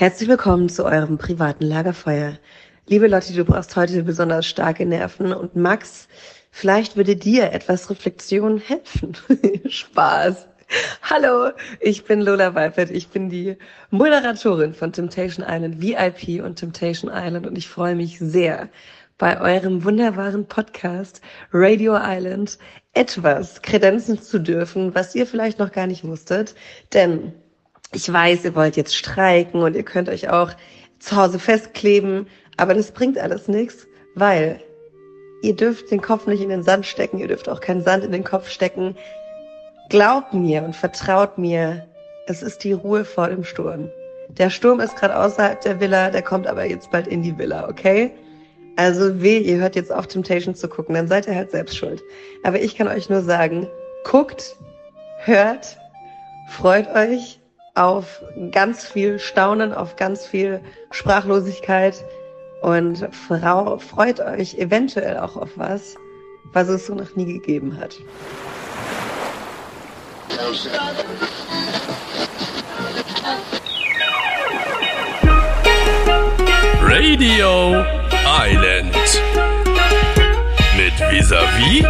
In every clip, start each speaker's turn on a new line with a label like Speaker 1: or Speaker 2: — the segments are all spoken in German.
Speaker 1: Herzlich willkommen zu eurem privaten Lagerfeuer. Liebe Lotti, du brauchst heute besonders starke Nerven und Max, vielleicht würde dir etwas Reflexion helfen. Spaß. Hallo, ich bin Lola Weipert. Ich bin die Moderatorin von Temptation Island VIP und Temptation Island und ich freue mich sehr, bei eurem wunderbaren Podcast Radio Island etwas kredenzen zu dürfen, was ihr vielleicht noch gar nicht wusstet. Denn ich weiß, ihr wollt jetzt streiken und ihr könnt euch auch zu Hause festkleben, aber das bringt alles nichts, weil ihr dürft den Kopf nicht in den Sand stecken, ihr dürft auch keinen Sand in den Kopf stecken. Glaubt mir und vertraut mir, es ist die Ruhe vor dem Sturm. Der Sturm ist gerade außerhalb der Villa, der kommt aber jetzt bald in die Villa, okay? Also weh, ihr hört jetzt auf Temptation zu gucken, dann seid ihr halt selbst schuld. Aber ich kann euch nur sagen, guckt, hört, freut euch auf ganz viel Staunen, auf ganz viel Sprachlosigkeit und Frau, freut euch eventuell auch auf was, was es so noch nie gegeben hat.
Speaker 2: Radio Island mit Visavi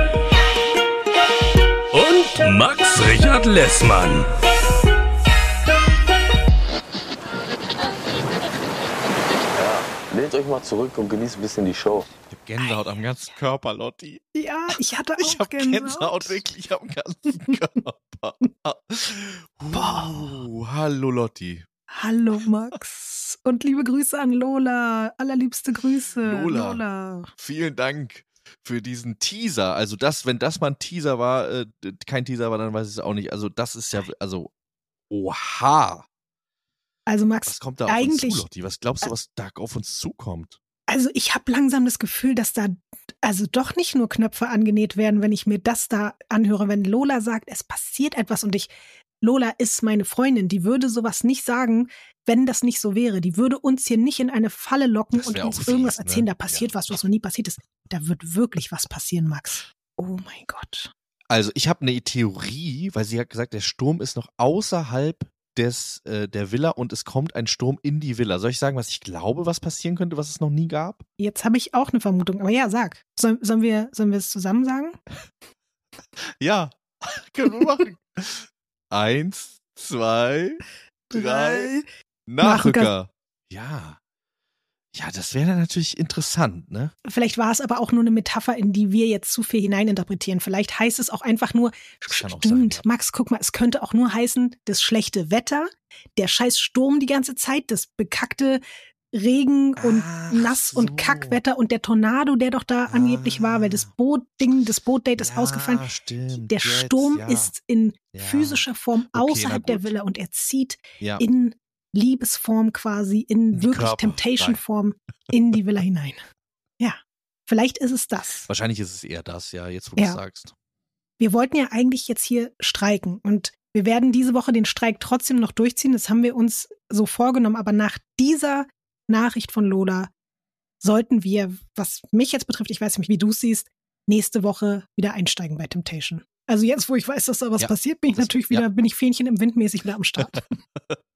Speaker 2: und Max Richard Lessmann.
Speaker 3: Lehnt euch mal zurück und genießt ein bisschen die Show.
Speaker 4: Ich hab Gänsehaut am ganzen Körper, Lotti.
Speaker 5: Ja, ich hatte auch
Speaker 4: Ich hab
Speaker 5: Gänsehaut.
Speaker 4: Gänsehaut wirklich am ganzen Körper. Uh, hallo Lotti.
Speaker 5: Hallo Max. Und liebe Grüße an Lola. Allerliebste Grüße.
Speaker 4: Lola.
Speaker 5: Lola.
Speaker 4: Vielen Dank für diesen Teaser. Also das, wenn das mal ein Teaser war, äh, kein Teaser war, dann weiß ich es auch nicht. Also das ist ja, also, oha.
Speaker 5: Also Max,
Speaker 4: Was kommt da auf
Speaker 5: eigentlich,
Speaker 4: uns zu, Lotti? Was glaubst du, was da auf uns zukommt?
Speaker 5: also ich habe langsam das Gefühl, dass da also doch nicht nur Knöpfe angenäht werden, wenn ich mir das da anhöre, wenn Lola sagt, es passiert etwas und ich, Lola ist meine Freundin, die würde sowas nicht sagen, wenn das nicht so wäre. Die würde uns hier nicht in eine Falle locken und uns
Speaker 4: auch
Speaker 5: irgendwas
Speaker 4: fies, ne?
Speaker 5: erzählen, da passiert
Speaker 4: Ja.
Speaker 5: was, was noch nie passiert ist. Da wird wirklich was passieren, Max. Oh mein Gott.
Speaker 4: Also ich habe eine Theorie, weil sie hat gesagt, der Sturm ist noch außerhalb des äh, der Villa und es kommt ein Sturm in die Villa. Soll ich sagen, was ich glaube, was passieren könnte, was es noch nie gab?
Speaker 5: Jetzt habe ich auch eine Vermutung, aber ja, sag. Soll, sollen, wir, sollen wir es zusammen sagen?
Speaker 4: Ja, können wir machen. Eins, zwei, drei, Nachrücker. Ja. Ja, das wäre natürlich interessant, ne?
Speaker 5: Vielleicht war es aber auch nur eine Metapher, in die wir jetzt zu viel hineininterpretieren. Vielleicht heißt es auch einfach nur, stimmt,
Speaker 4: sein, ja.
Speaker 5: Max, guck mal, es könnte auch nur heißen, das schlechte Wetter, der scheiß Sturm die ganze Zeit, das bekackte Regen und
Speaker 4: Ach
Speaker 5: Nass und
Speaker 4: so.
Speaker 5: Kackwetter und der Tornado, der doch da angeblich war, weil das
Speaker 4: Ah.
Speaker 5: Bootding, das Bootdate ist
Speaker 4: ja,
Speaker 5: ausgefallen.
Speaker 4: Stimmt,
Speaker 5: Der
Speaker 4: jetzt,
Speaker 5: Sturm
Speaker 4: ja.
Speaker 5: ist in physischer Form
Speaker 4: Okay,
Speaker 5: außerhalb der. Villa und er zieht in Liebesform quasi, in
Speaker 4: die
Speaker 5: wirklich Temptation-Form in die Villa hinein. Ja, vielleicht ist es das.
Speaker 4: Wahrscheinlich ist es eher das, ja, jetzt wo du
Speaker 5: Ja.
Speaker 4: es sagst.
Speaker 5: Wir wollten ja eigentlich jetzt hier streiken und wir werden diese Woche den Streik trotzdem noch durchziehen. Das haben wir uns so vorgenommen. Aber nach dieser Nachricht von Lola sollten wir, was mich jetzt betrifft, ich weiß nicht, wie du es siehst, nächste Woche wieder einsteigen bei Temptation. Also jetzt, wo ich weiß, dass da was
Speaker 4: Ja,
Speaker 5: passiert, bin ich natürlich wieder,
Speaker 4: ja.
Speaker 5: bin ich Fähnchen im Wind mäßig wieder am Start.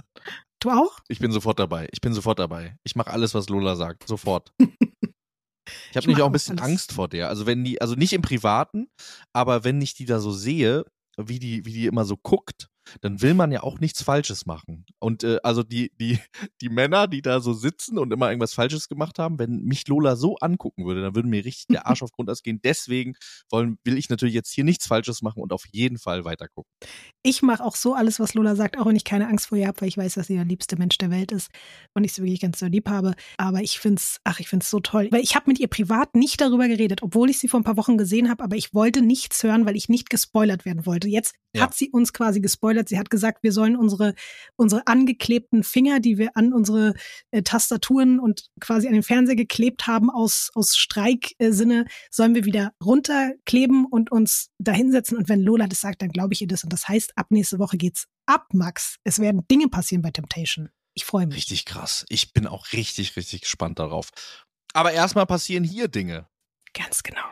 Speaker 5: du auch?
Speaker 4: Ich bin sofort dabei. Ich bin sofort dabei. Ich mache alles, was Lola sagt. Sofort. Ich habe
Speaker 5: Ich
Speaker 4: nämlich auch ein bisschen
Speaker 5: alles.
Speaker 4: Angst vor der. Also wenn die, also nicht im Privaten, aber wenn ich die da so sehe, wie die, wie die immer so guckt, dann will man ja auch nichts Falsches machen. Und äh, also die, die, die Männer, die da so sitzen und immer irgendwas Falsches gemacht haben, wenn mich Lola so angucken würde, dann würde mir richtig der Arsch auf Grundeis gehen. Deswegen wollen, will ich natürlich jetzt hier nichts Falsches machen und auf jeden Fall weiter gucken.
Speaker 5: Ich mache auch so alles, was Lola sagt, auch wenn ich keine Angst vor ihr habe, weil ich weiß, dass sie der liebste Mensch der Welt ist und ich sie wirklich ganz so lieb habe. Aber ich find's, ach, ich find's so toll. Weil ich habe mit ihr privat nicht darüber geredet, obwohl ich sie vor ein paar Wochen gesehen habe, aber ich wollte nichts hören, weil ich nicht gespoilert werden wollte. Jetzt
Speaker 4: Ja.
Speaker 5: hat sie uns quasi gespoilert. Sie hat gesagt, wir sollen unsere, unsere angeklebten Finger, die wir an unsere äh, Tastaturen und quasi an den Fernseher geklebt haben aus, aus Streiksinne, sollen wir wieder runterkleben und uns da hinsetzen. Und wenn Lola das sagt, dann glaube ich ihr das. Und das heißt, ab nächste Woche geht's ab, Max. Es werden Dinge passieren bei Temptation. Ich freue mich.
Speaker 4: Richtig krass. Ich bin auch richtig, richtig gespannt darauf. Aber erstmal passieren hier Dinge.
Speaker 5: Ganz genau.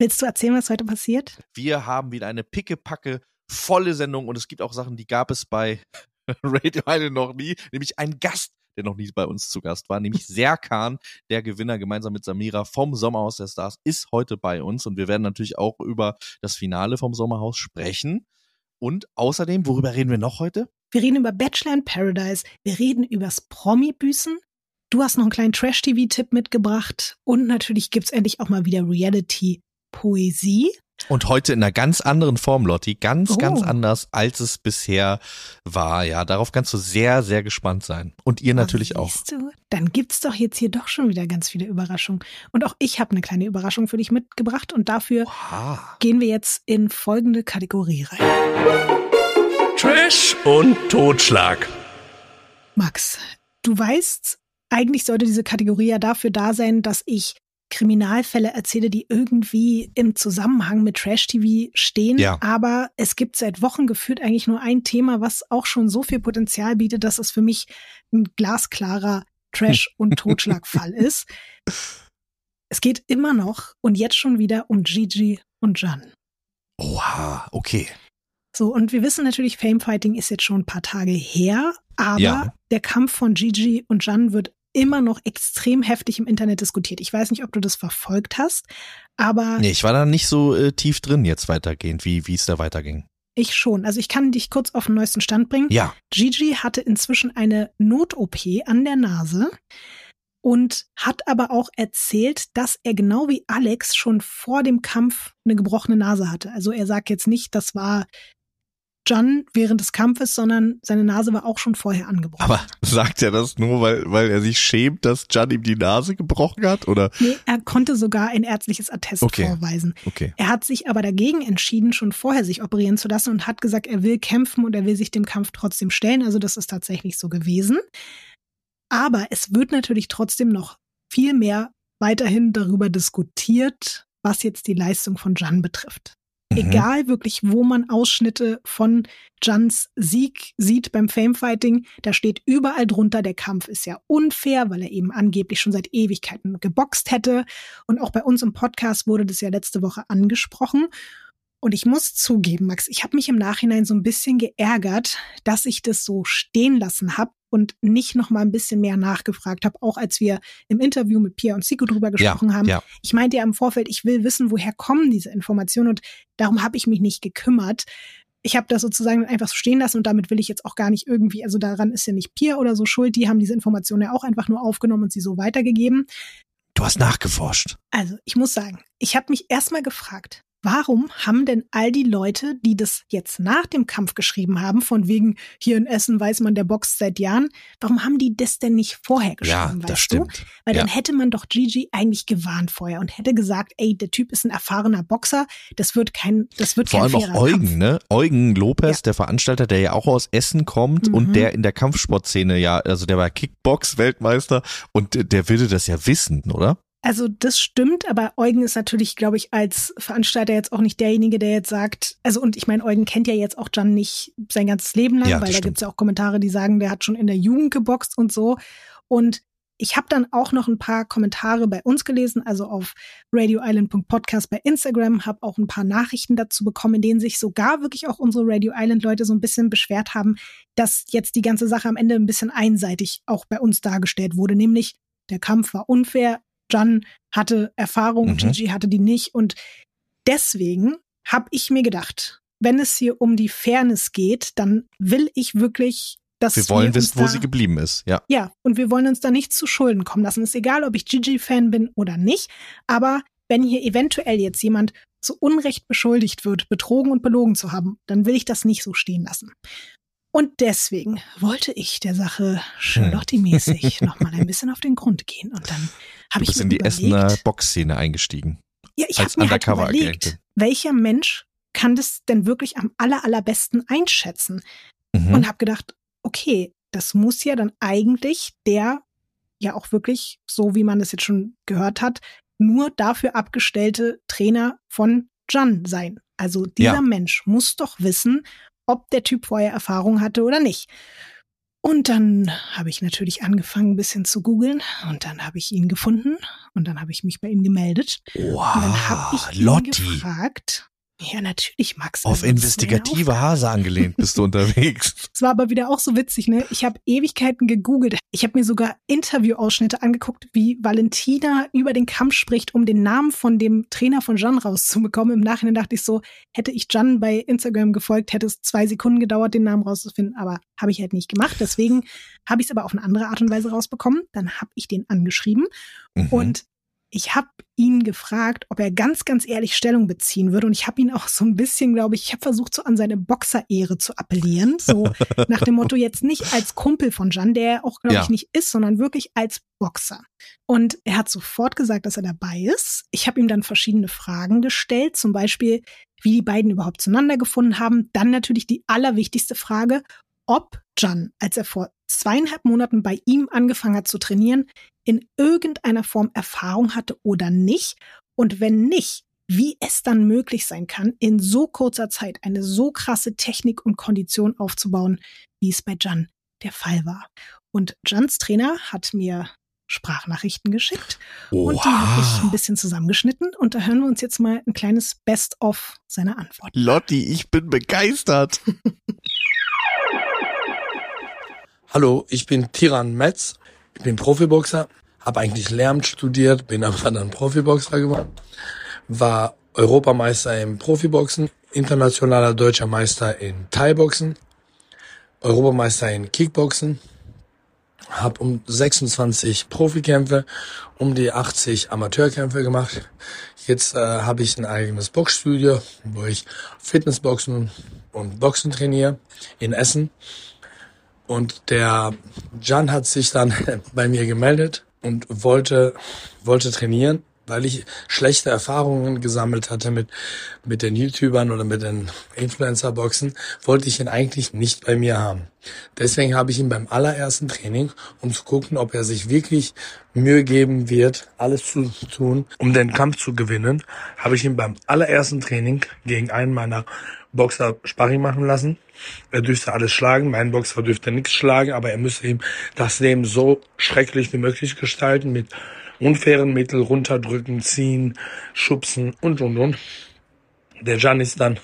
Speaker 5: Willst du erzählen, was heute passiert?
Speaker 4: Wir haben wieder eine pickepacke volle Sendung und es gibt auch Sachen, die gab es bei Radio Island noch nie, nämlich ein Gast, der noch nie bei uns zu Gast war, nämlich Serkan, der Gewinner gemeinsam mit Samira vom Sommerhaus der Stars, ist heute bei uns und wir werden natürlich auch über das Finale vom Sommerhaus sprechen. Und außerdem, worüber reden wir noch heute?
Speaker 5: Wir reden über Bachelor in Paradise, wir reden übers Promi-Büßen. Du hast noch einen kleinen Trash-TV-Tipp mitgebracht und natürlich gibt's endlich auch mal wieder Reality-Poesie.
Speaker 4: Und heute in einer ganz anderen Form, Lotti. Ganz,
Speaker 5: Oh.
Speaker 4: ganz anders, als es bisher war. Ja, darauf kannst du sehr, sehr gespannt sein. Und ihr natürlich
Speaker 5: Aber
Speaker 4: auch.
Speaker 5: siehst Du, dann gibt's doch jetzt hier doch schon wieder ganz viele Überraschungen. Und auch ich habe eine kleine Überraschung für dich mitgebracht und dafür
Speaker 4: Ah.
Speaker 5: gehen wir jetzt in folgende Kategorie rein.
Speaker 2: Trash und Totschlag.
Speaker 5: Max, du weißt, eigentlich sollte diese Kategorie ja dafür da sein, dass ich Kriminalfälle erzähle, die irgendwie im Zusammenhang mit Trash-TV stehen.
Speaker 4: Ja.
Speaker 5: Aber es gibt seit Wochen geführt eigentlich nur ein Thema, was auch schon so viel Potenzial bietet, dass es für mich ein glasklarer Trash- und Totschlagfall ist. Es geht immer noch und jetzt schon wieder um Gigi und Jan.
Speaker 4: Oha, okay.
Speaker 5: So, und wir wissen natürlich, Famefighting ist jetzt schon ein paar Tage her, aber
Speaker 4: Ja.
Speaker 5: der Kampf von Gigi und Jan wird immer noch extrem heftig im Internet diskutiert. Ich weiß nicht, ob du das verfolgt hast, aber
Speaker 4: Nee, ich war da nicht so äh, tief drin jetzt weitergehend, wie wie es da weiterging.
Speaker 5: ich schon. Also ich kann dich kurz auf den neuesten Stand bringen.
Speaker 4: Ja.
Speaker 5: Gigi hatte inzwischen eine Not-OP an der Nase und hat aber auch erzählt, dass er genau wie Alex schon vor dem Kampf eine gebrochene Nase hatte. Also er sagt jetzt nicht, das war Jan während des Kampfes, sondern seine Nase war auch schon vorher angebrochen.
Speaker 4: Aber sagt er das nur, weil, weil er sich schämt, dass Jan ihm die Nase gebrochen hat? Oder?
Speaker 5: nee, er konnte sogar ein ärztliches Attest
Speaker 4: Okay.
Speaker 5: vorweisen.
Speaker 4: Okay.
Speaker 5: Er hat sich aber dagegen entschieden, schon vorher sich operieren zu lassen und hat gesagt, er will kämpfen und er will sich dem Kampf trotzdem stellen. Also das ist tatsächlich so gewesen. Aber es wird natürlich trotzdem noch viel mehr weiterhin darüber diskutiert, was jetzt die Leistung von Jan betrifft.
Speaker 4: Mhm.
Speaker 5: Egal wirklich, wo man Ausschnitte von Jans Sieg sieht beim Famefighting, da steht überall drunter, der Kampf ist ja unfair, weil er eben angeblich schon seit Ewigkeiten geboxt hätte. Und auch bei uns im Podcast wurde das ja letzte Woche angesprochen. Und ich muss zugeben, Max, ich habe mich im Nachhinein so ein bisschen geärgert, dass ich das so stehen lassen habe und nicht noch mal ein bisschen mehr nachgefragt habe, auch als wir im Interview mit Pia und Siko drüber gesprochen
Speaker 4: ja,
Speaker 5: haben.
Speaker 4: ja.
Speaker 5: Ich meinte ja im Vorfeld, ich will wissen, woher kommen diese Informationen und darum habe ich mich nicht gekümmert. Ich habe das sozusagen einfach so stehen lassen und damit will ich jetzt auch gar nicht irgendwie, also daran ist ja nicht Pia oder so schuld, die haben diese Informationen ja auch einfach nur aufgenommen und sie so weitergegeben.
Speaker 4: Du hast nachgeforscht.
Speaker 5: Also, ich muss sagen, ich habe mich erstmal gefragt, warum haben denn all die Leute, die das jetzt nach dem Kampf geschrieben haben, von wegen hier in Essen weiß man, der boxt seit Jahren, warum haben die das denn nicht vorher
Speaker 4: Ja,
Speaker 5: geschrieben,
Speaker 4: das
Speaker 5: weißt
Speaker 4: stimmt.
Speaker 5: du? Weil
Speaker 4: Ja.
Speaker 5: dann hätte man doch Gigi eigentlich gewarnt vorher und hätte gesagt, ey, der Typ ist ein erfahrener Boxer, das wird kein, das wird
Speaker 4: Vor
Speaker 5: kein
Speaker 4: allem auch Eugen,
Speaker 5: Kampf.
Speaker 4: ne? Eugen Lopez,
Speaker 5: Ja.
Speaker 4: der Veranstalter, der ja auch aus Essen kommt
Speaker 5: Mhm.
Speaker 4: und der in der Kampfsportszene ja, also der war Kickbox-Weltmeister und der würde das ja wissen, oder?
Speaker 5: Also das stimmt, aber Eugen ist natürlich, glaube ich, als Veranstalter jetzt auch nicht derjenige, der jetzt sagt, also und ich meine, Eugen kennt ja jetzt auch Jan nicht sein ganzes Leben lang,
Speaker 4: Ja,
Speaker 5: weil da
Speaker 4: stimmt.
Speaker 5: gibt's ja auch Kommentare, die sagen, der hat schon in der Jugend geboxt und so. Und ich habe dann auch noch ein paar Kommentare bei uns gelesen, also auf radioisland.podcast bei Instagram, habe auch ein paar Nachrichten dazu bekommen, in denen sich sogar wirklich auch unsere Radio Island Leute so ein bisschen beschwert haben, dass jetzt die ganze Sache am Ende ein bisschen einseitig auch bei uns dargestellt wurde, nämlich der Kampf war unfair, Jan hatte Erfahrung,
Speaker 4: Mhm.
Speaker 5: Gigi hatte die nicht und deswegen habe ich mir gedacht, wenn es hier um die Fairness geht, dann will ich wirklich, dass
Speaker 4: Wir wollen
Speaker 5: uns
Speaker 4: wissen, wo
Speaker 5: da
Speaker 4: sie geblieben ist. Ja.
Speaker 5: ja, und wir wollen uns da nicht zu Schulden kommen lassen. Ist egal, ob ich Gigi-Fan bin oder nicht. Aber wenn hier eventuell jetzt jemand zu Unrecht beschuldigt wird, betrogen und belogen zu haben, dann will ich das nicht so stehen lassen. Und deswegen wollte ich der Sache Charlotte-mäßig nochmal ein bisschen auf den Grund gehen. Und dann habe
Speaker 4: Du
Speaker 5: ich
Speaker 4: bist
Speaker 5: mir
Speaker 4: in die
Speaker 5: überlegt,
Speaker 4: Essener Boxszene eingestiegen.
Speaker 5: ja, ich habe mir halt überlegt, welcher Mensch kann das denn wirklich am aller, allerbesten einschätzen?
Speaker 4: Mhm.
Speaker 5: und habe gedacht, okay, das muss ja dann eigentlich der ja auch wirklich, so wie man das jetzt schon gehört hat, nur dafür abgestellte Trainer von Jan sein. Also dieser
Speaker 4: Ja.
Speaker 5: Mensch muss doch wissen, ob der Typ vorher Erfahrung hatte oder nicht. Und dann habe ich natürlich angefangen, ein bisschen zu googeln und dann habe ich ihn gefunden und dann habe ich mich bei ihm gemeldet. Und dann habe
Speaker 4: Wow,
Speaker 5: ich ihn
Speaker 4: Lotti.
Speaker 5: gefragt, Ja, natürlich, Max.
Speaker 4: Auf
Speaker 5: Also,
Speaker 4: investigative. Hase angelehnt bist du unterwegs.
Speaker 5: Es war aber wieder auch so witzig, ne? Ich habe Ewigkeiten gegoogelt. Ich habe mir sogar Interviewausschnitte angeguckt, wie Valentina über den Kampf spricht, um den Namen von dem Trainer von Jan rauszubekommen. Im Nachhinein dachte ich so, hätte ich Jan bei Instagram gefolgt, hätte es zwei Sekunden gedauert, den Namen rauszufinden, aber habe ich halt nicht gemacht. Deswegen habe ich es aber auf eine andere Art und Weise rausbekommen. Dann habe ich den angeschrieben
Speaker 4: Mhm.
Speaker 5: und ich habe ihn gefragt, ob er ganz, ganz ehrlich Stellung beziehen würde. Und ich habe ihn auch so ein bisschen, glaube ich, ich habe versucht, so an seine Boxerehre zu appellieren. So nach dem Motto jetzt nicht als Kumpel von Jan, der er auch, glaube
Speaker 4: Ja.
Speaker 5: ich, nicht ist, sondern wirklich als Boxer. Und er hat sofort gesagt, dass er dabei ist. Ich habe ihm dann verschiedene Fragen gestellt, zum Beispiel, wie die beiden überhaupt zueinander gefunden haben. Dann natürlich die allerwichtigste Frage, ob Jan, als er vor zweieinhalb Monaten bei ihm angefangen hat zu trainieren, in irgendeiner Form Erfahrung hatte oder nicht. Und wenn nicht, wie es dann möglich sein kann, in so kurzer Zeit eine so krasse Technik und Kondition aufzubauen, wie es bei Jan der Fall war. Und Jans Trainer hat mir Sprachnachrichten geschickt und die habe ich ein bisschen zusammengeschnitten und da hören wir uns jetzt mal ein kleines Best-of seiner Antwort.
Speaker 4: Lotti, ich bin begeistert.
Speaker 6: Hallo, ich bin Tiran Metz. Ich bin Profiboxer, habe eigentlich Lehramt studiert, bin aber dann Profiboxer geworden, war Europameister im Profiboxen, internationaler deutscher Meister in Thai-Boxen, Europameister in Kickboxen, habe um 26 Profikämpfe, um die 80 Amateurkämpfe gemacht. Jetzt äh, habe ich ein eigenes Boxstudio, wo ich Fitnessboxen und Boxen trainiere in Essen. Und der Jan hat sich dann bei mir gemeldet und wollte, wollte trainieren, weil ich schlechte Erfahrungen gesammelt hatte mit, mit den YouTubern oder mit den Influencer-Boxen, wollte ich ihn eigentlich nicht bei mir haben. Deswegen habe ich ihn beim allerersten Training, um zu gucken, ob er sich wirklich Mühe geben wird, alles zu tun, um den Kampf zu gewinnen, habe ich ihn beim allerersten Training gegen einen meiner Boxer Sparring machen lassen. Er dürfte alles schlagen, mein Boxer dürfte nichts schlagen, aber er müsste ihm das Leben so schrecklich wie möglich gestalten mit unfairen Mitteln, runterdrücken, ziehen, schubsen und und und. Der Jan ist dann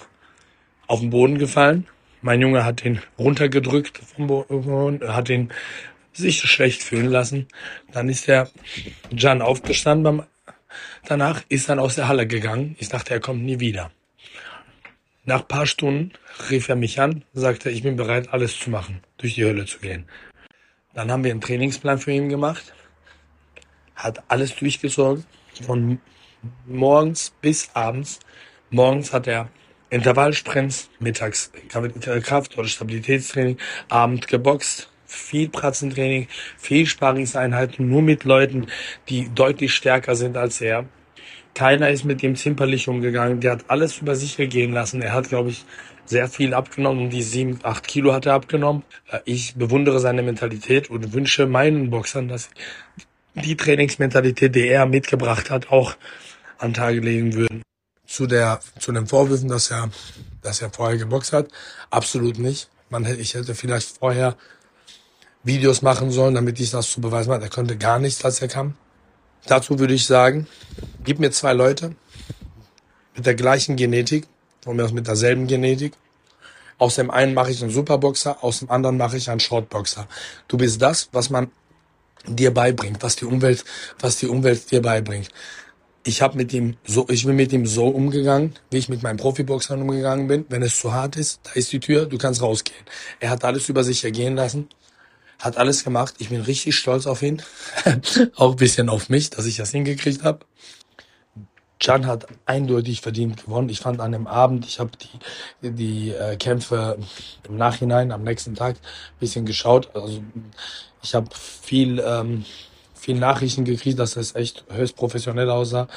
Speaker 6: auf den Boden gefallen. Mein Junge hat ihn runtergedrückt vom Boden, hat ihn sich schlecht fühlen lassen. Dann ist der Jan aufgestanden beim, danach ist dann aus der Halle gegangen. Ich dachte, er kommt nie wieder. Nach paar Stunden rief er mich an, sagte, ich bin bereit, alles zu machen, durch die Hölle zu gehen. Dann haben wir einen Trainingsplan für ihn gemacht, hat alles durchgezogen, von morgens bis abends. Morgens hat er Intervallsprints, mittags Kraft- oder Stabilitätstraining, Abend geboxt, viel Pratzentraining, viel Sparingseinheiten, nur mit Leuten, die deutlich stärker sind als er. Keiner ist mit ihm zimperlich umgegangen. Der hat alles über sich ergehen lassen. Er hat, glaube ich, sehr viel abgenommen. Um die sieben, acht Kilo hat er abgenommen. Äh, Ich bewundere seine Mentalität und wünsche meinen Boxern, dass die Trainingsmentalität, die er mitgebracht hat, auch an Tage legen würden. Zu der, zu den Vorwürfen, dass er, dass er vorher geboxt hat, absolut nicht. Man hätte, ich hätte vielleicht vorher Videos machen sollen, damit ich das zu beweisen habe. Er konnte gar nichts, als er kam. Dazu würde ich sagen, gib mir zwei Leute mit der gleichen Genetik, von mir aus mit derselben Genetik. Aus dem einen mache ich einen Superboxer, aus dem anderen mache ich einen Shortboxer. Du bist das, was man dir beibringt, was die Umwelt, was die Umwelt dir beibringt. Ich habe mit ihm so, ich bin mit ihm so umgegangen, wie ich mit meinen Profiboxern umgegangen bin. Wenn es zu hart ist, da ist die Tür, du kannst rausgehen. Er hat alles über sich ergehen lassen, hat alles gemacht. Ich bin richtig stolz auf ihn, auch ein bisschen auf mich, dass ich das hingekriegt habe. Can hat eindeutig verdient gewonnen. Ich fand an dem Abend, ich habe die, die äh, Kämpfe im Nachhinein, am nächsten Tag bisschen geschaut. Also ich habe viel, ähm, viel Nachrichten gekriegt, dass es echt höchst professionell aussah.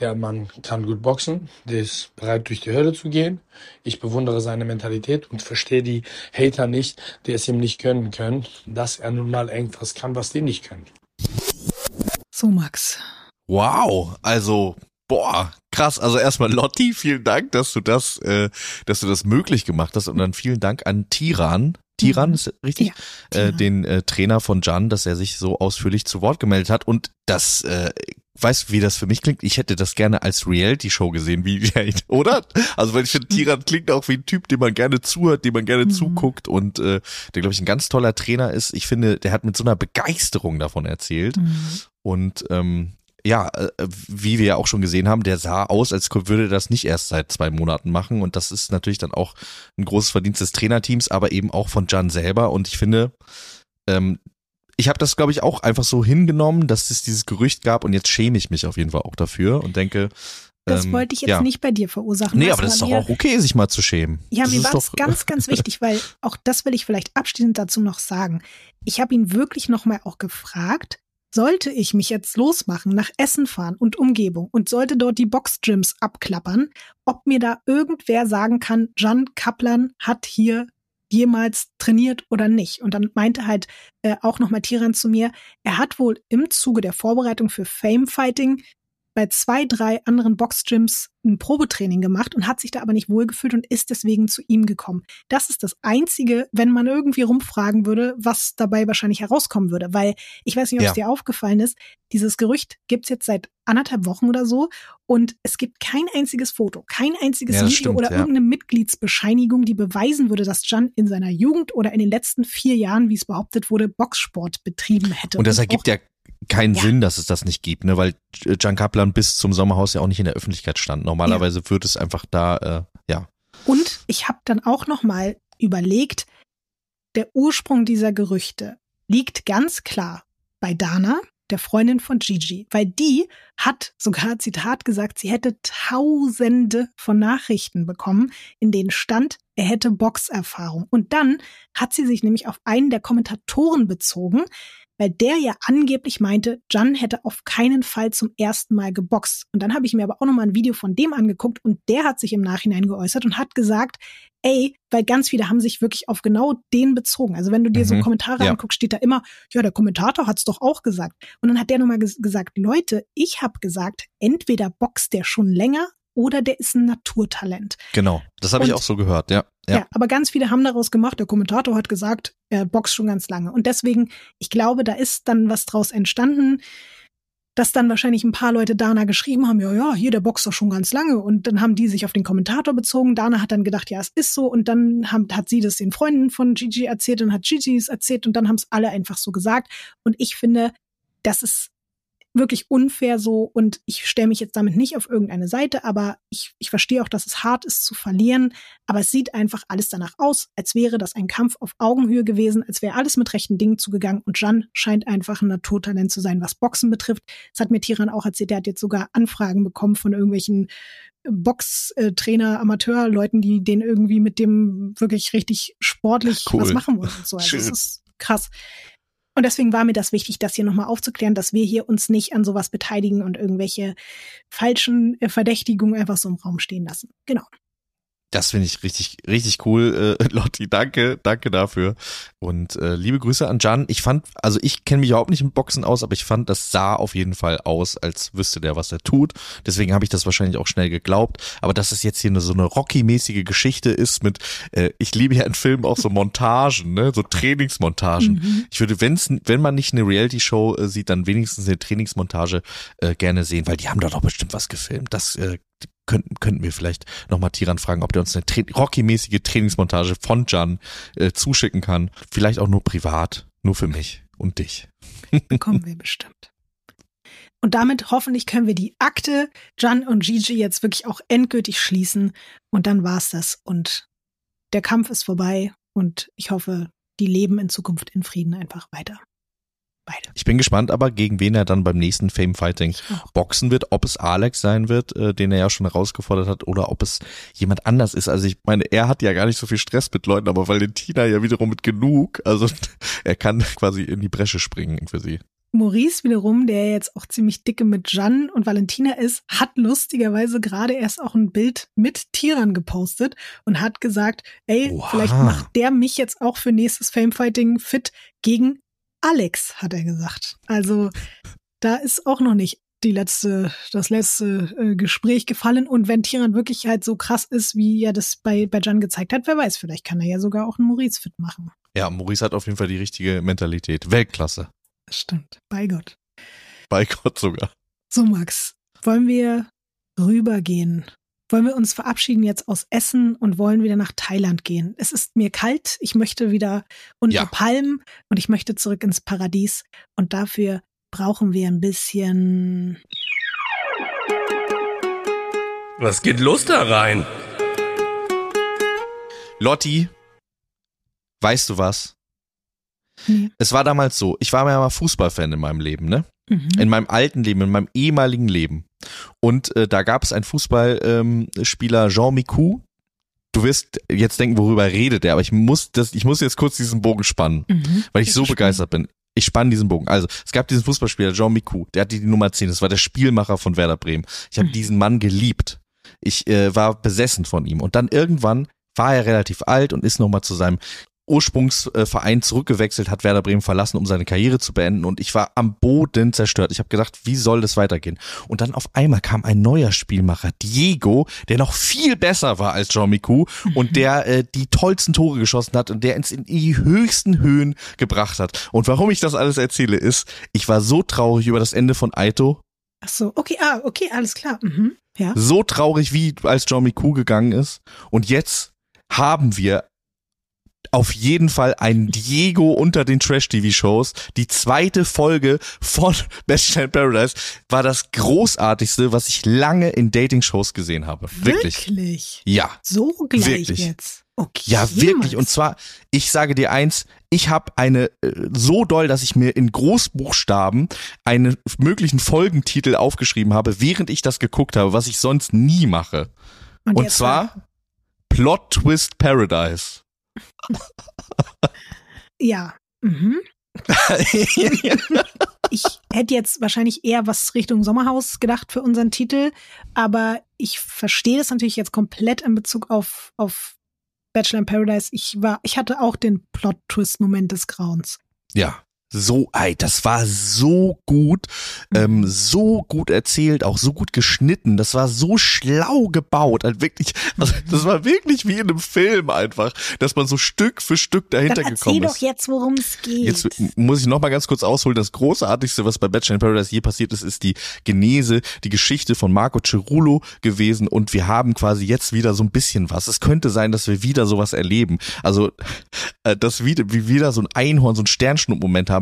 Speaker 6: Der Mann kann gut boxen, der ist bereit durch die Hölle zu gehen. Ich bewundere seine Mentalität und verstehe die Hater nicht, die es ihm nicht gönnen können, dass er nun mal irgendwas kann, was die nicht können.
Speaker 5: So, Max.
Speaker 4: Wow, also boah, krass. Also erstmal Lotti, vielen Dank, dass du das, äh, dass du das möglich gemacht hast und dann vielen Dank an Tiran. Tiran
Speaker 5: Mhm.
Speaker 4: ist richtig,
Speaker 5: Ja,
Speaker 4: äh, den äh, Trainer von Jan, dass er sich so ausführlich zu Wort gemeldet hat und das äh, weißt du, wie das für mich klingt? Ich hätte das gerne als Reality-Show gesehen, wie, oder? Also, weil ich finde, Tiran klingt auch wie ein Typ, dem man gerne zuhört, dem man gerne
Speaker 5: Mhm.
Speaker 4: zuguckt und äh, der, glaube ich, ein ganz toller Trainer ist. Ich finde, der hat mit so einer Begeisterung davon erzählt.
Speaker 5: Mhm.
Speaker 4: Und ähm, ja, äh, wie wir ja auch schon gesehen haben, der sah aus, als würde das nicht erst seit zwei Monaten machen. Und das ist natürlich dann auch ein großes Verdienst des Trainerteams, aber eben auch von Jan selber. Und ich finde, ähm, ich habe das, glaube ich, auch einfach so hingenommen, dass es dieses Gerücht gab und jetzt schäme ich mich auf jeden Fall auch dafür und denke.
Speaker 5: Das
Speaker 4: ähm,
Speaker 5: wollte ich jetzt
Speaker 4: ja.
Speaker 5: nicht bei dir verursachen.
Speaker 4: Nee, aber das ist doch auch okay, sich mal zu schämen.
Speaker 5: Ja,
Speaker 4: das
Speaker 5: mir war es ganz, ganz wichtig, weil auch das will ich vielleicht abschließend dazu noch sagen. Ich habe ihn wirklich nochmal auch gefragt, sollte ich mich jetzt losmachen, nach Essen fahren und Umgebung und sollte dort die Boxgyms abklappern, ob mir da irgendwer sagen kann, Jan Kaplan hat hier jemals trainiert oder nicht. Und dann meinte halt äh, auch nochmal Tiran zu mir, er hat wohl im Zuge der Vorbereitung für Fame Fighting bei zwei, drei anderen Boxgyms ein Probetraining gemacht und hat sich da aber nicht wohlgefühlt und ist deswegen zu ihm gekommen. Das ist das Einzige, wenn man irgendwie rumfragen würde, was dabei wahrscheinlich herauskommen würde. Weil ich weiß nicht, ob
Speaker 4: Ja.
Speaker 5: es dir aufgefallen ist, dieses Gerücht gibt's jetzt seit anderthalb Wochen oder so und es gibt kein einziges Foto, kein einziges
Speaker 4: Ja,
Speaker 5: Video
Speaker 4: stimmt,
Speaker 5: oder
Speaker 4: ja.
Speaker 5: irgendeine Mitgliedsbescheinigung, die beweisen würde, dass Jan in seiner Jugend oder in den letzten vier Jahren, wie es behauptet wurde, Boxsport betrieben hätte.
Speaker 4: Und das ergibt ja keinen
Speaker 5: Ja.
Speaker 4: Sinn, dass es das nicht gibt, ne? Weil Jan Kaplan bis zum Sommerhaus ja auch nicht in der Öffentlichkeit stand. Normalerweise wird es einfach da, äh, ja.
Speaker 5: Und ich habe dann auch noch mal überlegt, der Ursprung dieser Gerüchte liegt ganz klar bei Dana, der Freundin von Gigi, weil die hat sogar Zitat gesagt, sie hätte Tausende von Nachrichten bekommen, in denen stand, er hätte Boxerfahrung. Und dann hat sie sich nämlich auf einen der Kommentatoren bezogen, weil der ja angeblich meinte, Jan hätte auf keinen Fall zum ersten Mal geboxt. Und dann habe ich mir aber auch noch mal ein Video von dem angeguckt und der hat sich im Nachhinein geäußert und hat gesagt, ey, weil ganz viele haben sich wirklich auf genau den bezogen. Also wenn du dir so
Speaker 4: Mhm,
Speaker 5: Kommentare
Speaker 4: ja.
Speaker 5: anguckst, steht da immer, ja, der Kommentator hat's doch auch gesagt. Und dann hat der nochmal ges gesagt, Leute, ich habe gesagt, entweder boxt der schon länger oder der ist ein Naturtalent.
Speaker 4: Genau. Das habe ich auch so gehört, ja.
Speaker 5: Ja.
Speaker 4: Ja.
Speaker 5: aber ganz viele haben daraus gemacht, der Kommentator hat gesagt, er boxt schon ganz lange. Und deswegen, ich glaube, da ist dann was draus entstanden, dass dann wahrscheinlich ein paar Leute Dana geschrieben haben, ja, ja, hier, der boxt doch schon ganz lange. Und dann haben die sich auf den Kommentator bezogen. Dana hat dann gedacht, ja, es ist so. Und dann haben, hat sie das den Freunden von Gigi erzählt und hat Gigi es erzählt und dann haben es alle einfach so gesagt. Und ich finde, das ist wirklich unfair so und ich stelle mich jetzt damit nicht auf irgendeine Seite, aber ich, ich verstehe auch, dass es hart ist zu verlieren, aber es sieht einfach alles danach aus, als wäre das ein Kampf auf Augenhöhe gewesen, als wäre alles mit rechten Dingen zugegangen und Jan scheint einfach ein Naturtalent zu sein, was Boxen betrifft. Das hat mir Tiran auch erzählt, der hat jetzt sogar Anfragen bekommen von irgendwelchen Boxtrainer, Amateurleuten, die den irgendwie mit dem wirklich richtig sportlich
Speaker 4: Cool.
Speaker 5: was machen wollen und so. Also das ist krass. Und deswegen war mir das wichtig, das hier nochmal aufzuklären, dass wir hier uns nicht an sowas beteiligen und irgendwelche falschen äh, Verdächtigungen einfach so im Raum stehen lassen. Genau.
Speaker 4: Das finde ich richtig, richtig cool, äh, Lotti. Danke, danke dafür. Und äh, liebe Grüße an Jan. Ich fand, also ich kenne mich überhaupt nicht im Boxen aus, aber ich fand, das sah auf jeden Fall aus, als wüsste der, was er tut. Deswegen habe ich das wahrscheinlich auch schnell geglaubt. Aber dass es jetzt hier eine, so eine Rocky-mäßige Geschichte ist mit, äh, ich liebe ja in Filmen auch so Montagen, ne, so Trainingsmontagen.
Speaker 5: Mhm.
Speaker 4: Ich würde, wenn's, wenn man nicht eine Reality-Show äh, sieht, dann wenigstens eine Trainingsmontage äh, gerne sehen, weil die haben da doch bestimmt was gefilmt. Das äh, könnten, könnten wir vielleicht nochmal Tiran fragen, ob der uns eine Tra Rocky-mäßige Trainingsmontage von Jan äh, zuschicken kann. Vielleicht auch nur privat, nur für mich und dich.
Speaker 5: Bekommen wir bestimmt. Und damit hoffentlich können wir die Akte Jan und Gigi jetzt wirklich auch endgültig schließen. Und dann war's das. Und der Kampf ist vorbei. Und ich hoffe, die leben in Zukunft in Frieden einfach weiter. Beide.
Speaker 4: Ich bin gespannt aber, gegen wen er dann beim nächsten Fame Fighting boxen wird, ob es Alex sein wird, äh, den er ja schon herausgefordert hat, oder ob es jemand anders ist. Also ich meine, er hat ja gar nicht so viel Stress mit Leuten, aber Valentina ja wiederum mit genug. Also er kann quasi in die Bresche springen für sie.
Speaker 5: Maurice wiederum, der jetzt auch ziemlich dicke mit Jan und Valentina ist, hat lustigerweise gerade erst auch ein Bild mit Tiran gepostet und hat gesagt, ey,
Speaker 4: Oha.
Speaker 5: vielleicht macht der mich jetzt auch für nächstes Famefighting fit gegen Alex, hat er gesagt. Also da ist auch noch nicht die letzte, das letzte äh, Gespräch gefallen. Und wenn Tiran wirklich halt so krass ist, wie er das bei, bei Jan gezeigt hat, wer weiß, vielleicht kann er ja sogar auch einen Maurice fit machen.
Speaker 4: Ja, Maurice hat auf jeden Fall die richtige Mentalität. Weltklasse.
Speaker 5: Das stimmt. Bei Gott.
Speaker 4: Bei Gott sogar.
Speaker 5: So, Max, wollen wir rübergehen? Wollen wir uns verabschieden jetzt aus Essen und wollen wieder nach Thailand gehen? Es ist mir kalt, ich möchte wieder unter
Speaker 4: Ja.
Speaker 5: Palmen und ich möchte zurück ins Paradies. Und dafür brauchen wir ein bisschen.
Speaker 2: Was geht los da rein?
Speaker 4: Lotti, weißt du was?
Speaker 5: Nee.
Speaker 4: Es war damals so, ich war ja mal Fußballfan in meinem Leben, ne?
Speaker 5: Mhm.
Speaker 4: In meinem alten Leben, in meinem ehemaligen Leben. Und äh, da gab es einen Fußballspieler, ähm, Jean Micou. Du wirst jetzt denken, worüber redet er, aber ich muss das, ich muss jetzt kurz diesen Bogen spannen,
Speaker 5: Mhm.
Speaker 4: weil ich
Speaker 5: Bin
Speaker 4: so begeistert bin. Ich spann diesen Bogen. Also, es gab diesen Fußballspieler Jean Micou, der hatte die Nummer 10, das war der Spielmacher von Werder Bremen. Ich habe
Speaker 5: Mhm.
Speaker 4: diesen Mann geliebt. Ich äh, war besessen von ihm. Und dann irgendwann war er relativ alt und ist nochmal zu seinem Ursprungsverein zurückgewechselt, hat Werder Bremen verlassen, um seine Karriere zu beenden. Und ich war am Boden zerstört. Ich habe gedacht, wie soll das weitergehen? Und dann auf einmal kam ein neuer Spielmacher, Diego, der noch viel besser war als Jean Micou und der äh, die tollsten Tore geschossen hat und der uns in die höchsten Höhen gebracht hat. Und warum ich das alles erzähle, ist, ich war so traurig über das Ende von Aito,
Speaker 5: Ach so, okay, ah, okay, alles klar. Mhm. Ja.
Speaker 4: so traurig, wie als Jean Micou gegangen ist. Und jetzt haben wir auf jeden Fall einen Diego unter den Trash-TV-Shows. Die zweite Folge von Bachelor in Paradise war das großartigste, was ich lange in Dating-Shows gesehen habe. Wirklich.
Speaker 5: Wirklich?
Speaker 4: Ja.
Speaker 5: So gleich
Speaker 4: Wirklich.
Speaker 5: jetzt. Okay.
Speaker 4: Ja, wirklich. Und zwar, ich sage dir eins, ich habe eine äh, so doll, dass ich mir in Großbuchstaben einen möglichen Folgentitel aufgeschrieben habe, während ich das geguckt habe, was ich sonst nie mache. Und
Speaker 5: jetzt
Speaker 4: zwar Plot Twist Paradise.
Speaker 5: Ja. Mhm. Ich hätte jetzt wahrscheinlich eher was Richtung Sommerhaus gedacht für unseren Titel, aber ich verstehe das natürlich jetzt komplett in Bezug auf, auf Bachelor in Paradise. Ich war, ich hatte auch den Plot-Twist-Moment des Grauens.
Speaker 4: ja. So, ey, das war so gut, ähm, so gut erzählt, auch so gut geschnitten. Das war so schlau gebaut, halt wirklich. Also, das war wirklich wie in einem Film einfach, dass man so Stück für Stück dahinter
Speaker 5: Dann
Speaker 4: gekommen
Speaker 5: erzähl
Speaker 4: ist.
Speaker 5: doch jetzt, worum es geht.
Speaker 4: Jetzt muss ich noch mal ganz kurz ausholen. Das Großartigste, was bei Bachelor in Paradise je passiert ist, ist die Genese, die Geschichte von Marco Cerullo gewesen. Und wir haben quasi jetzt wieder so ein bisschen was. Es könnte sein, dass wir wieder sowas erleben. Also, äh, dass wieder, wir wieder so ein Einhorn, so ein Sternschnupp-Moment haben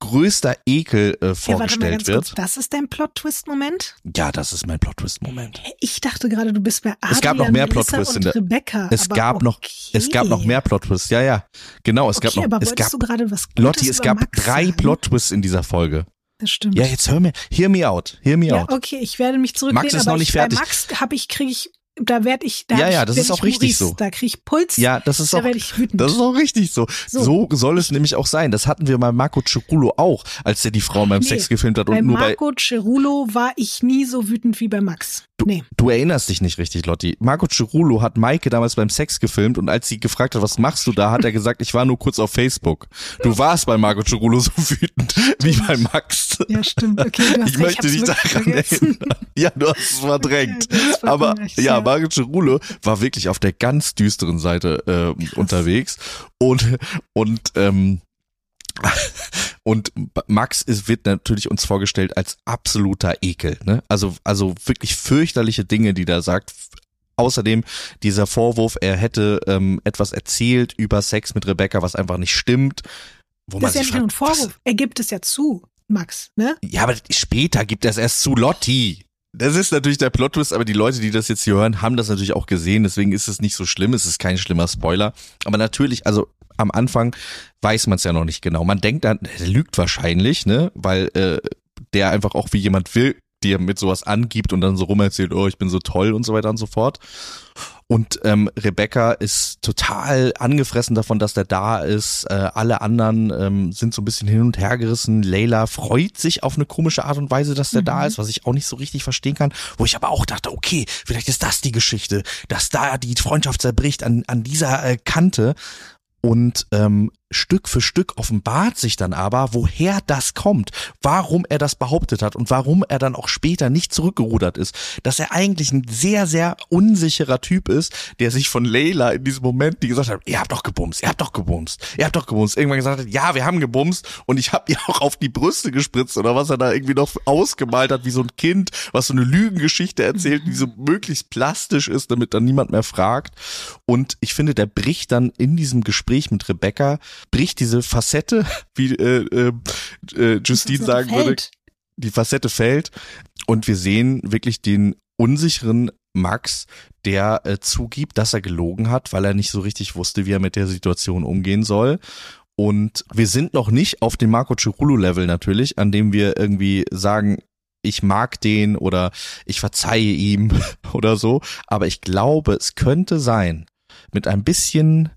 Speaker 4: größter Ekel äh,
Speaker 5: Ja,
Speaker 4: vorgestellt
Speaker 5: ganz
Speaker 4: wird.
Speaker 5: kurz. Das ist dein Plot-Twist-Moment?
Speaker 4: Ja, das ist mein Plot-Twist-Moment.
Speaker 5: Ich dachte gerade, du bist bei Adrian,
Speaker 4: Es gab noch mehr Plot-Twists in der-
Speaker 5: Rebecca.
Speaker 4: Es gab noch,
Speaker 5: okay.
Speaker 4: es gab noch mehr Plot-Twists. Ja, ja, genau. Es
Speaker 5: okay,
Speaker 4: gab noch,
Speaker 5: aber
Speaker 4: es gab,
Speaker 5: du gerade was Gutes
Speaker 4: Lotti, es gab
Speaker 5: Max
Speaker 4: drei? Plot-Twists in dieser Folge.
Speaker 5: Das stimmt.
Speaker 4: Ja, jetzt hör mir, hear me out, hear me
Speaker 5: Ja,
Speaker 4: out.
Speaker 5: okay, ich werde mich zurücklehnen,
Speaker 4: Max ist
Speaker 5: aber
Speaker 4: noch nicht
Speaker 5: ich,
Speaker 4: fertig.
Speaker 5: bei Max habe ich, kriege ich, da werde ich, da
Speaker 4: Ja, ja, das ist auch
Speaker 5: ich
Speaker 4: richtig
Speaker 5: Maurice,
Speaker 4: so.
Speaker 5: Da kriege ich Puls.
Speaker 4: Ja, das ist
Speaker 5: da
Speaker 4: auch,
Speaker 5: ich wütend.
Speaker 4: das ist auch richtig so.
Speaker 5: So.
Speaker 4: so. soll es nämlich auch sein. Das hatten wir bei Marco Cirulo auch, als der die Frau beim
Speaker 5: Nee,
Speaker 4: Sex gefilmt hat und
Speaker 5: bei
Speaker 4: nur bei,
Speaker 5: Marco Cerulo war ich nie so wütend wie bei Max. nee.
Speaker 4: Du erinnerst dich nicht richtig, Lotti. Marco Cirulo hat Maike damals beim Sex gefilmt und als sie gefragt hat, was machst du da, hat er gesagt, ich war nur kurz auf Facebook. Du warst bei Marco Cirulo so wütend wie bei Max.
Speaker 5: Ja, stimmt. Okay, du hast
Speaker 4: Ich
Speaker 5: recht,
Speaker 4: möchte dich daran
Speaker 5: vergessen.
Speaker 4: erinnern. Ja, du hast es verdrängt.
Speaker 5: Okay, du
Speaker 4: Aber ja, Marco Cirulo war wirklich auf der ganz düsteren Seite äh, unterwegs und und ähm, und Max ist, wird natürlich uns vorgestellt als absoluter Ekel, ne? Also also wirklich fürchterliche Dinge, die da sagt. Außerdem dieser Vorwurf, er hätte ähm, etwas erzählt über Sex mit Rebecca, was einfach nicht stimmt. Wo
Speaker 5: Das ist ja nicht nur ein
Speaker 4: fragt, was-
Speaker 5: Vorwurf. Er gibt es ja zu, Max, ne?
Speaker 4: ja, aber später gibt er es erst zu Lotti. Das ist natürlich der Plot-Twist, aber die Leute, die das jetzt hier hören, haben das natürlich auch gesehen, deswegen ist es nicht so schlimm, es ist kein schlimmer Spoiler. Aber natürlich, also am Anfang weiß man es ja noch nicht genau. Man denkt dann, er lügt wahrscheinlich, ne, weil äh, der einfach auch wie jemand will, der mit sowas angibt und dann so rumerzählt, oh, ich bin so toll und so weiter und so fort. Und ähm, Rebecca ist total angefressen davon, dass der da ist. Äh, alle anderen ähm, sind so ein bisschen hin und her gerissen. Layla freut sich auf eine komische Art und Weise, dass der da ist, was ich auch nicht so richtig verstehen kann. Wo ich aber auch dachte, okay, vielleicht ist das die Geschichte, dass da die Freundschaft zerbricht an, an dieser äh, Kante. Und ähm, Stück für Stück offenbart sich dann aber, woher das kommt, warum er das behauptet hat und warum er dann auch später nicht zurückgerudert ist. Dass er eigentlich ein sehr, sehr unsicherer Typ ist, der sich von Layla in diesem Moment, die gesagt hat, ihr habt doch gebumst, ihr habt doch gebumst, ihr habt doch gebumst, irgendwann gesagt hat, ja, wir haben gebumst und ich habe ihr auch auf die Brüste gespritzt oder was er da irgendwie noch ausgemalt hat, wie so ein Kind, was so eine Lügengeschichte erzählt, die so möglichst plastisch ist, damit dann niemand mehr fragt. Und ich finde, der bricht dann in diesem Gespräch mit Rebecca, bricht diese Facette, wie äh, äh, äh, Justine sagen würde,
Speaker 5: fällt.
Speaker 4: die Facette fällt und wir sehen wirklich den unsicheren Max, der äh, zugibt, dass er gelogen hat, weil er nicht so richtig wusste, wie er mit der Situation umgehen soll. Und wir sind noch nicht auf dem Marco Cirulo Level natürlich, an dem wir irgendwie sagen, ich mag den oder ich verzeihe ihm oder so. Aber ich glaube, es könnte sein, mit ein bisschen,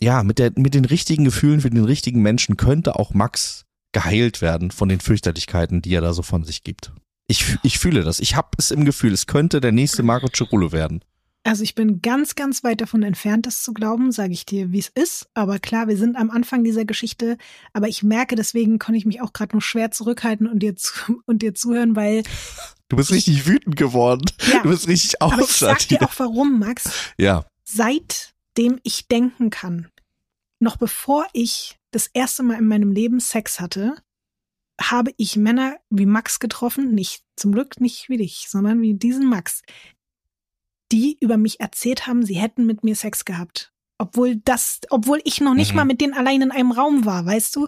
Speaker 4: ja, mit der, mit den richtigen Gefühlen für den richtigen Menschen könnte auch Max geheilt werden von den Fürchterlichkeiten, die er da so von sich gibt. Ich, ich fühle das. Ich habe es im Gefühl, es könnte der nächste Marco Cirulo werden.
Speaker 5: Also ich bin ganz, ganz weit davon entfernt, das zu glauben, sage ich dir, wie es ist. Aber klar, wir sind am Anfang dieser Geschichte. Aber ich merke, deswegen konnte ich mich auch gerade nur schwer zurückhalten und dir, zu, und dir zuhören, weil
Speaker 4: Du bist richtig wütend geworden.
Speaker 5: Ja.
Speaker 4: Du bist richtig
Speaker 5: aber ich sag dir auch warum, Max.
Speaker 4: Ja.
Speaker 5: Seitdem ich denken kann, noch bevor ich das erste Mal in meinem Leben Sex hatte, habe ich Männer wie Max getroffen, nicht zum Glück nicht wie dich, sondern wie diesen Max, die über mich erzählt haben, sie hätten mit mir Sex gehabt. Obwohl das, obwohl ich noch nicht
Speaker 4: Mhm.
Speaker 5: mal mit denen allein in einem Raum war, weißt du?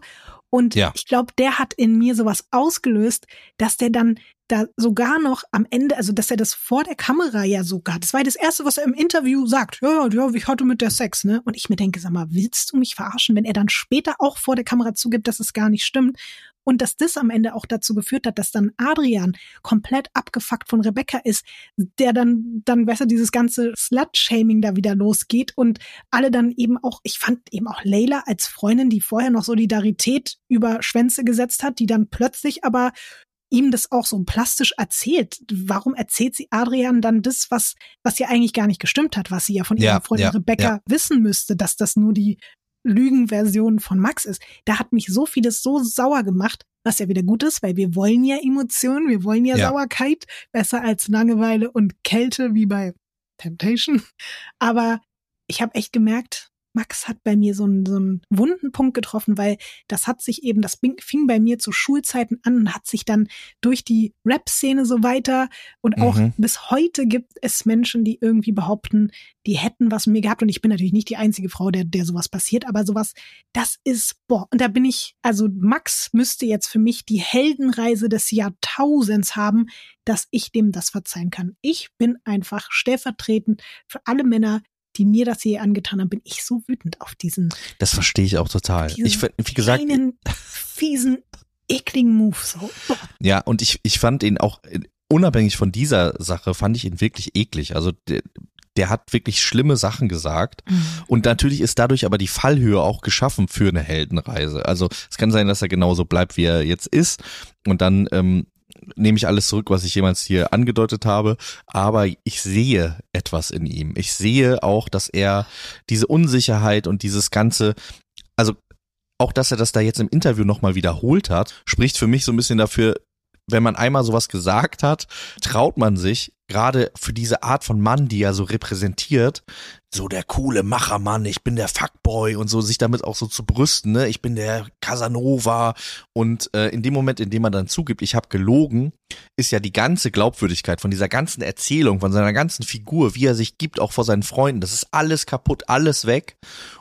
Speaker 5: Und
Speaker 4: Ja.
Speaker 5: ich glaube, der hat in mir sowas ausgelöst, dass der dann da sogar noch am Ende, also dass er das vor der Kamera ja sogar, das war ja das Erste, was er im Interview sagt, ja, ja, ja, ich hatte mit der Sex, ne? Und ich mir denke, sag mal, willst du mich verarschen, wenn er dann später auch vor der Kamera zugibt, dass es gar nicht stimmt? Und dass das am Ende auch dazu geführt hat, dass dann Adrian komplett abgefuckt von Rebecca ist, der dann, dann besser dieses ganze Slut-Shaming da wieder losgeht und alle dann eben auch, ich fand eben auch Layla als Freundin, die vorher noch Solidarität über Schwänze gesetzt hat, die dann plötzlich aber ihm das auch so plastisch erzählt. Warum erzählt sie Adrian dann das, was, was ja eigentlich gar nicht gestimmt hat, was sie ja von ihrer
Speaker 4: Ja,
Speaker 5: Freundin
Speaker 4: ja,
Speaker 5: Rebecca
Speaker 4: ja.
Speaker 5: wissen müsste, dass das nur die Lügenversion von Max ist. Da hat mich so vieles so sauer gemacht, was ja wieder gut ist, weil wir wollen ja Emotionen, wir wollen ja,
Speaker 4: Ja.
Speaker 5: Sauerkeit, besser als Langeweile und Kälte wie bei Temptation. Aber ich habe echt gemerkt, Max hat bei mir so einen, so einen wunden Punkt getroffen, weil das hat sich eben, das fing bei mir zu Schulzeiten an und hat sich dann durch die Rap-Szene so weiter und auch
Speaker 4: Mhm.
Speaker 5: bis heute gibt es Menschen, die irgendwie behaupten, die hätten was mit mir gehabt und ich bin natürlich nicht die einzige Frau, der, der sowas passiert, aber sowas, das ist, boah, und da bin ich, also Max müsste jetzt für mich die Heldenreise des Jahrtausends haben, dass ich dem das verzeihen kann. Ich bin einfach stellvertretend für alle Männer, die mir das hier angetan haben, bin ich so wütend auf diesen
Speaker 4: Das verstehe ich auch total. Ich, wie gesagt,
Speaker 5: kleinen, fiesen, ekligen Move. So.
Speaker 4: Ja, und ich, ich fand ihn auch, äh, unabhängig von dieser Sache, fand ich ihn wirklich eklig. Also der, der hat wirklich schlimme Sachen gesagt. Und natürlich ist dadurch aber die Fallhöhe auch geschaffen für eine Heldenreise. Also es kann sein, dass er genauso bleibt, wie er jetzt ist. Und dann ähm, nehme ich alles zurück, was ich jemals hier angedeutet habe. Aber ich sehe etwas in ihm. Ich sehe auch, dass er diese Unsicherheit und dieses ganze, also auch, dass er das da jetzt im Interview nochmal wiederholt hat, spricht für mich so ein bisschen dafür, wenn man einmal sowas gesagt hat, traut man sich, gerade für diese Art von Mann, die er so repräsentiert, so der coole Machermann, ich bin der Fuckboy und so, sich damit auch so zu brüsten, ne? Ich bin der Casanova. Und äh, in dem Moment, in dem man dann zugibt, ich habe gelogen, ist ja die ganze Glaubwürdigkeit von dieser ganzen Erzählung, von seiner ganzen Figur, wie er sich gibt, auch vor seinen Freunden, das ist alles kaputt, alles weg.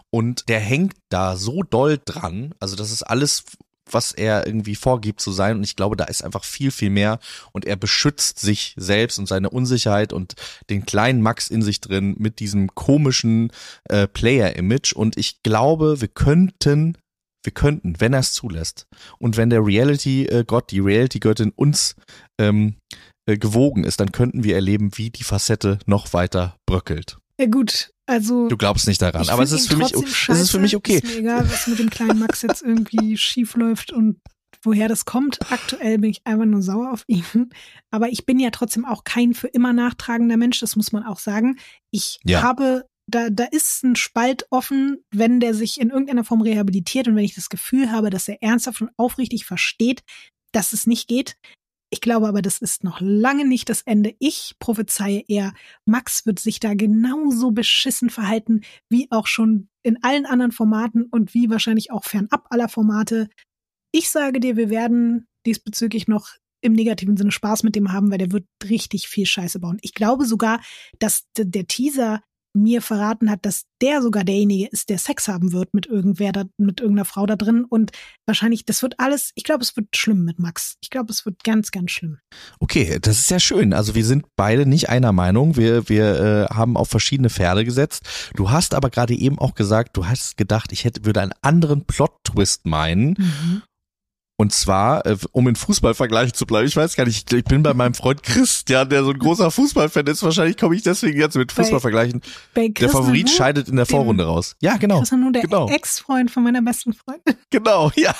Speaker 4: Und der hängt da so doll dran, also das ist alles was er irgendwie vorgibt zu sein. Und ich glaube, da ist einfach viel, viel mehr. Und er beschützt sich selbst und seine Unsicherheit und den kleinen Max in sich drin mit diesem komischen äh, Player-Image. Und ich glaube, wir könnten, wir könnten, wenn er es zulässt und wenn der Reality-Gott, die Reality-Göttin uns ähm, äh, gewogen ist, dann könnten wir erleben, wie die Facette noch weiter bröckelt.
Speaker 5: Ja gut, also
Speaker 4: Du glaubst nicht daran, aber es ist für mich,
Speaker 5: trotzdem
Speaker 4: es ist für mich
Speaker 5: scheiße.
Speaker 4: okay.
Speaker 5: Ist mir egal, was mit dem kleinen Max jetzt irgendwie schief läuft und woher das kommt. Aktuell bin ich einfach nur sauer auf ihn. Aber ich bin ja trotzdem auch kein für immer nachtragender Mensch, das muss man auch sagen. Ich
Speaker 4: Ja.
Speaker 5: habe, da, da ist ein Spalt offen, wenn der sich in irgendeiner Form rehabilitiert und wenn ich das Gefühl habe, dass er ernsthaft und aufrichtig versteht, dass es nicht geht. Ich glaube aber, das ist noch lange nicht das Ende. Ich prophezeie eher, Max wird sich da genauso beschissen verhalten, wie auch schon in allen anderen Formaten und wie wahrscheinlich auch fernab aller Formate. Ich sage dir, wir werden diesbezüglich noch im negativen Sinne Spaß mit dem haben, weil der wird richtig viel Scheiße bauen. Ich glaube sogar, dass der Teaser mir verraten hat, dass der sogar derjenige ist, der Sex haben wird mit irgendwer da, mit irgendeiner Frau da drin und wahrscheinlich, das wird alles, ich glaube, es wird schlimm mit Max. Ich glaube, es wird ganz, ganz schlimm.
Speaker 4: Okay, das ist ja schön. Also wir sind beide nicht einer Meinung. Wir, wir äh, haben auf verschiedene Pferde gesetzt. Du hast aber gerade eben auch gesagt, du hast gedacht, ich hätte würde einen anderen Plot-Twist meinen. Und zwar, äh, um in Fußballvergleich zu bleiben, ich weiß gar nicht, ich bin bei meinem Freund Christian, der so ein großer Fußballfan ist. Wahrscheinlich komme ich deswegen jetzt mit
Speaker 5: Bei
Speaker 4: Fußballvergleichen.
Speaker 5: Bei
Speaker 4: Der Favorit scheidet in der Vorrunde raus. Ja, genau.
Speaker 5: Chris Nanu, der
Speaker 4: genau.
Speaker 5: Ex-Freund von meiner besten Freundin.
Speaker 4: Genau, ja.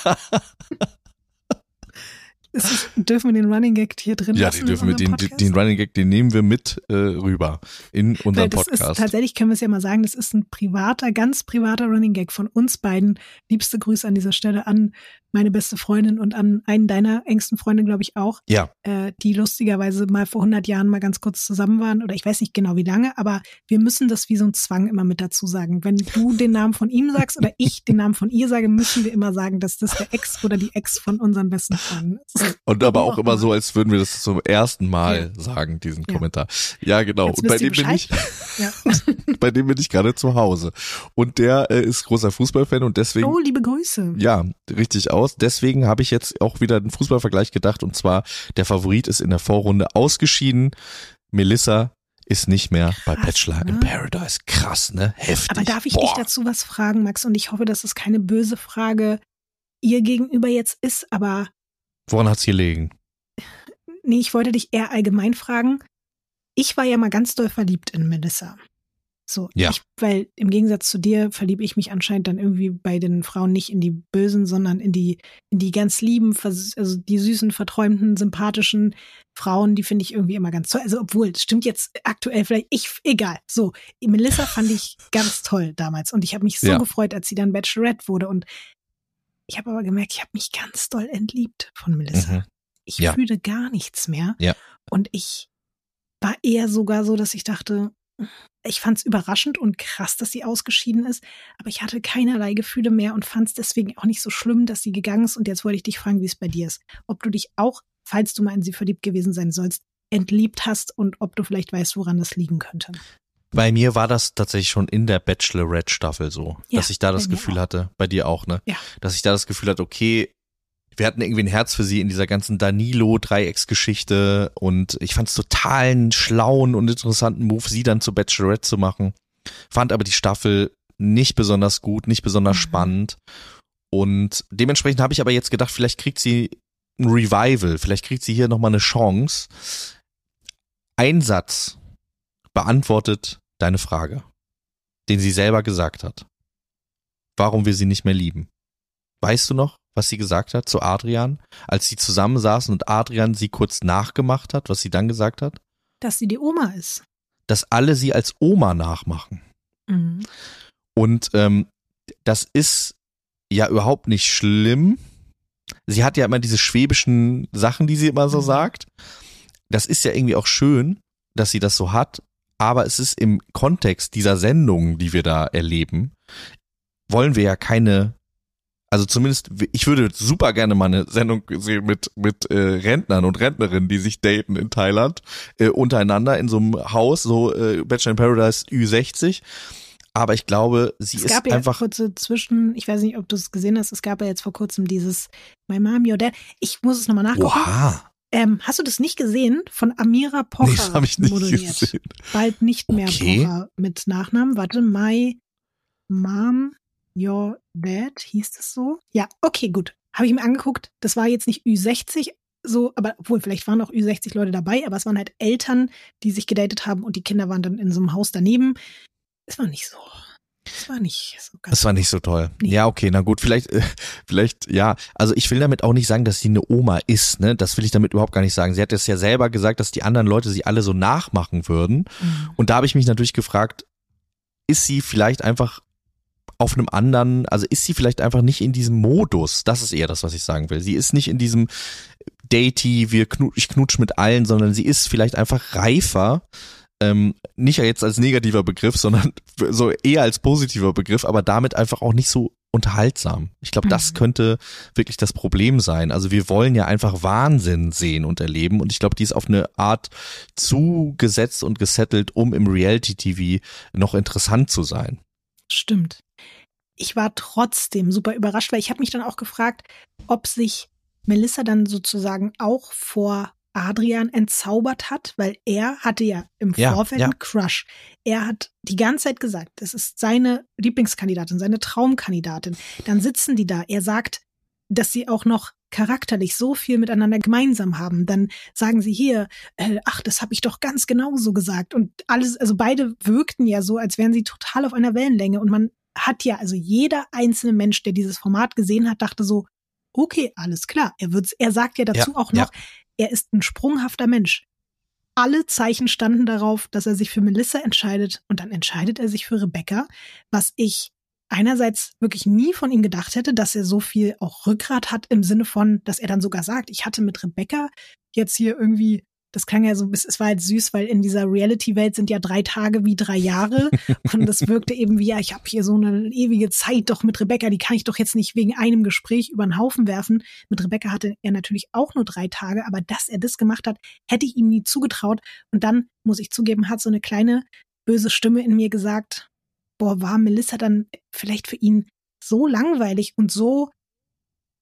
Speaker 5: Ist dürfen wir den Running Gag hier drin
Speaker 4: Ja,
Speaker 5: lassen
Speaker 4: den dürfen wir, den,
Speaker 5: Podcast?
Speaker 4: den Running Gag, den nehmen wir mit äh, rüber in unseren
Speaker 5: das ist
Speaker 4: Podcast.
Speaker 5: tatsächlich, können wir es ja mal sagen, das ist ein privater, ganz privater Running Gag von uns beiden. Liebste Grüße an dieser Stelle an meine beste Freundin und an einen deiner engsten Freunde, glaube ich, auch,
Speaker 4: Ja,
Speaker 5: äh, die lustigerweise mal vor 100 Jahren mal ganz kurz zusammen waren oder ich weiß nicht genau wie lange, aber wir müssen das wie so ein Zwang immer mit dazu sagen. Wenn du den Namen von ihm sagst oder ich den Namen von ihr sage, müssen wir immer sagen, dass das der Ex oder die Ex von unseren besten Freunden ist.
Speaker 4: Und aber auch immer so, als würden wir das zum ersten Mal sagen, diesen
Speaker 5: Ja.
Speaker 4: Kommentar. Ja, genau.
Speaker 5: Jetzt
Speaker 4: Und bei dem bin ich,
Speaker 5: Ja.
Speaker 4: bei dem bin ich gerade zu Hause. Und der äh, ist großer Fußballfan und deswegen
Speaker 5: Oh, liebe Grüße.
Speaker 4: Ja, richtig aus. Deswegen habe ich jetzt auch wieder einen Fußballvergleich gedacht und zwar der Favorit ist in der Vorrunde ausgeschieden. Melissa ist nicht mehr bei
Speaker 5: Krass,
Speaker 4: Bachelor in
Speaker 5: ne?
Speaker 4: Paradise. Krass, ne? Heftig.
Speaker 5: Aber darf ich
Speaker 4: Boah.
Speaker 5: dich dazu was fragen, Max? Und ich hoffe, dass es keine böse Frage ihr gegenüber jetzt ist, aber
Speaker 4: Woran hat's gelegen?
Speaker 5: Nee, ich wollte dich eher allgemein fragen. Ich war ja mal ganz doll verliebt in Melissa. So,
Speaker 4: Ja.
Speaker 5: ich, weil im Gegensatz zu dir verliebe ich mich anscheinend dann irgendwie bei den Frauen nicht in die bösen, sondern in die, in die ganz lieben, also die süßen, verträumten, sympathischen Frauen, die finde ich irgendwie immer ganz toll. Also, obwohl, das stimmt jetzt aktuell vielleicht, ich, egal. So, Melissa fand ich ganz toll damals und ich habe mich so
Speaker 4: Ja.
Speaker 5: gefreut, als sie dann Bachelorette wurde und ich habe aber gemerkt, ich habe mich ganz doll entliebt von Melissa.
Speaker 4: Mhm.
Speaker 5: Ich
Speaker 4: Ja.
Speaker 5: fühle gar nichts mehr.
Speaker 4: Ja.
Speaker 5: Und ich war eher sogar so, dass ich dachte, ich fand es überraschend und krass, dass sie ausgeschieden ist, aber ich hatte keinerlei Gefühle mehr und fand es deswegen auch nicht so schlimm, dass sie gegangen ist. Und jetzt wollte ich dich fragen, wie es bei dir ist. Ob du dich auch, falls du mal in sie verliebt gewesen sein sollst, entliebt hast und ob du vielleicht weißt, woran das liegen könnte.
Speaker 4: Bei mir war das tatsächlich schon in der Bachelorette-Staffel so,
Speaker 5: Ja,
Speaker 4: dass ich da das Gefühl
Speaker 5: auch.
Speaker 4: hatte, bei dir auch, ne?
Speaker 5: Ja.
Speaker 4: Dass ich da das Gefühl hatte, okay, wir hatten irgendwie ein Herz für sie in dieser ganzen Danilo-Dreiecksgeschichte und ich fand es total einen schlauen und interessanten Move, sie dann zur Bachelorette zu machen. Fand aber die Staffel nicht besonders gut, nicht besonders
Speaker 5: Mhm.
Speaker 4: spannend. Und dementsprechend habe ich aber jetzt gedacht, vielleicht kriegt sie ein Revival, vielleicht kriegt sie hier nochmal eine Chance. Ein Satz beantwortet deine Frage, den sie selber gesagt hat. Warum wir sie nicht mehr lieben. Weißt du noch, was sie gesagt hat zu Adrian, als sie zusammensaßen und Adrian sie kurz nachgemacht hat, was sie dann gesagt hat?
Speaker 5: Dass sie die Oma ist.
Speaker 4: Dass alle sie als Oma nachmachen.
Speaker 5: Mhm.
Speaker 4: Und ähm, das ist ja überhaupt nicht schlimm. Sie hat ja immer diese schwäbischen Sachen, die sie immer so
Speaker 5: Mhm.
Speaker 4: sagt. Das ist ja irgendwie auch schön, dass sie das so hat. Aber es ist im Kontext dieser Sendung, die wir da erleben, wollen wir ja keine, also zumindest, ich würde super gerne mal eine Sendung sehen mit, mit äh, Rentnern und Rentnerinnen, die sich daten in Thailand, äh, untereinander in so einem Haus, so äh, Bachelor in Paradise Ü60. Aber ich glaube, sie
Speaker 5: Es
Speaker 4: ist
Speaker 5: gab ja
Speaker 4: einfach.
Speaker 5: kurze Zwischen, ich weiß nicht, ob du es gesehen hast, es gab ja jetzt vor kurzem dieses My Mom, Your Dad. Ich muss es nochmal nachgucken.
Speaker 4: Oha,
Speaker 5: Ähm, hast du das nicht gesehen? Von Amira Pocher
Speaker 4: nee, das habe ich nicht
Speaker 5: moderiert.
Speaker 4: gesehen.
Speaker 5: Bald nicht mehr
Speaker 4: Okay.
Speaker 5: Pocher mit Nachnamen. Warte, My Mom, Your Dad, hieß das so? Ja, okay, gut. Habe ich mir angeguckt. Das war jetzt nicht Ü60, so, aber obwohl, vielleicht waren auch Ü60 Leute dabei, aber es waren halt Eltern, die sich gedatet haben und die Kinder waren dann in so einem Haus daneben. Es war nicht so. Es war nicht so ganz.
Speaker 4: Das war nicht so toll.
Speaker 5: Nee.
Speaker 4: Ja, okay, na gut, vielleicht, äh, vielleicht, ja. Also ich will damit auch nicht sagen, dass sie eine Oma ist, ne? Das will ich damit überhaupt gar nicht sagen. Sie hat es ja selber gesagt, dass die anderen Leute sie alle so nachmachen würden.
Speaker 5: Mhm.
Speaker 4: Und da habe ich mich natürlich gefragt, ist sie vielleicht einfach auf einem anderen, also ist sie vielleicht einfach nicht in diesem Modus? Das ist eher das, was ich sagen will. Sie ist nicht in diesem Datey, wir knu ich knutsch mit allen, sondern sie ist vielleicht einfach reifer. Ähm, nicht jetzt als negativer Begriff, sondern so eher als positiver Begriff, aber damit einfach auch nicht so unterhaltsam. Ich glaube, das
Speaker 5: Mhm.
Speaker 4: könnte wirklich das Problem sein. Also wir wollen ja einfach Wahnsinn sehen und erleben und ich glaube, die ist auf eine Art zugesetzt und gesettelt, um im Reality-TV noch interessant zu sein.
Speaker 5: Stimmt. Ich war trotzdem super überrascht, weil ich habe mich dann auch gefragt, ob sich Melissa dann sozusagen auch vor Adrian entzaubert hat, weil er hatte ja im
Speaker 4: Ja,
Speaker 5: Vorfeld
Speaker 4: ja.
Speaker 5: einen Crush. Er hat die ganze Zeit gesagt, das ist seine Lieblingskandidatin, seine Traumkandidatin. Dann sitzen die da. Er sagt, dass sie auch noch charakterlich so viel miteinander gemeinsam haben. Dann sagen sie hier, äh, ach, das habe ich doch ganz genauso gesagt. Und alles, also beide wirkten ja so, als wären sie total auf einer Wellenlänge. Und man hat ja, also jeder einzelne Mensch, der dieses Format gesehen hat, dachte so, okay, alles klar. Er wird's, er sagt ja dazu
Speaker 4: Ja,
Speaker 5: auch noch, er ist ein sprunghafter Mensch. Alle Zeichen standen darauf, dass er sich für Melissa entscheidet und dann entscheidet er sich für Rebecca, was ich einerseits wirklich nie von ihm gedacht hätte, dass er so viel auch Rückgrat hat im Sinne von, dass er dann sogar sagt, ich hatte mit Rebecca jetzt hier irgendwie, das klang ja so, es war halt süß, weil in dieser Reality-Welt sind ja drei Tage wie drei Jahre und das wirkte eben wie, ja, ich habe hier so eine ewige Zeit doch mit Rebecca, die kann ich doch jetzt nicht wegen einem Gespräch über den Haufen werfen. Mit Rebecca hatte er natürlich auch nur drei Tage, aber dass er das gemacht hat, hätte ich ihm nie zugetraut. Und dann, muss ich zugeben, hat so eine kleine böse Stimme in mir gesagt, boah, war Melissa dann vielleicht für ihn so langweilig und so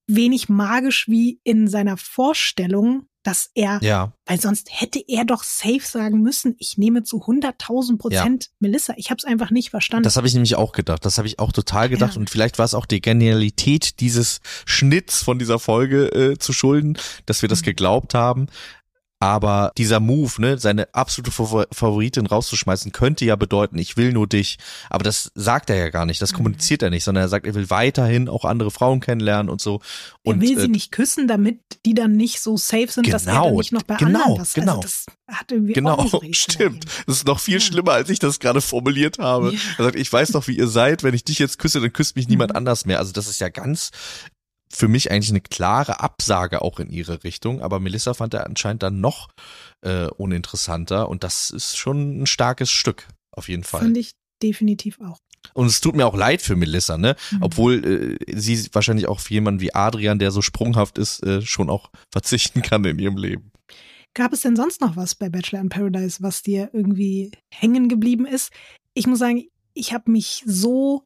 Speaker 5: wenig magisch wie in seiner Vorstellung, dass er,
Speaker 4: Ja.
Speaker 5: weil sonst hätte er doch safe sagen müssen, ich nehme zu 100.000 Prozent Melissa. Ich habe es einfach nicht verstanden.
Speaker 4: Das habe ich nämlich auch gedacht. Das habe ich auch total gedacht.
Speaker 5: Ja.
Speaker 4: Und vielleicht war es auch die Genialität dieses Schnitts von dieser Folge äh, zu schulden, dass wir das
Speaker 5: Mhm.
Speaker 4: geglaubt haben. Aber dieser Move, ne, seine absolute Favor- Favoritin rauszuschmeißen, könnte ja bedeuten, ich will nur dich. Aber das sagt er ja gar nicht, das
Speaker 5: Mhm.
Speaker 4: kommuniziert er nicht, sondern er sagt, er will weiterhin auch andere Frauen kennenlernen und so.
Speaker 5: er
Speaker 4: Und
Speaker 5: will
Speaker 4: äh,
Speaker 5: sie nicht küssen, damit die dann nicht so safe sind, dass er
Speaker 4: Genau,
Speaker 5: dann nicht noch bei
Speaker 4: genau,
Speaker 5: anderen was.
Speaker 4: genau.
Speaker 5: Also das hat irgendwie
Speaker 4: Genau, stimmt. Das ist noch viel
Speaker 5: Ja.
Speaker 4: schlimmer, als ich das gerade formuliert habe.
Speaker 5: Ja.
Speaker 4: Er sagt, ich weiß doch, wie ihr seid. Wenn ich dich jetzt küsse, dann küsst mich niemand
Speaker 5: Mhm.
Speaker 4: anders mehr. Also das ist ja ganz für mich eigentlich eine klare Absage auch in ihre Richtung. Aber Melissa fand er anscheinend dann noch äh, uninteressanter. Und das ist schon ein starkes Stück, auf jeden Fall.
Speaker 5: Fand ich definitiv auch.
Speaker 4: Und es tut mir auch leid für Melissa, ne?
Speaker 5: Mhm.
Speaker 4: Obwohl äh, sie wahrscheinlich auch für jemanden wie Adrian, der so sprunghaft ist, äh, schon auch verzichten kann in ihrem Leben.
Speaker 5: Gab es denn sonst noch was bei Bachelor in Paradise, was dir irgendwie hängen geblieben ist? Ich muss sagen, ich habe mich so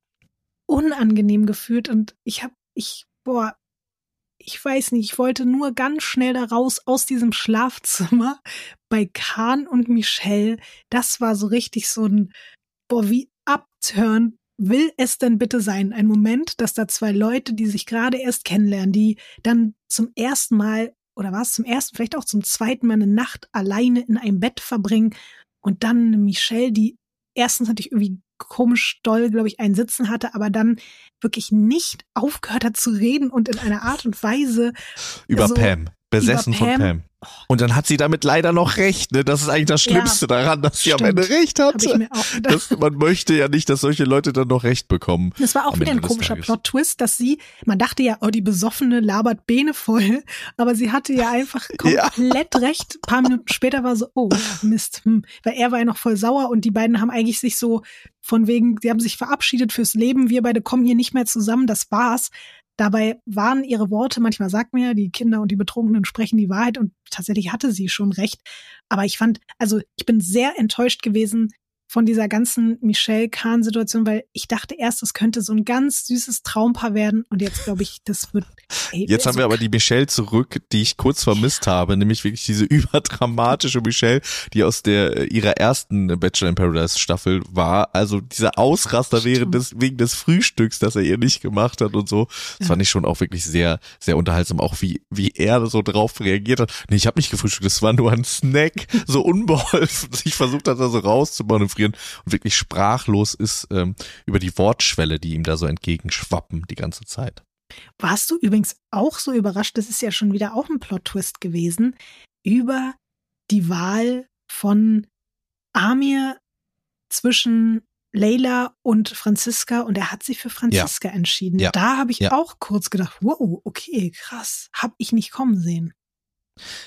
Speaker 5: unangenehm gefühlt und ich habe, ich, boah, ich weiß nicht, ich wollte nur ganz schnell da raus aus diesem Schlafzimmer bei Kahn und Michelle. Das war so richtig so ein, boah, wie abtören will es denn bitte sein? Ein Moment, dass da zwei Leute, die sich gerade erst kennenlernen, die dann zum ersten Mal oder war es zum ersten, vielleicht auch zum zweiten Mal eine Nacht alleine in einem Bett verbringen und dann eine Michelle, die erstens natürlich irgendwie komisch doll, glaube ich, einen Sitzen hatte, aber dann wirklich nicht aufgehört hat zu reden und in einer Art und Weise
Speaker 4: Über
Speaker 5: so,
Speaker 4: Pam. Besessen
Speaker 5: über
Speaker 4: von
Speaker 5: Pam.
Speaker 4: Pam. Und dann hat sie damit leider noch recht, ne? Das ist eigentlich das
Speaker 5: Ja,
Speaker 4: Schlimmste daran, dass sie am
Speaker 5: stimmt.
Speaker 4: Ende recht hatte. Das, man möchte ja nicht, dass solche Leute dann noch recht bekommen.
Speaker 5: Das war auch wieder ein komischer. Plot-Twist, dass sie, man dachte ja, oh, die Besoffene labert Bene voll, aber sie hatte ja einfach
Speaker 4: Ja.
Speaker 5: komplett recht. Ein paar Minuten später war so, oh, ja, Mist, hm. weil er war ja noch voll sauer und die beiden haben eigentlich sich so von wegen, sie haben sich verabschiedet fürs Leben, wir beide kommen hier nicht mehr zusammen, das war's. Dabei waren ihre Worte, manchmal sagt man ja, die Kinder und die Betrunkenen sprechen die Wahrheit und tatsächlich hatte sie schon recht. Aber ich fand, also ich bin sehr enttäuscht gewesen von dieser ganzen Michelle Kahn-Situation, weil ich dachte erst, das könnte so ein ganz süßes Traumpaar werden und jetzt glaube ich, das wird. Ey,
Speaker 4: Jetzt haben
Speaker 5: so
Speaker 4: wir aber die Michelle zurück, die ich kurz vermisst habe, nämlich wirklich diese überdramatische Michelle, die aus der äh, ihrer ersten Bachelor in Paradise Staffel war. Also dieser Ausraster während des, wegen des Frühstücks, das er ihr nicht gemacht hat und so. Das
Speaker 5: Ja.
Speaker 4: fand ich schon auch wirklich sehr, sehr unterhaltsam. Auch wie, wie er so drauf reagiert hat. Nee, ich habe nicht gefrühstückt, das war nur ein Snack. So unbeholfen sich versucht hat, da so rauszumanövrieren und wirklich sprachlos ist ähm, über die Wortschwelle, die ihm da so entgegenschwappen die ganze Zeit.
Speaker 5: Warst du übrigens auch so überrascht, das ist ja schon wieder auch ein Plot-Twist gewesen, über die Wahl von Amir zwischen Leila und Franziska und er hat sich für Franziska entschieden.
Speaker 4: Ja.
Speaker 5: Da habe ich
Speaker 4: Ja.
Speaker 5: auch kurz gedacht, wow, okay, krass, hab ich nicht kommen sehen.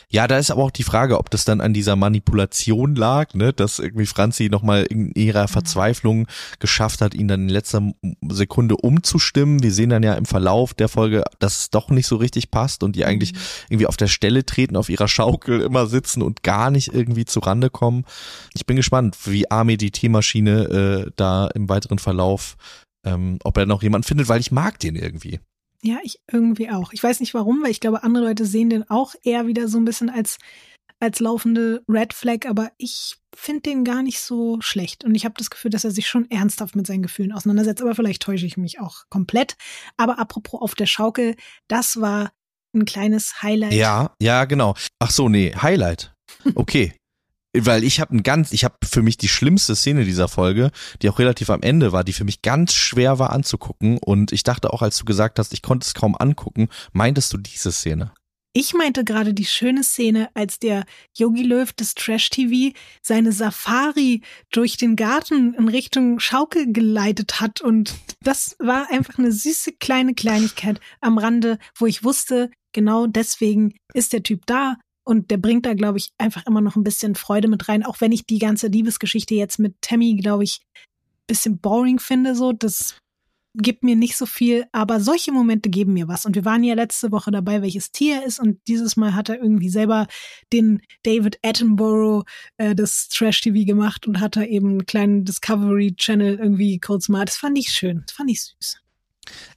Speaker 4: Ja, da ist aber auch die Frage, ob das dann an dieser Manipulation lag, ne, dass irgendwie Franzi nochmal in ihrer Verzweiflung geschafft hat, ihn dann in letzter Sekunde umzustimmen. Wir sehen dann ja im Verlauf der Folge, dass es doch nicht so richtig passt und die eigentlich irgendwie auf der Stelle treten, auf ihrer Schaukel immer sitzen und gar nicht irgendwie zu Rande kommen. Ich bin gespannt, wie Arme die Teemaschine äh, da im weiteren Verlauf, ähm, ob er noch jemanden findet, weil ich mag den irgendwie.
Speaker 5: Ja, ich irgendwie auch. Ich weiß nicht warum, weil ich glaube, andere Leute sehen den auch eher wieder so ein bisschen als, als laufende Red Flag, aber ich finde den gar nicht so schlecht. Und ich habe das Gefühl, dass er sich schon ernsthaft mit seinen Gefühlen auseinandersetzt, aber vielleicht täusche ich mich auch komplett. Aber apropos auf der Schaukel, das war ein kleines Highlight.
Speaker 4: Ja, ja, genau. Ach so, nee, Highlight. Okay. Weil ich habe ein ganz, ich habe für mich die schlimmste Szene dieser Folge, die auch relativ am Ende war, die für mich ganz schwer war anzugucken. Und ich dachte auch, als du gesagt hast, ich konnte es kaum angucken, meintest du diese Szene?
Speaker 5: Ich meinte gerade die schöne Szene, als der Yogi Löw des Trash TV seine Safari durch den Garten in Richtung Schaukel geleitet hat. Und das war einfach eine süße kleine Kleinigkeit am Rande, wo ich wusste, genau deswegen ist der Typ da. Und der bringt da, glaube ich, einfach immer noch ein bisschen Freude mit rein. Auch wenn ich die ganze Liebesgeschichte jetzt mit Tammy, glaube ich, bisschen boring finde. So, das gibt mir nicht so viel, aber solche Momente geben mir was. Und wir waren ja letzte Woche dabei, welches Tier er ist. Und dieses Mal hat er irgendwie selber den David Attenborough äh, des Trash TV gemacht und hat da eben einen kleinen Discovery Channel irgendwie kurz mal. Das fand ich schön. Das fand ich süß.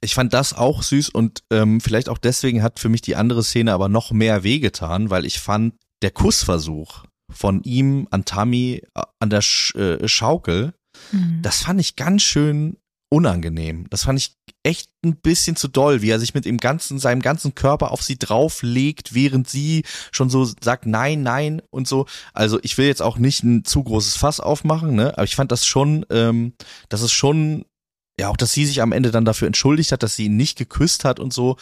Speaker 4: Ich fand das auch süß und ähm, vielleicht auch deswegen hat für mich die andere Szene aber noch mehr wehgetan, weil ich fand, der Kussversuch von ihm an Tammy äh, an der Sch äh, Schaukel,
Speaker 5: Mhm.
Speaker 4: das fand ich ganz schön unangenehm. Das fand ich echt ein bisschen zu doll, wie er sich mit dem ganzen, seinem ganzen Körper auf sie drauflegt, während sie schon so sagt nein, nein und so. Also ich will jetzt auch nicht ein zu großes Fass aufmachen, ne? Aber ich fand das schon, ähm, das ist schon, ja auch, dass sie sich am Ende dann dafür entschuldigt hat, dass sie ihn nicht geküsst hat und so.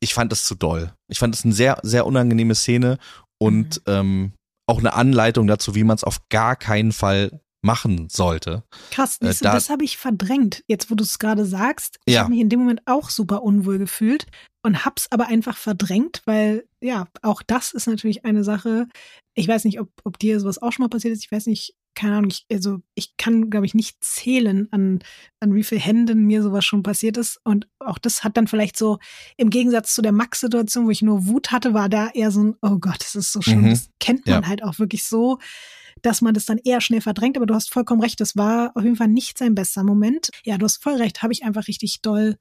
Speaker 4: Ich fand das zu doll. Ich fand das eine sehr, sehr unangenehme Szene und ähm, auch eine Anleitung dazu, wie man es auf gar keinen Fall machen sollte.
Speaker 5: Krass,
Speaker 4: Äh, da-
Speaker 5: das habe ich verdrängt, jetzt wo du es gerade sagst. Ich
Speaker 4: Ja.
Speaker 5: habe mich in dem Moment auch super unwohl gefühlt und hab's aber einfach verdrängt, weil ja, auch das ist natürlich eine Sache. Ich weiß nicht, ob, ob dir sowas auch schon mal passiert ist. Ich weiß nicht, keine Ahnung, ich, also ich kann, glaube ich, nicht zählen an, an wie viel Händen mir sowas schon passiert ist. Und auch das hat dann vielleicht so, im Gegensatz zu der Max-Situation, wo ich nur Wut hatte, war da eher so ein, oh Gott, das ist so schlimm.
Speaker 4: Mhm.
Speaker 5: Das kennt man
Speaker 4: Ja.
Speaker 5: halt auch wirklich so dass man das dann eher schnell verdrängt. Aber du hast vollkommen recht, das war auf jeden Fall nicht sein bester Moment. Ja, du hast voll recht, habe ich einfach richtig doll,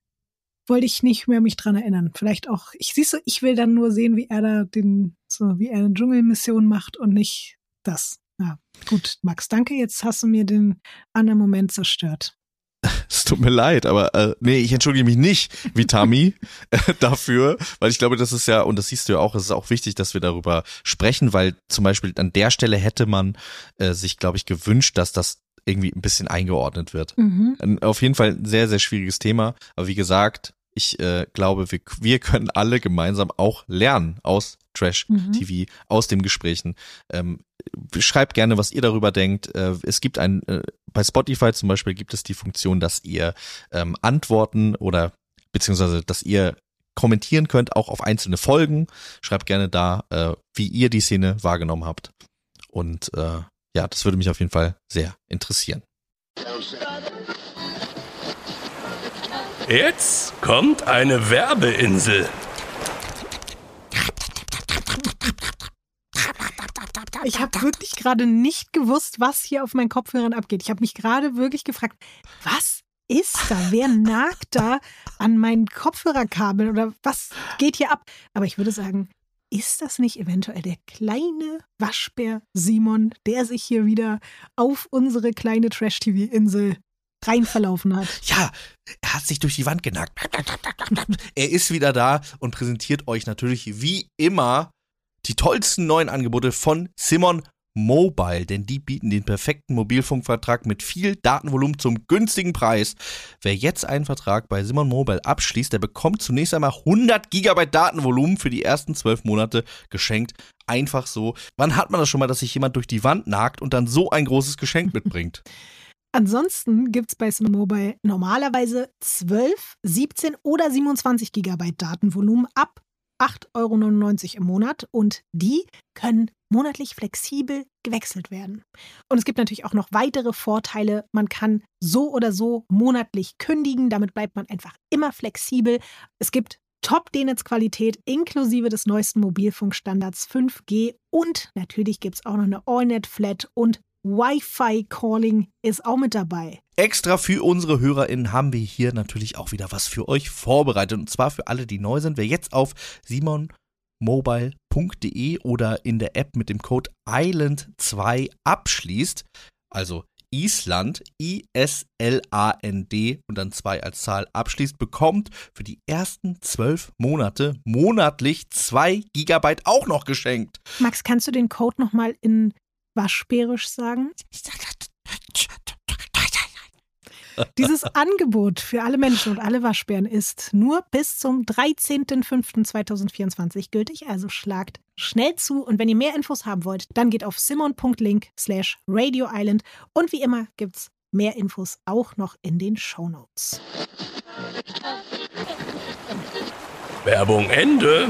Speaker 5: wollte ich nicht mehr mich dran erinnern. Vielleicht auch, ich siehst du, ich will dann nur sehen, wie er da den, so wie er eine Dschungelmission macht und nicht das. Ja, gut, Max, danke. Jetzt hast du mir den anderen Moment zerstört.
Speaker 4: Es tut mir leid, aber äh, nee, ich entschuldige mich nicht, Vitami, äh, dafür, weil ich glaube, das ist ja, und das siehst du ja auch, es ist auch wichtig, dass wir darüber sprechen, weil zum Beispiel an der Stelle hätte man äh, sich, glaube ich, gewünscht, dass das irgendwie ein bisschen eingeordnet wird.
Speaker 5: Mhm.
Speaker 4: Auf jeden Fall ein sehr, sehr schwieriges Thema, aber wie gesagt, ich äh, glaube, wir, wir können alle gemeinsam auch lernen aus
Speaker 5: Mhm.
Speaker 4: Trash-TV, aus den Gesprächen. Ähm, schreibt gerne, was ihr darüber denkt. Äh, es gibt ein, äh, bei Spotify zum Beispiel gibt es die Funktion, dass ihr ähm, Antworten oder beziehungsweise, dass ihr kommentieren könnt, auch auf einzelne Folgen. Schreibt gerne da, äh, wie ihr die Szene wahrgenommen habt. Und äh, ja, das würde mich auf jeden Fall sehr interessieren.
Speaker 2: Jetzt kommt eine Werbeinsel.
Speaker 5: Ich habe wirklich gerade nicht gewusst, was hier auf meinen Kopfhörern abgeht. Ich habe mich gerade wirklich gefragt, was ist da? Wer nagt da an meinen Kopfhörerkabeln oder was geht hier ab? Aber ich würde sagen, ist das nicht eventuell der kleine Waschbär Simon, der sich hier wieder auf unsere kleine Trash-TV-Insel rein verlaufen hat?
Speaker 4: Ja, er hat sich durch die Wand genagt. Er ist wieder da und präsentiert euch natürlich wie immer die tollsten neuen Angebote von Simon Mobile, denn die bieten den perfekten Mobilfunkvertrag mit viel Datenvolumen zum günstigen Preis. Wer jetzt einen Vertrag bei Simon Mobile abschließt, der bekommt zunächst einmal 100 Gigabyte Datenvolumen für die ersten 12 Monate geschenkt. Einfach so. Wann hat man das schon mal, dass sich jemand durch die Wand nagt und dann so ein großes Geschenk mitbringt?
Speaker 5: Ansonsten gibt's bei Simon Mobile normalerweise 12, 17 oder 27 Gigabyte Datenvolumen ab 8,99 Euro im Monat und die können monatlich flexibel gewechselt werden. Und es gibt natürlich auch noch weitere Vorteile. Man kann so oder so monatlich kündigen, damit bleibt man einfach immer flexibel. Es gibt Top-D-Netz-Qualität inklusive des neuesten Mobilfunkstandards 5G und natürlich gibt's auch noch eine AllNet-Flat und Wi-Fi-Calling ist auch mit dabei.
Speaker 4: Extra für unsere HörerInnen haben wir hier natürlich auch wieder was für euch vorbereitet. Und zwar für alle, die neu sind. Wer jetzt auf simonmobile.de oder in der App mit dem Code ISLAND2 abschließt, also Island, I-S-L-A-N-D und dann 2 als Zahl abschließt, bekommt für die ersten zwölf Monate monatlich 2 Gigabyte auch noch geschenkt.
Speaker 5: Max, kannst du den Code nochmal in Waschbärisch sagen? Dieses Angebot für alle Menschen und alle Waschbären ist nur bis zum 13.05.2024 gültig, also schlagt schnell zu und wenn ihr mehr Infos haben wollt, dann geht auf simon.link slash Radio Island und wie immer gibt's mehr Infos auch noch in den Shownotes.
Speaker 2: Werbung Ende.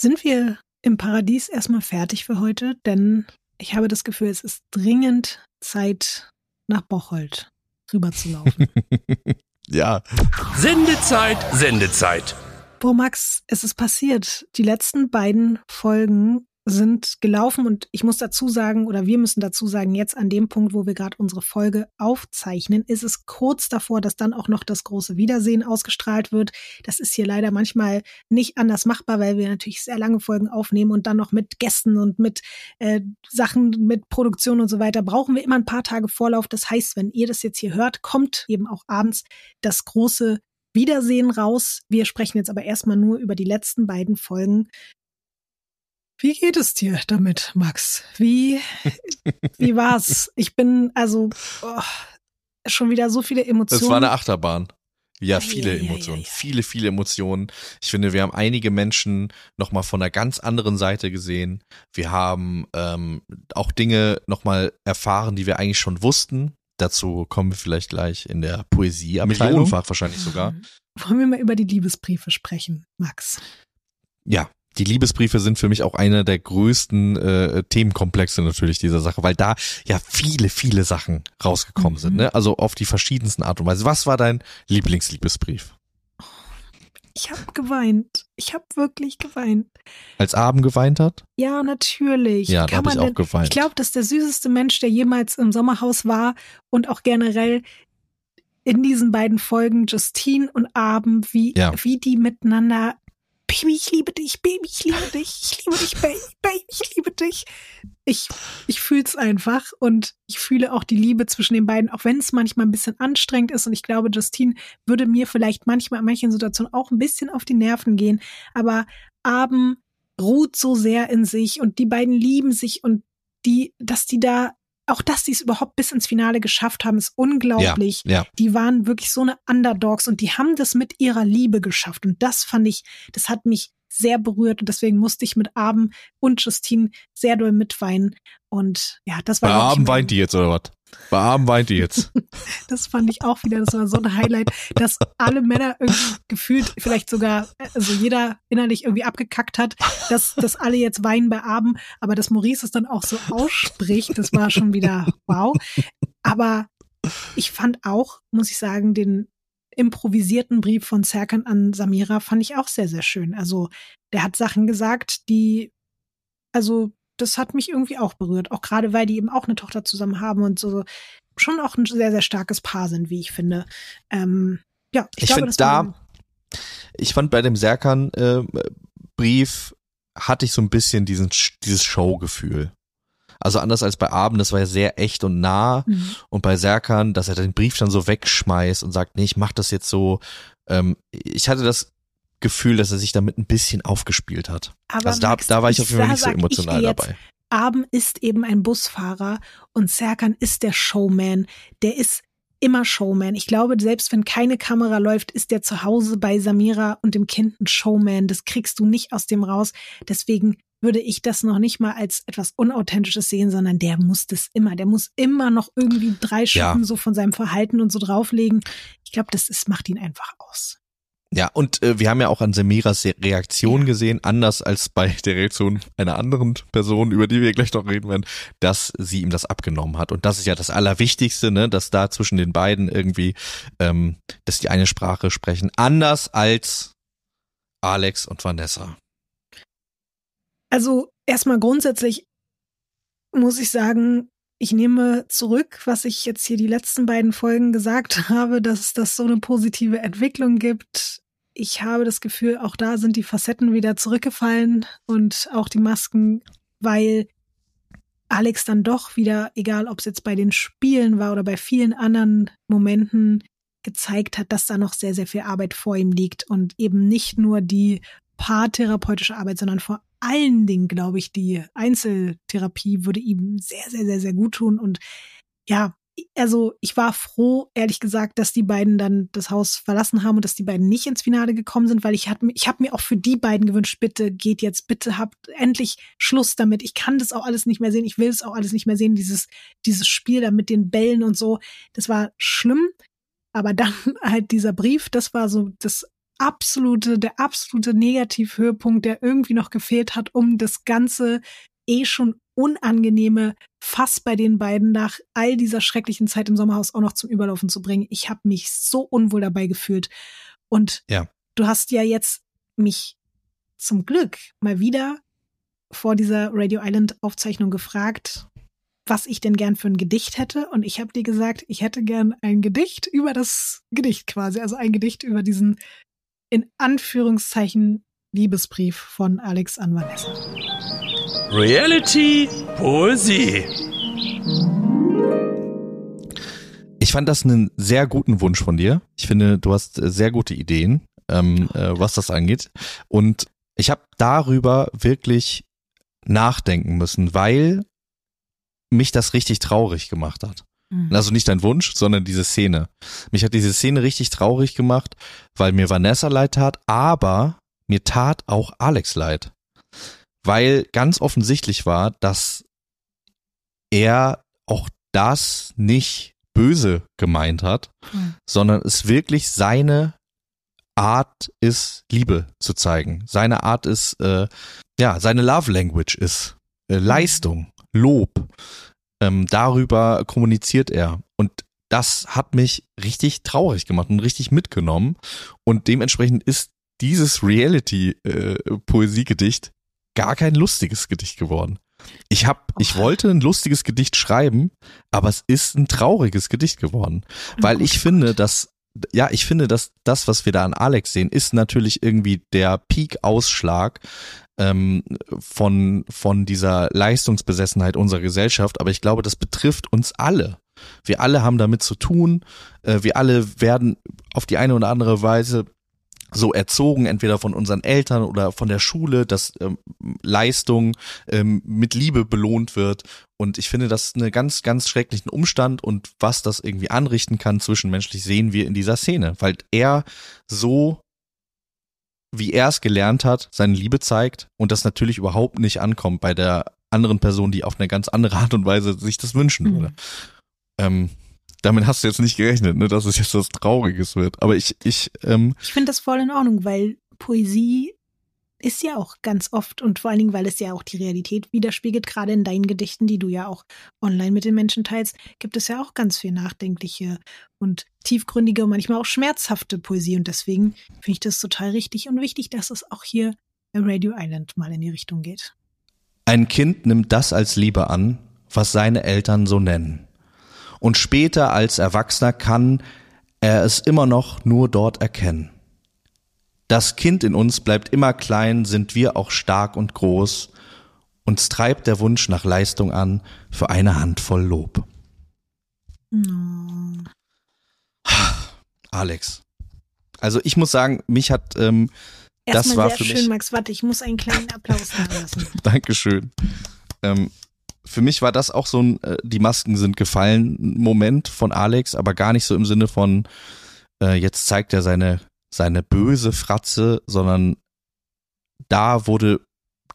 Speaker 5: Sind wir im Paradies erstmal fertig für heute? Denn ich habe das Gefühl, es ist dringend Zeit, nach Bocholt rüberzulaufen.
Speaker 4: Ja,
Speaker 2: Sendezeit, Sendezeit.
Speaker 5: Boah, Max, es ist passiert. Die letzten beiden Folgen sind gelaufen und ich muss dazu sagen, oder wir müssen dazu sagen, jetzt an dem Punkt, wo wir gerade unsere Folge aufzeichnen, ist es kurz davor, dass dann auch noch das große Wiedersehen ausgestrahlt wird. Das ist hier leider manchmal nicht anders machbar, weil wir natürlich sehr lange Folgen aufnehmen und dann noch mit Gästen und mit äh, Sachen, mit Produktion und so weiter, brauchen wir immer ein paar Tage Vorlauf. Das heißt, wenn ihr das jetzt hier hört, kommt eben auch abends das große Wiedersehen raus. Wir sprechen jetzt aber erstmal nur über die letzten beiden Folgen wie geht es dir damit, Max? Wie, wie war's? Ich bin also oh, schon wieder so viele Emotionen.
Speaker 4: Das war eine Achterbahn. Ja, viele ja, Emotionen, ja, ja, viele, viele Emotionen. Ich finde, wir haben einige Menschen nochmal von einer ganz anderen Seite gesehen. Wir haben ähm, auch Dinge nochmal erfahren, die wir eigentlich schon wussten. Dazu kommen wir vielleicht gleich in der Poesie, am Millionenfach wahrscheinlich sogar.
Speaker 5: Wollen wir mal über die Liebesbriefe sprechen, Max?
Speaker 4: Ja, die Liebesbriefe sind für mich auch einer der größten äh, Themenkomplexe natürlich dieser Sache, weil da ja viele, viele Sachen rausgekommen mhm. sind, ne? Also auf die verschiedensten Art und Weise. Was war dein Lieblingsliebesbrief?
Speaker 5: Ich habe geweint. Ich habe wirklich geweint.
Speaker 4: Als Abend geweint hat?
Speaker 5: Ja, natürlich.
Speaker 4: Ja, da habe ich auch denn, geweint.
Speaker 5: Ich glaube, das ist der süßeste Mensch, der jemals im Sommerhaus war und auch generell in diesen beiden Folgen Justine und Abend, wie, ja. wie die miteinander Baby, ich liebe dich, Baby, ich liebe dich, ich liebe dich, Baby, ich liebe dich. Ich, ich fühle es einfach und ich fühle auch die Liebe zwischen den beiden, auch wenn es manchmal ein bisschen anstrengend ist. Und ich glaube, Justine würde mir vielleicht manchmal in manchen Situationen auch ein bisschen auf die Nerven gehen. Aber Abend ruht so sehr in sich und die beiden lieben sich und die, dass die da auch dass sie es überhaupt bis ins Finale geschafft haben, ist unglaublich. Ja, ja. Die waren wirklich so eine Underdogs und die haben das mit ihrer Liebe geschafft. Und das fand ich, das hat mich sehr berührt und deswegen musste ich mit Abend und Justine sehr doll mitweinen. Und ja, das war.
Speaker 4: Bei Abend weint die jetzt oder was? Bei Abend weint die jetzt.
Speaker 5: das fand ich auch wieder, das war so ein Highlight, dass alle Männer irgendwie gefühlt, vielleicht sogar, also jeder innerlich irgendwie abgekackt hat, dass, dass alle jetzt weinen bei Abend, aber dass Maurice es dann auch so ausspricht, das war schon wieder wow. Aber ich fand auch, muss ich sagen, den improvisierten Brief von Serkan an Samira fand ich auch sehr, sehr schön. Also der hat Sachen gesagt, die, also das hat mich irgendwie auch berührt. Auch gerade, weil die eben auch eine Tochter zusammen haben und so schon auch ein sehr, sehr starkes Paar sind, wie ich finde. Ähm, ja,
Speaker 4: ich, ich glaube, da, ich fand bei dem Serkan-Brief äh, hatte ich so ein bisschen diesen, dieses Show-Gefühl. Also anders als bei Abend, das war ja sehr echt und nah. Mhm. Und bei Serkan, dass er den Brief dann so wegschmeißt und sagt, nee, ich mach das jetzt so. Ähm, ich hatte das Gefühl, dass er sich damit ein bisschen aufgespielt hat. Aber also da, Max, da war ich auf jeden Fall nicht so emotional dabei.
Speaker 5: Abend ist eben ein Busfahrer und Serkan ist der Showman. Der ist immer Showman. Ich glaube, selbst wenn keine Kamera läuft, ist der zu Hause bei Samira und dem Kind ein Showman. Das kriegst du nicht aus dem raus. Deswegen würde ich das noch nicht mal als etwas Unauthentisches sehen, sondern der muss das immer. Der muss immer noch irgendwie drei Schuppen ja. so von seinem Verhalten und so drauflegen. Ich glaube, das ist, macht ihn einfach aus.
Speaker 4: Ja, und äh, wir haben ja auch an Semiras Reaktion gesehen, anders als bei der Reaktion einer anderen Person, über die wir gleich noch reden werden, dass sie ihm das abgenommen hat. Und das ist ja das Allerwichtigste, ne, dass da zwischen den beiden irgendwie, ähm, dass die eine Sprache sprechen, anders als Alex und Vanessa.
Speaker 5: Also erstmal grundsätzlich muss ich sagen, ich nehme zurück, was ich jetzt hier die letzten beiden Folgen gesagt habe, dass das so eine positive Entwicklung gibt. Ich habe das Gefühl, auch da sind die Facetten wieder zurückgefallen und auch die Masken, weil Alex dann doch wieder, egal ob es jetzt bei den Spielen war oder bei vielen anderen Momenten, gezeigt hat, dass da noch sehr, sehr viel Arbeit vor ihm liegt und eben nicht nur die paartherapeutische Arbeit, sondern vor allen Dingen, glaube ich, die Einzeltherapie würde ihm sehr, sehr, sehr, sehr gut tun. Und ja, also ich war froh, ehrlich gesagt, dass die beiden dann das Haus verlassen haben und dass die beiden nicht ins Finale gekommen sind, weil ich hatte, ich habe mir auch für die beiden gewünscht, bitte geht jetzt, bitte habt endlich Schluss damit. Ich kann das auch alles nicht mehr sehen, ich will es auch alles nicht mehr sehen, dieses, dieses Spiel da mit den Bällen und so. Das war schlimm. Aber dann halt dieser Brief, das war so das absolute, der absolute Negativhöhepunkt, der irgendwie noch gefehlt hat, um das ganze eh schon unangenehme Fass bei den beiden nach all dieser schrecklichen Zeit im Sommerhaus auch noch zum Überlaufen zu bringen. Ich habe mich so unwohl dabei gefühlt. Und ja. du hast ja jetzt mich zum Glück mal wieder vor dieser Radio Island Aufzeichnung gefragt, was ich denn gern für ein Gedicht hätte. Und ich habe dir gesagt, ich hätte gern ein Gedicht über das Gedicht quasi. Also ein Gedicht über diesen in Anführungszeichen Liebesbrief von Alex an Vanessa.
Speaker 2: Reality Poesie.
Speaker 4: Ich fand das einen sehr guten Wunsch von dir. Ich finde, du hast äh, sehr gute Ideen, ähm, äh, was das angeht. Und ich habe darüber wirklich nachdenken müssen, weil mich das richtig traurig gemacht hat.
Speaker 5: Mhm.
Speaker 4: Also nicht dein Wunsch, sondern diese Szene. Mich hat diese Szene richtig traurig gemacht, weil mir Vanessa leid tat, aber mir tat auch Alex leid. Weil ganz offensichtlich war, dass er auch das nicht böse gemeint hat,
Speaker 5: Mhm.
Speaker 4: sondern es wirklich seine Art ist, Liebe zu zeigen. Seine Art ist, äh, ja, seine Love Language ist äh, Leistung, Lob. Ähm, darüber kommuniziert er. Und das hat mich richtig traurig gemacht und richtig mitgenommen. Und dementsprechend ist dieses Reality-Poesiegedicht gar kein lustiges Gedicht geworden. Ich hab, ich wollte ein lustiges Gedicht schreiben, aber es ist ein trauriges Gedicht geworden, weil ich finde, dass ja, ich finde, dass das, was wir da an Alex sehen, ist natürlich irgendwie der Peak-Ausschlag ähm, von von dieser Leistungsbesessenheit unserer Gesellschaft. Aber ich glaube, das betrifft uns alle. Wir alle haben damit zu tun. Äh, wir alle werden auf die eine oder andere Weise so erzogen, entweder von unseren Eltern oder von der Schule, dass ähm, Leistung ähm, mit Liebe belohnt wird. Und ich finde das einen ganz, ganz schrecklichen Umstand und was das irgendwie anrichten kann zwischenmenschlich, sehen wir in dieser Szene, weil er so, wie er es gelernt hat, seine Liebe zeigt und das natürlich überhaupt nicht ankommt bei der anderen Person, die auf eine ganz andere Art und Weise sich das wünschen
Speaker 5: Mhm.
Speaker 4: würde. Ähm, damit hast du jetzt nicht gerechnet, ne, dass es jetzt was Trauriges wird. Aber ich, ich, ähm,
Speaker 5: Ich finde das voll in Ordnung, weil Poesie ist ja auch ganz oft und vor allen Dingen, weil es ja auch die Realität widerspiegelt, gerade in deinen Gedichten, die du ja auch online mit den Menschen teilst, gibt es ja auch ganz viel nachdenkliche und tiefgründige und manchmal auch schmerzhafte Poesie. Und deswegen finde ich das total richtig und wichtig, dass es auch hier Radio Island mal in die Richtung geht.
Speaker 4: Ein Kind nimmt das als Liebe an, was seine Eltern so nennen. Und später als Erwachsener kann er es immer noch nur dort erkennen. Das Kind in uns bleibt immer klein, sind wir auch stark und groß. Uns treibt der Wunsch nach Leistung an für eine Handvoll Lob.
Speaker 5: Oh.
Speaker 4: Alex. Also ich muss sagen, mich hat, ähm, das war
Speaker 5: sehr
Speaker 4: für
Speaker 5: schön,
Speaker 4: mich,
Speaker 5: Max. Warte, ich muss einen kleinen Applaus nachlassen.
Speaker 4: Dankeschön. Ähm, für mich war das auch so ein äh, die Masken sind gefallen Moment von Alex, aber gar nicht so im Sinne von äh, jetzt zeigt er seine seine böse Fratze, sondern da wurde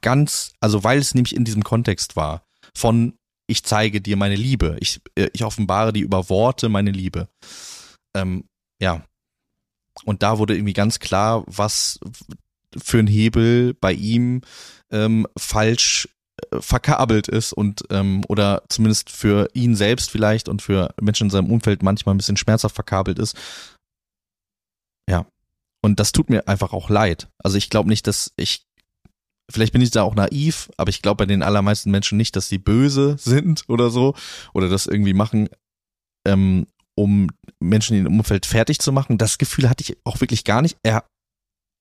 Speaker 4: ganz, also weil es nämlich in diesem Kontext war von ich zeige dir meine Liebe, ich äh, ich offenbare dir über Worte meine Liebe. Ähm, ja. Und da wurde irgendwie ganz klar, was für ein Hebel bei ihm ähm, falsch äh, verkabelt ist und ähm, oder zumindest für ihn selbst vielleicht und für Menschen in seinem Umfeld manchmal ein bisschen schmerzhaft verkabelt ist. Ja. Und das tut mir einfach auch leid. Also ich glaube nicht, dass ich vielleicht bin ich da auch naiv, aber ich glaube bei den allermeisten Menschen nicht, dass sie böse sind oder so oder das irgendwie machen, ähm, um Menschen in ihrem Umfeld fertig zu machen. Das Gefühl hatte ich auch wirklich gar nicht. Er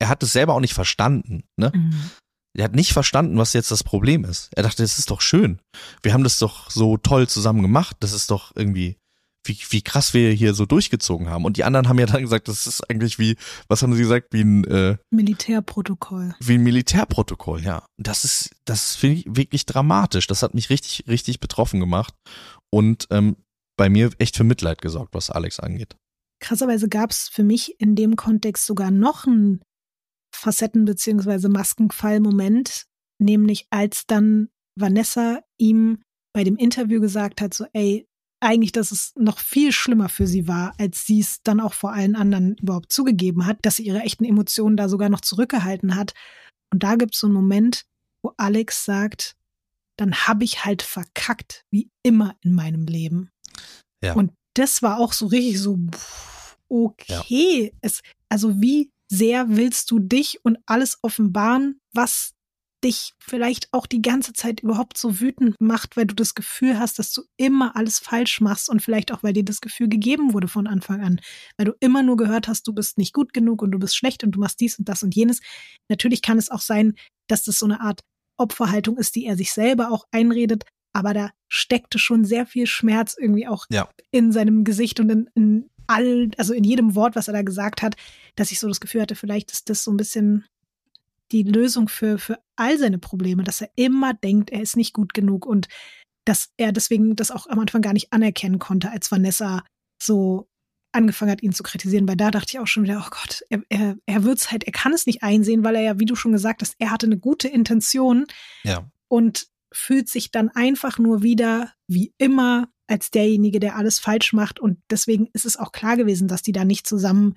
Speaker 4: er hat es selber auch nicht verstanden, ne?
Speaker 5: Mhm.
Speaker 4: Er hat nicht verstanden, was jetzt das Problem ist. Er dachte, das ist doch schön. Wir haben das doch so toll zusammen gemacht. Das ist doch irgendwie, wie, wie krass wir hier so durchgezogen haben. Und die anderen haben ja dann gesagt, das ist eigentlich wie, was haben sie gesagt, wie ein, äh,
Speaker 5: Militärprotokoll.
Speaker 4: wie ein Militärprotokoll, ja. Das ist, das finde ich wirklich dramatisch. Das hat mich richtig, richtig betroffen gemacht und ähm, bei mir echt für Mitleid gesorgt, was Alex angeht.
Speaker 5: Krasserweise gab es für mich in dem Kontext sogar noch einen Facetten- bzw. Maskenfall-Moment, nämlich als dann Vanessa ihm bei dem Interview gesagt hat, so, ey, eigentlich, dass es noch viel schlimmer für sie war, als sie es dann auch vor allen anderen überhaupt zugegeben hat, dass sie ihre echten Emotionen da sogar noch zurückgehalten hat. Und da gibt es so einen Moment, wo Alex sagt, dann habe ich halt verkackt, wie immer in meinem Leben.
Speaker 4: Ja.
Speaker 5: Und das war auch so richtig so, okay. Es, also wie sehr willst du dich und alles offenbaren, was dich vielleicht auch die ganze Zeit überhaupt so wütend macht, weil du das Gefühl hast, dass du immer alles falsch machst und vielleicht auch, weil dir das Gefühl gegeben wurde von Anfang an, weil du immer nur gehört hast, du bist nicht gut genug und du bist schlecht und du machst dies und das und jenes. Natürlich kann es auch sein, dass das so eine Art Opferhaltung ist, die er sich selber auch einredet, aber da steckte schon sehr viel Schmerz irgendwie auch
Speaker 4: Ja.
Speaker 5: in seinem Gesicht und in, in all, also in jedem Wort, was er da gesagt hat, dass ich so das Gefühl hatte, vielleicht ist das so ein bisschen die Lösung für, für all seine Probleme, dass er immer denkt, er ist nicht gut genug und dass er deswegen das auch am Anfang gar nicht anerkennen konnte, als Vanessa so angefangen hat, ihn zu kritisieren, weil da dachte ich auch schon wieder, oh Gott, er, er, er wird's halt, er kann es nicht einsehen, weil er ja, wie du schon gesagt hast, er hatte eine gute Intention
Speaker 4: Ja.
Speaker 5: und fühlt sich dann einfach nur wieder, wie immer, als derjenige, der alles falsch macht. Und deswegen ist es auch klar gewesen, dass die da nicht zusammen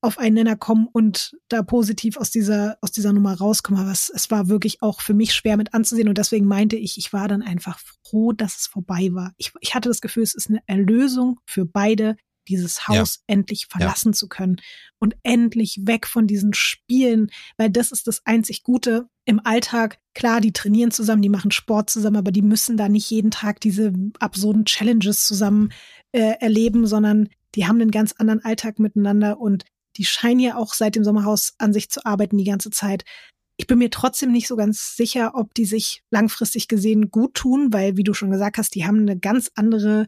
Speaker 5: auf einen Nenner kommen und da positiv aus dieser, aus dieser Nummer rauskommen. Aber es, es war wirklich auch für mich schwer mit anzusehen. Und deswegen meinte ich, ich war dann einfach froh, dass es vorbei war. Ich, ich hatte das Gefühl, es ist eine Erlösung für beide, dieses Haus endlich verlassen zu können und endlich weg von diesen Spielen, weil das ist das einzig Gute im Alltag. Klar, die trainieren zusammen, die machen Sport zusammen, aber die müssen da nicht jeden Tag diese absurden Challenges zusammen äh, erleben, sondern die haben einen ganz anderen Alltag miteinander und die scheinen ja auch seit dem Sommerhaus an sich zu arbeiten die ganze Zeit. Ich bin mir trotzdem nicht so ganz sicher, ob die sich langfristig gesehen gut tun, weil, wie du schon gesagt hast, die haben eine ganz andere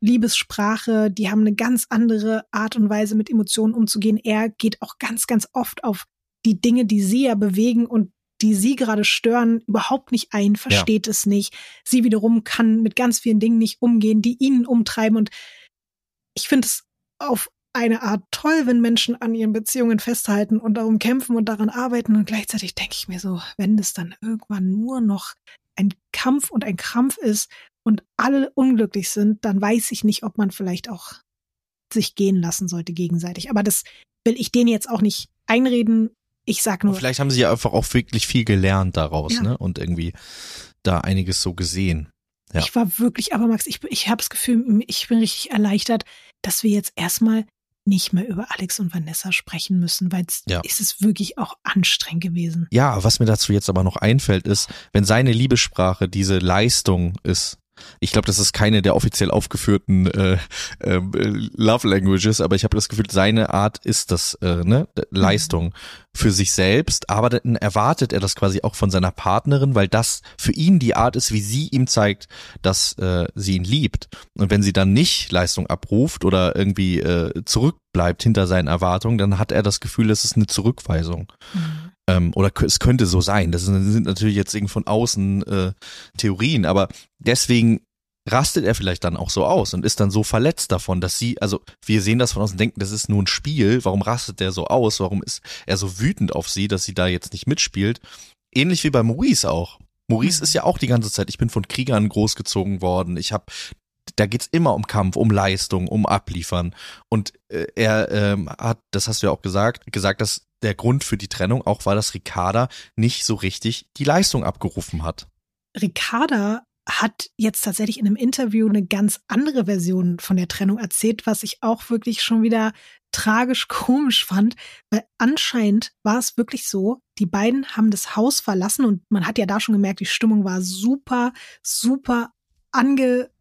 Speaker 5: Liebessprache, die haben eine ganz andere Art und Weise, mit Emotionen umzugehen. Er geht auch ganz, ganz oft auf die Dinge, die sie ja bewegen und die sie gerade stören, überhaupt nicht ein, versteht es nicht. Sie wiederum kann mit ganz vielen Dingen nicht umgehen, die ihn umtreiben. Und ich finde es auf eine Art toll, wenn Menschen an ihren Beziehungen festhalten und darum kämpfen und daran arbeiten. Und gleichzeitig denke ich mir so, wenn das dann irgendwann nur noch ein Kampf und ein Krampf ist und alle unglücklich sind, dann weiß ich nicht, ob man vielleicht auch sich gehen lassen sollte gegenseitig. Aber das will ich denen jetzt auch nicht einreden. Ich sag
Speaker 4: Und
Speaker 5: nur,
Speaker 4: vielleicht haben sie ja einfach auch wirklich viel gelernt daraus,
Speaker 5: Ja.
Speaker 4: ne? Und irgendwie da einiges so gesehen. Ja.
Speaker 5: Ich war wirklich, aber Max, ich, ich habe das Gefühl, ich bin richtig erleichtert, dass wir jetzt erstmal nicht mehr über Alex und Vanessa sprechen müssen, weil es
Speaker 4: Ja.
Speaker 5: ist es wirklich auch anstrengend gewesen.
Speaker 4: Ja, was mir dazu jetzt aber noch einfällt, ist, wenn seine Liebessprache diese Leistung ist, ich glaube, das ist keine der offiziell aufgeführten äh, äh, Love Languages, aber ich habe das Gefühl, seine Art ist das, äh, ne, D- Leistung für sich selbst, aber dann erwartet er das quasi auch von seiner Partnerin, weil das für ihn die Art ist, wie sie ihm zeigt, dass äh, sie ihn liebt. Und wenn sie dann nicht Leistung abruft oder irgendwie äh, zurückbleibt hinter seinen Erwartungen, dann hat er das Gefühl, es ist eine Zurückweisung. Ähm, oder es könnte so sein. Das sind, sind natürlich jetzt irgendwie von außen äh, Theorien, aber deswegen rastet er vielleicht dann auch so aus und ist dann so verletzt davon, dass sie, also wir sehen das von außen, denken, das ist nur ein Spiel, warum rastet der so aus, warum ist er so wütend auf sie, dass sie da jetzt nicht mitspielt. Ähnlich wie bei Maurice auch. Maurice
Speaker 5: Mhm.
Speaker 4: ist ja auch die ganze Zeit, ich bin von Kriegern großgezogen worden, ich habe da geht's immer um Kampf, um Leistung, um Abliefern. Und äh, er ähm, hat, das hast du ja auch gesagt, gesagt, dass der Grund für die Trennung auch war, dass Ricarda nicht so richtig die Leistung abgerufen hat.
Speaker 5: Ricarda hat jetzt tatsächlich in einem Interview eine ganz andere Version von der Trennung erzählt, was ich auch wirklich schon wieder tragisch komisch fand, weil anscheinend war es wirklich so, die beiden haben das Haus verlassen und man hat ja da schon gemerkt, die Stimmung war super, super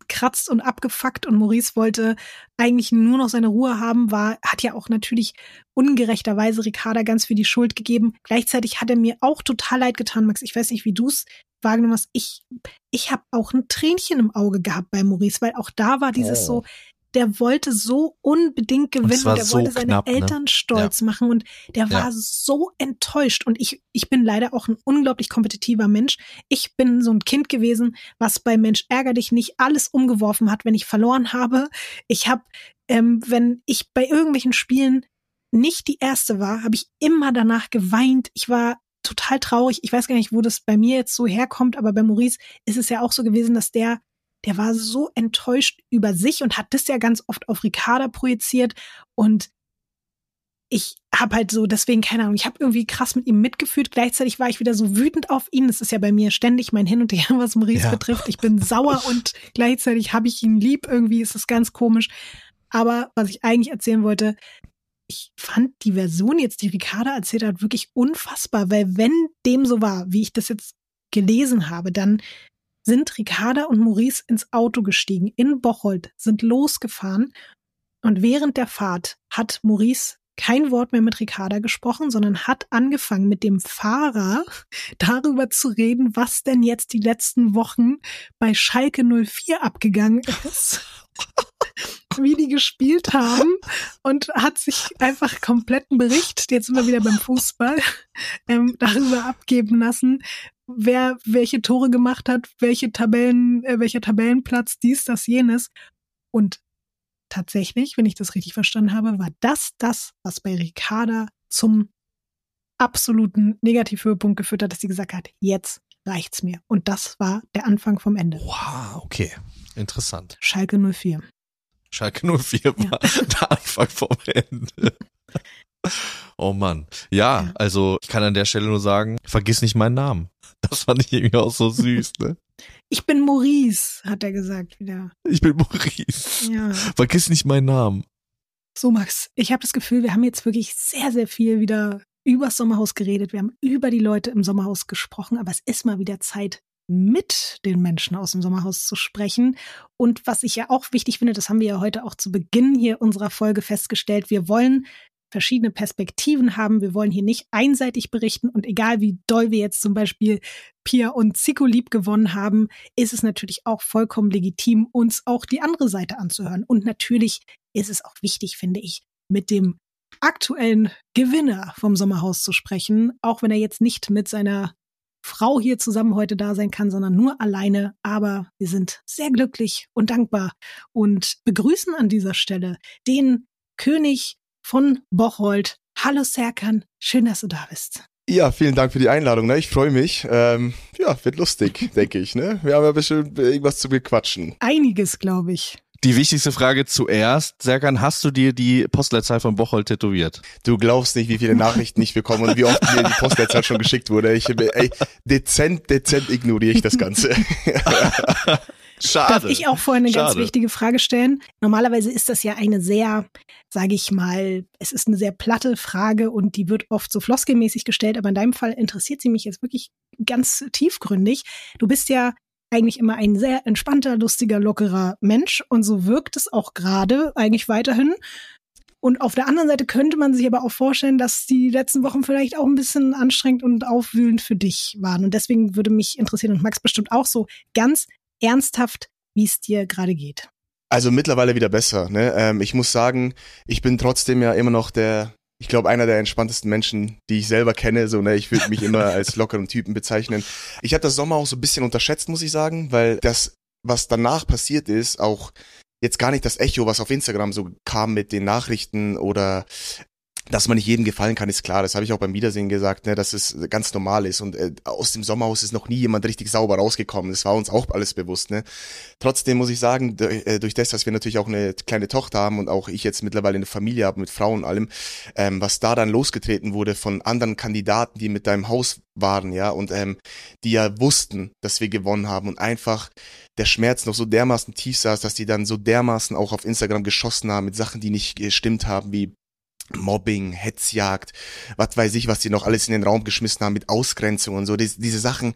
Speaker 5: angekratzt und abgefuckt und Maurice wollte eigentlich nur noch seine Ruhe haben, war, hat ja auch natürlich ungerechterweise Ricarda ganz viel die Schuld gegeben. Gleichzeitig hat er mir auch total leid getan, Max. Ich weiß nicht, wie du es wahrgenommen hast. Ich, ich habe auch ein Tränchen im Auge gehabt bei Maurice, weil auch da war dieses
Speaker 4: Oh.
Speaker 5: so, der wollte so unbedingt gewinnen, der
Speaker 4: so
Speaker 5: wollte seine
Speaker 4: knapp, ne?
Speaker 5: Eltern stolz machen und der war
Speaker 4: Ja.
Speaker 5: so enttäuscht. Und ich, ich bin leider auch ein unglaublich kompetitiver Mensch. Ich bin so ein Kind gewesen, was bei Mensch ärger dich nicht alles umgeworfen hat, wenn ich verloren habe. Ich habe, ähm, wenn ich bei irgendwelchen Spielen nicht die erste war, habe ich immer danach geweint. Ich war total traurig. Ich weiß gar nicht, wo das bei mir jetzt so herkommt, aber bei Maurice ist es ja auch so gewesen, dass der, der war so enttäuscht über sich und hat das ja ganz oft auf Ricarda projiziert und ich habe halt so, deswegen, keine Ahnung, ich habe irgendwie krass mit ihm mitgefühlt. Gleichzeitig war ich wieder so wütend auf ihn. Das ist ja bei mir ständig mein Hin und Her, was Maurice
Speaker 4: Ja.
Speaker 5: betrifft. Ich bin sauer und gleichzeitig habe ich ihn lieb. Irgendwie ist es ganz komisch. Aber was ich eigentlich erzählen wollte, ich fand die Version jetzt, die Ricarda erzählt hat, wirklich unfassbar, weil wenn dem so war, wie ich das jetzt gelesen habe, dann sind Ricarda und Maurice ins Auto gestiegen in Bocholt, sind losgefahren und während der Fahrt hat Maurice kein Wort mehr mit Ricarda gesprochen, sondern hat angefangen mit dem Fahrer darüber zu reden, was denn jetzt die letzten Wochen bei Schalke 04 abgegangen ist. wie die gespielt haben und hat sich einfach kompletten Bericht, jetzt sind wir wieder beim Fußball, ähm, darüber abgeben lassen, wer welche Tore gemacht hat, welche Tabellen, äh, welcher Tabellenplatz, dies, das, jenes. Und tatsächlich, wenn ich das richtig verstanden habe, war das das, was bei Ricarda zum absoluten Negativhöhepunkt geführt hat, dass sie gesagt hat, jetzt reicht's mir. Und das war der Anfang vom Ende.
Speaker 4: Wow, okay. Interessant.
Speaker 5: Schalke 04.
Speaker 4: Schalke 04 war ja. der Anfang vom Ende. Oh Mann. Ja, also ich kann an der Stelle nur sagen, vergiss nicht meinen Namen. Das fand ich irgendwie auch so süß, ne?
Speaker 5: Ich bin Maurice, hat er gesagt wieder.
Speaker 4: Ich bin Maurice. Ja. Vergiss nicht meinen Namen.
Speaker 5: So, Max, ich habe das Gefühl, wir haben jetzt wirklich sehr, sehr viel wieder übers Sommerhaus geredet. Wir haben über die Leute im Sommerhaus gesprochen, aber es ist mal wieder Zeit, mit den Menschen aus dem Sommerhaus zu sprechen. Und was ich ja auch wichtig finde, das haben wir ja heute auch zu Beginn hier unserer Folge festgestellt, wir wollen verschiedene Perspektiven haben. Wir wollen hier nicht einseitig berichten und egal wie doll wir jetzt zum Beispiel Pia und Zico lieb gewonnen haben, ist es natürlich auch vollkommen legitim, uns auch die andere Seite anzuhören. Und natürlich ist es auch wichtig, finde ich, mit dem aktuellen Gewinner vom Sommerhaus zu sprechen, auch wenn er jetzt nicht mit seiner Frau hier zusammen heute da sein kann, sondern nur alleine. Aber wir sind sehr glücklich und dankbar und begrüßen an dieser Stelle den König von Bocholt. Hallo Serkan, schön, dass du da bist.
Speaker 7: Ja, vielen Dank für die Einladung. Ne? Ich freue mich. Ähm, ja, wird lustig, denke ich. Ne? Wir haben ja bestimmt irgendwas zu bequatschen.
Speaker 5: Einiges, glaube ich.
Speaker 4: Die wichtigste Frage zuerst. Serkan, hast du dir die Postleitzahl von Bocholt tätowiert?
Speaker 7: Du glaubst nicht, wie viele Nachrichten ich bekomme und wie oft mir die Postleitzahl schon geschickt wurde. Ich, ey, dezent, dezent ignoriere ich das Ganze.
Speaker 5: Schade. Darf ich auch vorhin eine Schade. ganz wichtige Frage stellen? Normalerweise ist das ja eine sehr, sage ich mal, es ist eine sehr platte Frage und die wird oft so floskelmäßig gestellt, aber in deinem Fall interessiert sie mich jetzt wirklich ganz tiefgründig. Du bist ja eigentlich immer ein sehr entspannter, lustiger, lockerer Mensch und so wirkt es auch gerade eigentlich weiterhin. Und auf der anderen Seite könnte man sich aber auch vorstellen, dass die letzten Wochen vielleicht auch ein bisschen anstrengend und aufwühlend für dich waren. Und deswegen würde mich interessieren und Max bestimmt auch so ganz ernsthaft, wie es dir gerade geht?
Speaker 7: Also mittlerweile wieder besser. Ne? Ähm, ich muss sagen, ich bin trotzdem ja immer noch der, ich glaube, einer der entspanntesten Menschen, die ich selber kenne. So, ne, ich würde mich immer als lockeren Typen bezeichnen. Ich habe das Sommer auch so ein bisschen unterschätzt, muss ich sagen, weil das, was danach passiert ist, auch jetzt gar nicht das Echo, was auf Instagram so kam mit den Nachrichten oder dass man nicht jedem gefallen kann, ist klar. Das habe ich auch beim Wiedersehen gesagt, ne, dass es ganz normal ist. Und äh, aus dem Sommerhaus ist noch nie jemand richtig sauber rausgekommen. Das war uns auch alles bewusst. Ne. Trotzdem muss ich sagen, äh, durch das, dass wir natürlich auch eine kleine Tochter haben und auch ich jetzt mittlerweile eine Familie habe mit Frauen und allem, ähm, was da dann losgetreten wurde von anderen Kandidaten, die mit deinem Haus waren, ja, und ähm, die ja wussten, dass wir gewonnen haben und einfach der Schmerz noch so dermaßen tief saß, dass die dann so dermaßen auch auf Instagram geschossen haben mit Sachen, die nicht gestimmt haben, wie Mobbing, Hetzjagd, was weiß ich, was die noch alles in den Raum geschmissen haben mit Ausgrenzung und so. Dies, diese Sachen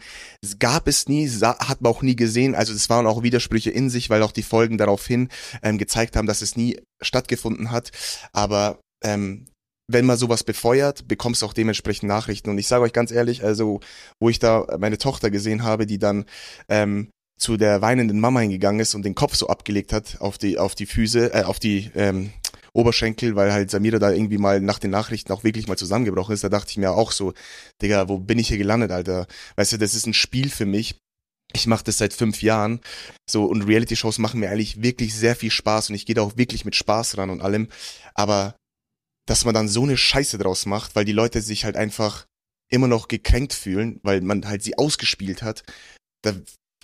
Speaker 7: gab es nie, hat man auch nie gesehen. Also es waren auch Widersprüche in sich, weil auch die Folgen daraufhin ähm, gezeigt haben, dass es nie stattgefunden hat. Aber ähm, wenn man sowas befeuert, bekommst du auch dementsprechend Nachrichten. Und ich sage euch ganz ehrlich, also wo ich da meine Tochter gesehen habe, die dann ähm, zu der weinenden Mama hingegangen ist und den Kopf so abgelegt hat auf die auf die Füße, äh, auf die ähm, Oberschenkel, weil halt Samira da irgendwie mal nach den Nachrichten auch wirklich mal zusammengebrochen ist. Da dachte ich mir auch so, Digga, wo bin ich hier gelandet, Alter? Weißt du, das ist ein Spiel für mich. Ich mache das seit fünf Jahren. So, und Reality-Shows machen mir eigentlich wirklich sehr viel Spaß und ich gehe da auch wirklich mit Spaß ran und allem. Aber dass man dann so eine Scheiße draus macht, weil die Leute sich halt einfach immer noch gekränkt fühlen, weil man halt sie ausgespielt hat, da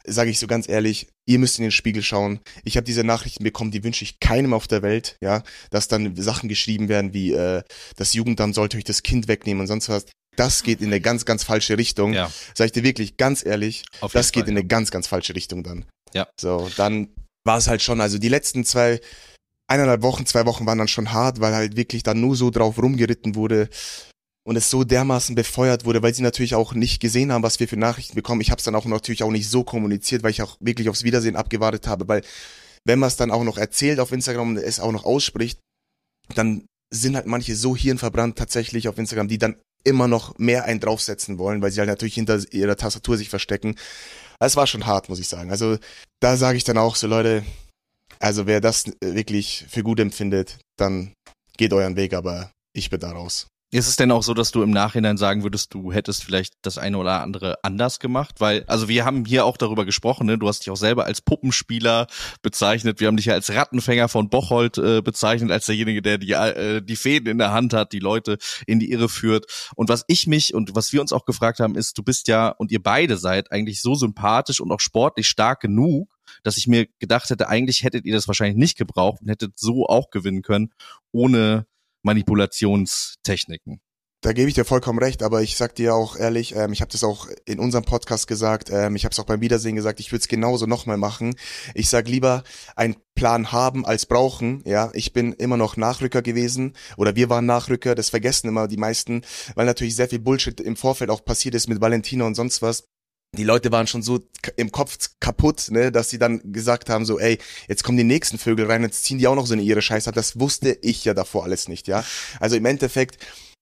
Speaker 7: sage ich so ganz ehrlich, ihr müsst in den Spiegel schauen. Ich habe diese Nachrichten bekommen, die wünsche ich keinem auf der Welt, ja, dass dann Sachen geschrieben werden wie äh, das Jugendamt sollte euch das Kind wegnehmen und sonst was. Das geht in eine ganz, ganz falsche Richtung. Ja. Sag ich dir wirklich ganz ehrlich, das geht Fall, in eine ja. ganz, ganz falsche Richtung dann. Ja. So, dann war es halt schon, also die letzten zwei eineinhalb Wochen, zwei Wochen waren dann schon hart, weil halt wirklich dann nur so drauf rumgeritten wurde und es so dermaßen befeuert wurde, weil sie natürlich auch nicht gesehen haben, was wir für Nachrichten bekommen. Ich habe es dann auch natürlich auch nicht so kommuniziert, weil ich auch wirklich aufs Wiedersehen abgewartet habe, weil wenn man es dann auch noch erzählt auf Instagram und es auch noch ausspricht, dann sind halt manche so hirnverbrannt tatsächlich auf Instagram, die dann immer noch mehr einen draufsetzen wollen, weil sie halt natürlich hinter ihrer Tastatur sich verstecken. Es war schon hart, muss ich sagen. Also da sage ich dann auch so, Leute, also wer das wirklich für gut empfindet, dann geht euren Weg, aber ich bin da raus.
Speaker 4: Ist es denn auch so, dass du im Nachhinein sagen würdest, du hättest vielleicht das eine oder andere anders gemacht? Weil, also wir haben hier auch darüber gesprochen, ne? du hast dich auch selber als Puppenspieler bezeichnet, wir haben dich ja als Rattenfänger von Bocholt äh, bezeichnet, als derjenige, der die, äh, die Fäden in der Hand hat, die Leute in die Irre führt. Und was ich mich und was wir uns auch gefragt haben, ist, du bist ja und ihr beide seid eigentlich so sympathisch und auch sportlich stark genug, dass ich mir gedacht hätte, eigentlich hättet ihr das wahrscheinlich nicht gebraucht und hättet so auch gewinnen können, ohne Manipulationstechniken.
Speaker 7: Da gebe ich dir vollkommen recht, aber ich sag dir auch ehrlich, ähm, ich habe das auch in unserem Podcast gesagt, ähm, ich habe es auch beim Wiedersehen gesagt, ich würde es genauso nochmal machen. Ich sag lieber einen Plan haben als brauchen. Ja, ich bin immer noch Nachrücker gewesen oder wir waren Nachrücker. Das vergessen immer die meisten, weil natürlich sehr viel Bullshit im Vorfeld auch passiert ist mit Valentina und sonst was die Leute waren schon so im Kopf kaputt, ne, dass sie dann gesagt haben, so, ey, jetzt kommen die nächsten Vögel rein, jetzt ziehen die auch noch so eine ihre Scheiße. Das wusste ich ja davor alles nicht, ja. Also im Endeffekt,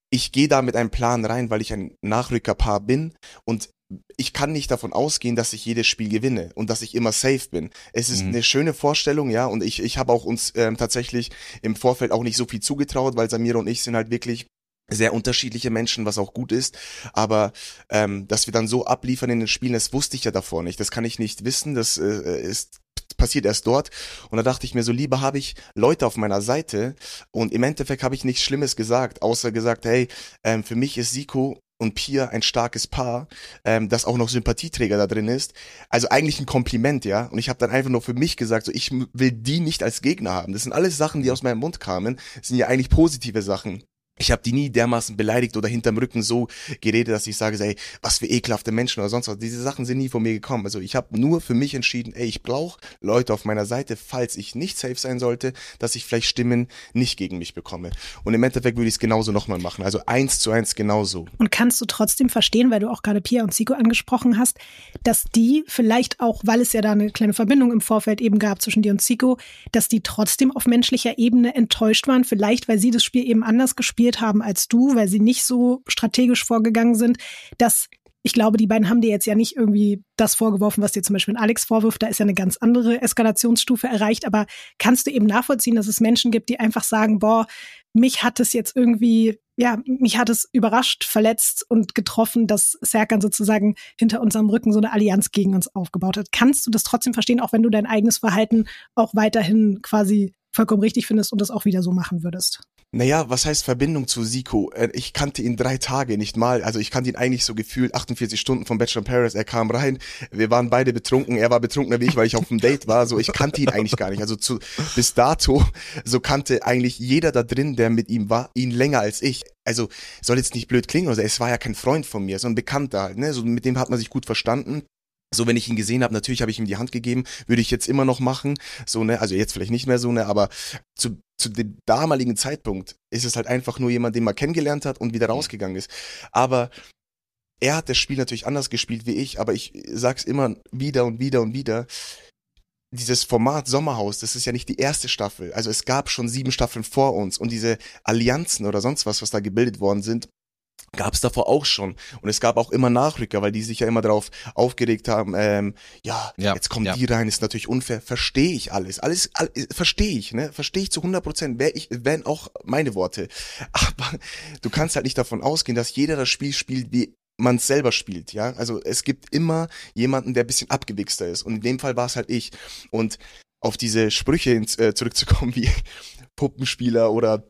Speaker 7: ich gehe da mit einem Plan rein, weil ich ein Nachrückerpaar bin und ich kann nicht davon ausgehen, dass ich jedes Spiel gewinne und dass ich immer safe bin. Es ist mhm. eine schöne Vorstellung, ja, und ich, ich habe auch uns ähm, tatsächlich im Vorfeld auch nicht so viel zugetraut, weil Samira und ich sind halt wirklich sehr unterschiedliche Menschen, was auch gut ist. Aber ähm, dass wir dann so abliefern in den Spielen, das wusste ich ja davor nicht. Das kann ich nicht wissen. Das äh, ist passiert erst dort. Und da dachte ich mir so, lieber habe ich Leute auf meiner Seite und im Endeffekt habe ich nichts Schlimmes gesagt, außer gesagt, hey, ähm, für mich ist Siko und Pia ein starkes Paar, ähm, das auch noch Sympathieträger da drin ist. Also eigentlich ein Kompliment, ja. Und ich habe dann einfach nur für mich gesagt, so ich will die nicht als Gegner haben. Das sind alles Sachen, die aus meinem Mund kamen. Das sind ja eigentlich positive Sachen ich habe die nie dermaßen beleidigt oder hinterm Rücken so geredet, dass ich sage, ey, was für ekelhafte Menschen oder sonst was. Diese Sachen sind nie von mir gekommen. Also ich habe nur für mich entschieden, ey, ich brauche Leute auf meiner Seite, falls ich nicht safe sein sollte, dass ich vielleicht Stimmen nicht gegen mich bekomme. Und im Endeffekt würde ich es genauso nochmal machen. Also eins zu eins genauso.
Speaker 5: Und kannst du trotzdem verstehen, weil du auch gerade Pia und Zico angesprochen hast, dass die vielleicht auch, weil es ja da eine kleine Verbindung im Vorfeld eben gab zwischen dir und Zico, dass die trotzdem auf menschlicher Ebene enttäuscht waren, vielleicht weil sie das Spiel eben anders gespielt gespielt haben als du, weil sie nicht so strategisch vorgegangen sind, dass ich glaube, die beiden haben dir jetzt ja nicht irgendwie das vorgeworfen, was dir zum Beispiel Alex vorwirft. Da ist ja eine ganz andere Eskalationsstufe erreicht. Aber kannst du eben nachvollziehen, dass es Menschen gibt, die einfach sagen, boah, mich hat es jetzt irgendwie, ja, mich hat es überrascht, verletzt und getroffen, dass Serkan sozusagen hinter unserem Rücken so eine Allianz gegen uns aufgebaut hat. Kannst du das trotzdem verstehen, auch wenn du dein eigenes Verhalten auch weiterhin quasi vollkommen richtig findest und das auch wieder so machen würdest?
Speaker 7: Naja, was heißt Verbindung zu Siko? Äh, ich kannte ihn drei Tage, nicht mal. Also ich kannte ihn eigentlich so gefühlt 48 Stunden vom Bachelor in Paris. Er kam rein, wir waren beide betrunken. Er war betrunkener wie ich, weil ich auf dem Date war. So, ich kannte ihn eigentlich gar nicht. Also zu, bis dato, so kannte eigentlich jeder da drin, der mit ihm war, ihn länger als ich. Also soll jetzt nicht blöd klingen, also es war ja kein Freund von mir, sondern Bekannter halt, ne? So mit dem hat man sich gut verstanden. So, wenn ich ihn gesehen habe, natürlich habe ich ihm die Hand gegeben, würde ich jetzt immer noch machen. So, ne, also jetzt vielleicht nicht mehr so, ne, aber zu, zu dem damaligen Zeitpunkt ist es halt einfach nur jemand, den man kennengelernt hat und wieder rausgegangen ist. Aber er hat das Spiel natürlich anders gespielt wie ich, aber ich sag's immer wieder und wieder und wieder. Dieses Format Sommerhaus, das ist ja nicht die erste Staffel. Also es gab schon sieben Staffeln vor uns und diese Allianzen oder sonst was, was da gebildet worden sind, gab es davor auch schon. Und es gab auch immer Nachrücker, weil die sich ja immer darauf aufgeregt haben, ähm, ja, ja jetzt kommen ja. die rein, ist natürlich unfair. Verstehe ich alles. Alles, alles verstehe ich, ne? Verstehe ich zu 100 Prozent. Wär ich, wären auch meine Worte. Aber du kannst halt nicht davon ausgehen, dass jeder das Spiel spielt, wie man es selber spielt, ja. Also es gibt immer jemanden, der ein bisschen abgewichster ist. Und in dem Fall war es halt ich. Und auf diese Sprüche ins, äh, zurückzukommen, wie Puppenspieler oder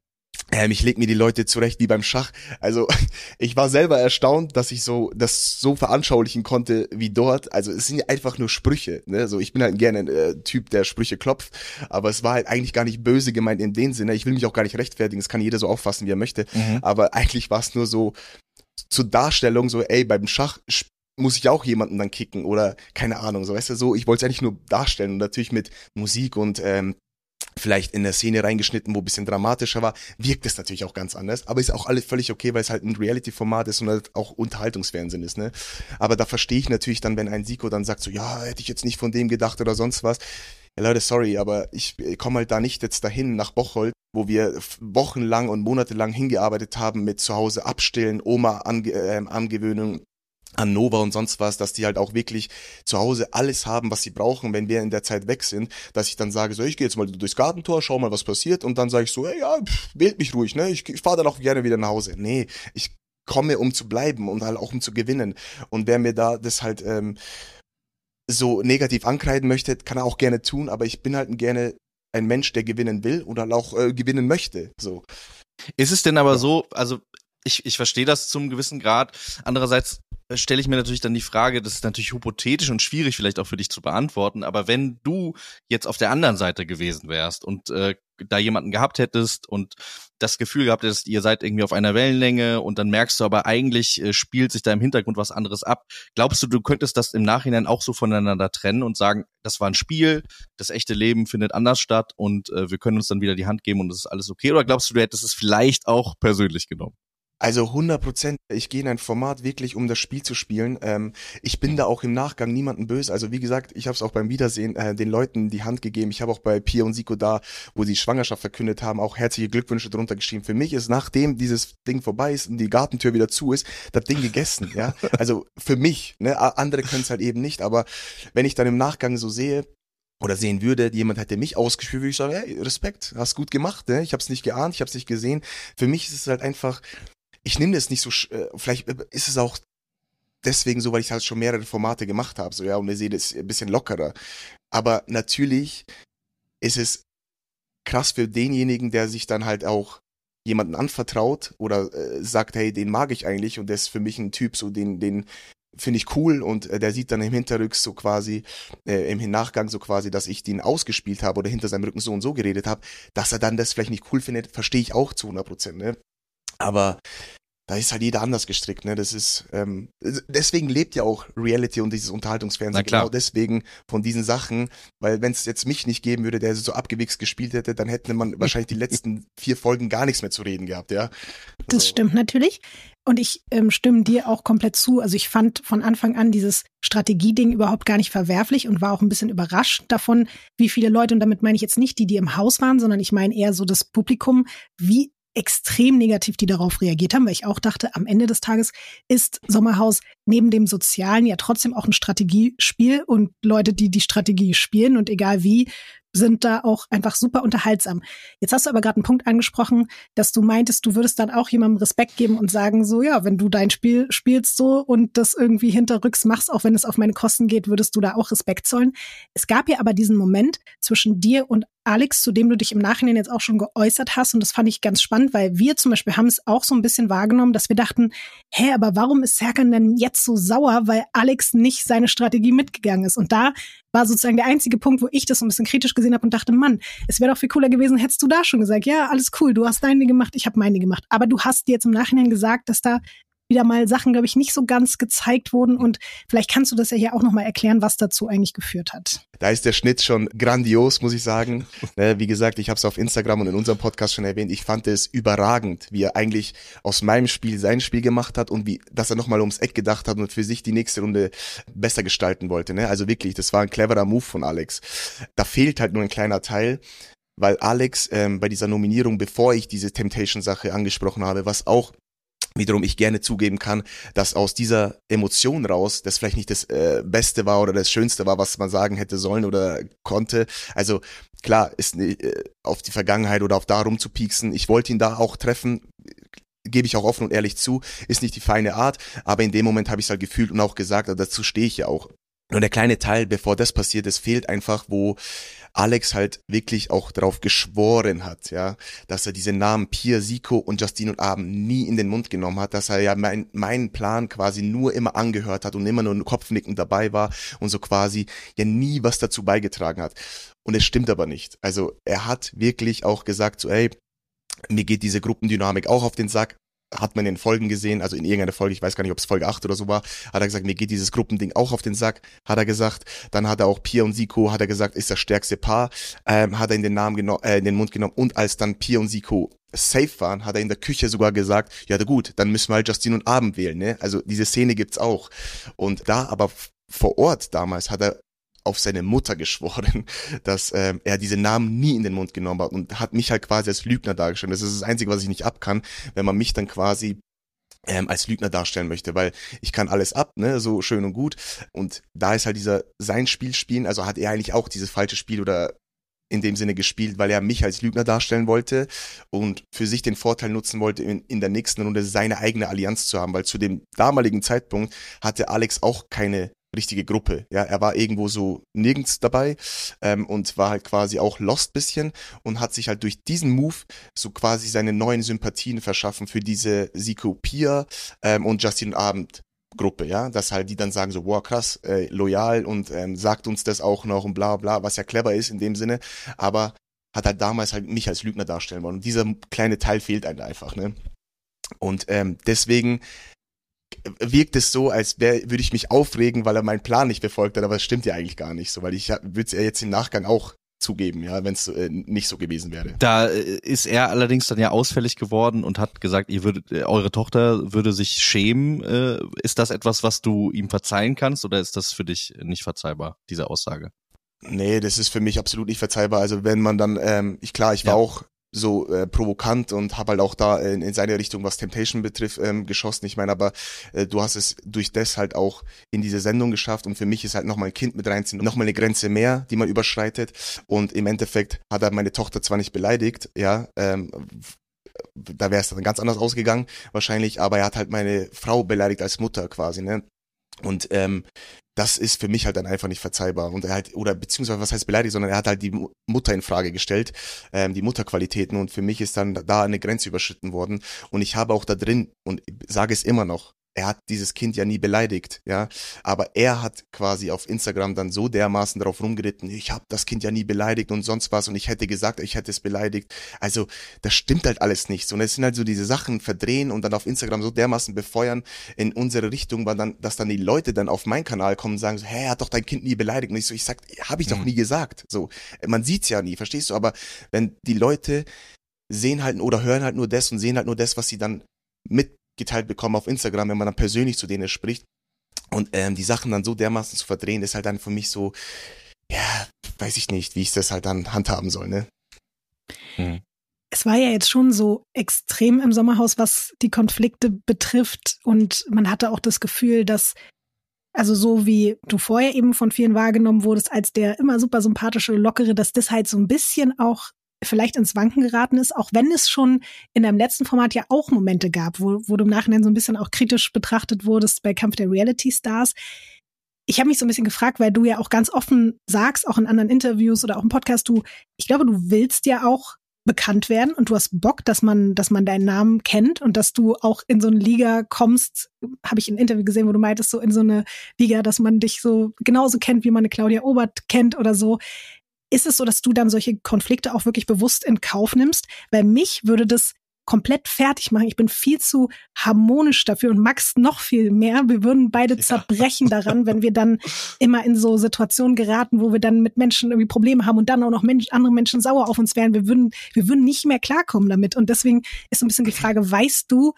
Speaker 7: ähm, ich leg mir die Leute zurecht wie beim Schach. Also ich war selber erstaunt, dass ich so das so veranschaulichen konnte wie dort. Also es sind ja einfach nur Sprüche. Ne? So ich bin halt gerne ein äh, Typ, der Sprüche klopft, aber es war halt eigentlich gar nicht böse gemeint in dem Sinne. Ich will mich auch gar nicht rechtfertigen. Das kann jeder so auffassen, wie er möchte. Mhm. Aber eigentlich war es nur so zur Darstellung, so ey beim Schach muss ich auch jemanden dann kicken oder keine Ahnung, so weißt du so. Ich wollte es eigentlich nur darstellen und natürlich mit Musik und ähm, vielleicht in der Szene reingeschnitten, wo ein bisschen dramatischer war, wirkt es natürlich auch ganz anders. Aber ist auch alles völlig okay, weil es halt ein Reality-Format ist und halt auch Unterhaltungsfernsehen ist. Ne? Aber da verstehe ich natürlich dann, wenn ein Siko dann sagt so, ja, hätte ich jetzt nicht von dem gedacht oder sonst was. Ja, Leute, sorry, aber ich komme halt da nicht jetzt dahin nach Bocholt, wo wir wochenlang und monatelang hingearbeitet haben mit zu Hause abstillen, Oma ange äh, angewöhnen, an Nova und sonst was, dass die halt auch wirklich zu Hause alles haben, was sie brauchen, wenn wir in der Zeit weg sind, dass ich dann sage, so, ich gehe jetzt mal durchs Gartentor, schau mal, was passiert und dann sage ich so, hey, ja, pff, wählt mich ruhig, ne, ich, ich fahre dann auch gerne wieder nach Hause. Nee, ich komme, um zu bleiben und halt auch um zu gewinnen. Und wer mir da das halt ähm, so negativ ankreiden möchte, kann er auch gerne tun, aber ich bin halt gerne ein Mensch, der gewinnen will und halt auch äh, gewinnen möchte. So.
Speaker 4: Ist es denn aber ja. so, also ich, ich verstehe das zum gewissen Grad. Andererseits stelle ich mir natürlich dann die Frage, das ist natürlich hypothetisch und schwierig vielleicht auch für dich zu beantworten, aber wenn du jetzt auf der anderen Seite gewesen wärst und äh, da jemanden gehabt hättest und das Gefühl gehabt hättest, ihr seid irgendwie auf einer Wellenlänge und dann merkst du aber eigentlich äh, spielt sich da im Hintergrund was anderes ab. Glaubst du, du könntest das im Nachhinein auch so voneinander trennen und sagen, das war ein Spiel, das echte Leben findet anders statt und äh, wir können uns dann wieder die Hand geben und es ist alles okay? Oder glaubst du, du hättest es vielleicht auch persönlich genommen?
Speaker 7: Also 100 Prozent. Ich gehe in ein Format wirklich, um das Spiel zu spielen. Ähm, ich bin da auch im Nachgang niemanden böse. Also wie gesagt, ich habe es auch beim Wiedersehen äh, den Leuten die Hand gegeben. Ich habe auch bei Pia und Siko da, wo sie Schwangerschaft verkündet haben, auch herzliche Glückwünsche drunter geschrieben. Für mich ist, nachdem dieses Ding vorbei ist und die Gartentür wieder zu ist, das Ding gegessen. Ja, also für mich. Ne, andere können es halt eben nicht. Aber wenn ich dann im Nachgang so sehe, oder sehen würde, jemand hätte mich ausgespielt, würde ich sagen, hey, Respekt, hast gut gemacht, ne? ich habe es nicht geahnt, ich habe es nicht gesehen. Für mich ist es halt einfach, ich nehme das nicht so, äh, vielleicht äh, ist es auch deswegen so, weil ich halt schon mehrere Formate gemacht habe, so ja, und ich sehe das ein bisschen lockerer. Aber natürlich ist es krass für denjenigen, der sich dann halt auch jemanden anvertraut oder äh, sagt, hey, den mag ich eigentlich und der ist für mich ein Typ, so den, den finde ich cool und äh, der sieht dann im Hinterrück so quasi, äh, im Nachgang so quasi, dass ich den ausgespielt habe oder hinter seinem Rücken so und so geredet habe, dass er dann das vielleicht nicht cool findet, verstehe ich auch zu 100 Prozent, ne? Aber da ist halt jeder anders gestrickt, ne? Das ist ähm, deswegen lebt ja auch Reality und dieses Unterhaltungsfernsehen genau deswegen von diesen Sachen, weil wenn es jetzt mich nicht geben würde, der so abgewichst gespielt hätte, dann hätte man wahrscheinlich die letzten vier Folgen gar nichts mehr zu reden gehabt, ja.
Speaker 5: Das also. stimmt natürlich. Und ich ähm, stimme dir auch komplett zu. Also ich fand von Anfang an dieses Strategieding überhaupt gar nicht verwerflich und war auch ein bisschen überrascht davon, wie viele Leute, und damit meine ich jetzt nicht die, die im Haus waren, sondern ich meine eher so das Publikum, wie extrem negativ, die darauf reagiert haben, weil ich auch dachte, am Ende des Tages ist Sommerhaus neben dem Sozialen ja trotzdem auch ein Strategiespiel und Leute, die die Strategie spielen und egal wie, sind da auch einfach super unterhaltsam. Jetzt hast du aber gerade einen Punkt angesprochen, dass du meintest, du würdest dann auch jemandem Respekt geben und sagen, so ja, wenn du dein Spiel spielst so und das irgendwie hinterrücks machst, auch wenn es auf meine Kosten geht, würdest du da auch Respekt zollen. Es gab ja aber diesen Moment zwischen dir und Alex, zu dem du dich im Nachhinein jetzt auch schon geäußert hast. Und das fand ich ganz spannend, weil wir zum Beispiel haben es auch so ein bisschen wahrgenommen, dass wir dachten, hä, aber warum ist Serkan denn jetzt so sauer, weil Alex nicht seine Strategie mitgegangen ist? Und da war sozusagen der einzige Punkt, wo ich das so ein bisschen kritisch gesehen habe und dachte, Mann, es wäre doch viel cooler gewesen, hättest du da schon gesagt, ja, alles cool, du hast deine gemacht, ich habe meine gemacht. Aber du hast dir jetzt im Nachhinein gesagt, dass da wieder mal Sachen, glaube ich, nicht so ganz gezeigt wurden. Und vielleicht kannst du das ja hier auch nochmal erklären, was dazu eigentlich geführt hat.
Speaker 7: Da ist der Schnitt schon grandios, muss ich sagen. Ne, wie gesagt, ich habe es auf Instagram und in unserem Podcast schon erwähnt. Ich fand es überragend, wie er eigentlich aus meinem Spiel sein Spiel gemacht hat und wie, dass er nochmal ums Eck gedacht hat und für sich die nächste Runde besser gestalten wollte. Ne? Also wirklich, das war ein cleverer Move von Alex. Da fehlt halt nur ein kleiner Teil weil Alex ähm, bei dieser Nominierung, bevor ich diese Temptation-Sache angesprochen habe, was auch wiederum ich gerne zugeben kann, dass aus dieser Emotion raus, das vielleicht nicht das äh, Beste war oder das Schönste war, was man sagen hätte sollen oder konnte. Also klar, ist äh, auf die Vergangenheit oder auf darum zu pieksen. Ich wollte ihn da auch treffen, gebe ich auch offen und ehrlich zu, ist nicht die feine Art, aber in dem Moment habe ich es halt gefühlt und auch gesagt, also dazu stehe ich ja auch. Nur der kleine Teil, bevor das passiert ist, fehlt einfach, wo Alex halt wirklich auch darauf geschworen hat, ja, dass er diese Namen Pierre, Sico und Justin und Abend nie in den Mund genommen hat, dass er ja mein, meinen Plan quasi nur immer angehört hat und immer nur Kopfnicken dabei war und so quasi ja nie was dazu beigetragen hat. Und es stimmt aber nicht. Also er hat wirklich auch gesagt so, ey, mir geht diese Gruppendynamik auch auf den Sack, hat man in Folgen gesehen, also in irgendeiner Folge, ich weiß gar nicht, ob es Folge 8 oder so war, hat er gesagt, mir geht dieses Gruppending auch auf den Sack, hat er gesagt. Dann hat er auch Pia und Siko, hat er gesagt, ist das stärkste Paar, ähm, hat er in den Namen genommen, äh, in den Mund genommen. Und als dann Pia und Siko safe waren, hat er in der Küche sogar gesagt, ja gut, dann müssen wir halt Justin und Abend wählen, ne? Also diese Szene gibt's auch. Und da aber vor Ort damals hat er auf seine Mutter geschworen, dass ähm, er diese Namen nie in den Mund genommen hat und hat mich halt quasi als Lügner dargestellt. Das ist das Einzige, was ich nicht abkann, wenn man mich dann quasi ähm, als Lügner darstellen möchte, weil ich kann alles ab, ne, so schön und gut. Und da ist halt dieser sein Spiel spielen, also hat er eigentlich auch dieses falsche Spiel oder in dem Sinne gespielt, weil er mich als Lügner darstellen wollte und für sich den Vorteil nutzen wollte, in, in der nächsten Runde seine eigene Allianz zu haben, weil zu dem damaligen Zeitpunkt hatte Alex auch keine richtige Gruppe. Ja, er war irgendwo so nirgends dabei ähm, und war halt quasi auch lost bisschen und hat sich halt durch diesen Move so quasi seine neuen Sympathien verschaffen für diese Siko Pia ähm, und Justin Abend Gruppe, ja, dass halt die dann sagen so, wow, krass, äh, loyal und ähm, sagt uns das auch noch und bla bla, was ja clever ist in dem Sinne, aber hat halt damals halt mich als Lügner darstellen wollen und dieser kleine Teil fehlt einem einfach, ne? Und ähm, deswegen wirkt es so, als würde ich mich aufregen, weil er meinen Plan nicht befolgt hat, aber es stimmt ja eigentlich gar nicht so, weil ich würde es ja jetzt im Nachgang auch zugeben, ja, wenn es äh, nicht so gewesen wäre.
Speaker 4: Da äh, ist er allerdings dann ja ausfällig geworden und hat gesagt, ihr würdet, äh, eure Tochter würde sich schämen. Äh, ist das etwas, was du ihm verzeihen kannst oder ist das für dich nicht verzeihbar, diese Aussage?
Speaker 7: Nee, das ist für mich absolut nicht verzeihbar. Also wenn man dann, ähm, ich klar, ich war ja. auch so äh, provokant und habe halt auch da in, in seine Richtung, was Temptation betrifft, ähm, geschossen. Ich meine, aber äh, du hast es durch das halt auch in diese Sendung geschafft und für mich ist halt nochmal ein Kind mit reinziehen, nochmal eine Grenze mehr, die man überschreitet und im Endeffekt hat er meine Tochter zwar nicht beleidigt, ja, ähm, da wäre es dann ganz anders ausgegangen wahrscheinlich, aber er hat halt meine Frau beleidigt als Mutter quasi, ne? Und ähm, das ist für mich halt dann einfach nicht verzeihbar. Und er halt, oder beziehungsweise was heißt beleidigt, sondern er hat halt die Mutter in Frage gestellt, ähm, die Mutterqualitäten und für mich ist dann da eine Grenze überschritten worden. Und ich habe auch da drin, und sage es immer noch, er hat dieses Kind ja nie beleidigt, ja, aber er hat quasi auf Instagram dann so dermaßen darauf rumgeritten, ich habe das Kind ja nie beleidigt und sonst was und ich hätte gesagt, ich hätte es beleidigt. Also, das stimmt halt alles nicht. Und es sind halt so diese Sachen verdrehen und dann auf Instagram so dermaßen befeuern in unsere Richtung, weil dann, dass dann die Leute dann auf meinen Kanal kommen und sagen so, hä, er hat doch dein Kind nie beleidigt. Und ich so, ich sag, habe ich doch mhm. nie gesagt. So, man sieht's ja nie, verstehst du? Aber wenn die Leute sehen halt oder hören halt nur das und sehen halt nur das, was sie dann mit geteilt bekommen auf Instagram, wenn man dann persönlich zu denen spricht. Und ähm, die Sachen dann so dermaßen zu verdrehen, ist halt dann für mich so, ja, weiß ich nicht, wie ich das halt dann handhaben soll, ne?
Speaker 5: Mhm. Es war ja jetzt schon so extrem im Sommerhaus, was die Konflikte betrifft. Und man hatte auch das Gefühl, dass also so wie du vorher eben von vielen wahrgenommen wurdest, als der immer super sympathische, lockere, dass das halt so ein bisschen auch vielleicht ins Wanken geraten ist, auch wenn es schon in deinem letzten Format ja auch Momente gab, wo, wo du im Nachhinein so ein bisschen auch kritisch betrachtet wurdest bei Kampf der Reality Stars. Ich habe mich so ein bisschen gefragt, weil du ja auch ganz offen sagst, auch in anderen Interviews oder auch im Podcast, du, ich glaube, du willst ja auch bekannt werden und du hast Bock, dass man, dass man deinen Namen kennt und dass du auch in so eine Liga kommst, habe ich ein Interview gesehen, wo du meintest, so in so eine Liga, dass man dich so genauso kennt, wie man eine Claudia Obert kennt oder so. Ist es so, dass du dann solche Konflikte auch wirklich bewusst in Kauf nimmst? Bei mich würde das komplett fertig machen. Ich bin viel zu harmonisch dafür und Max noch viel mehr. Wir würden beide ja. zerbrechen daran, wenn wir dann immer in so Situationen geraten, wo wir dann mit Menschen irgendwie Probleme haben und dann auch noch Mensch, andere Menschen sauer auf uns wären. Wir würden, wir würden nicht mehr klarkommen damit. Und deswegen ist so ein bisschen die Frage, weißt du,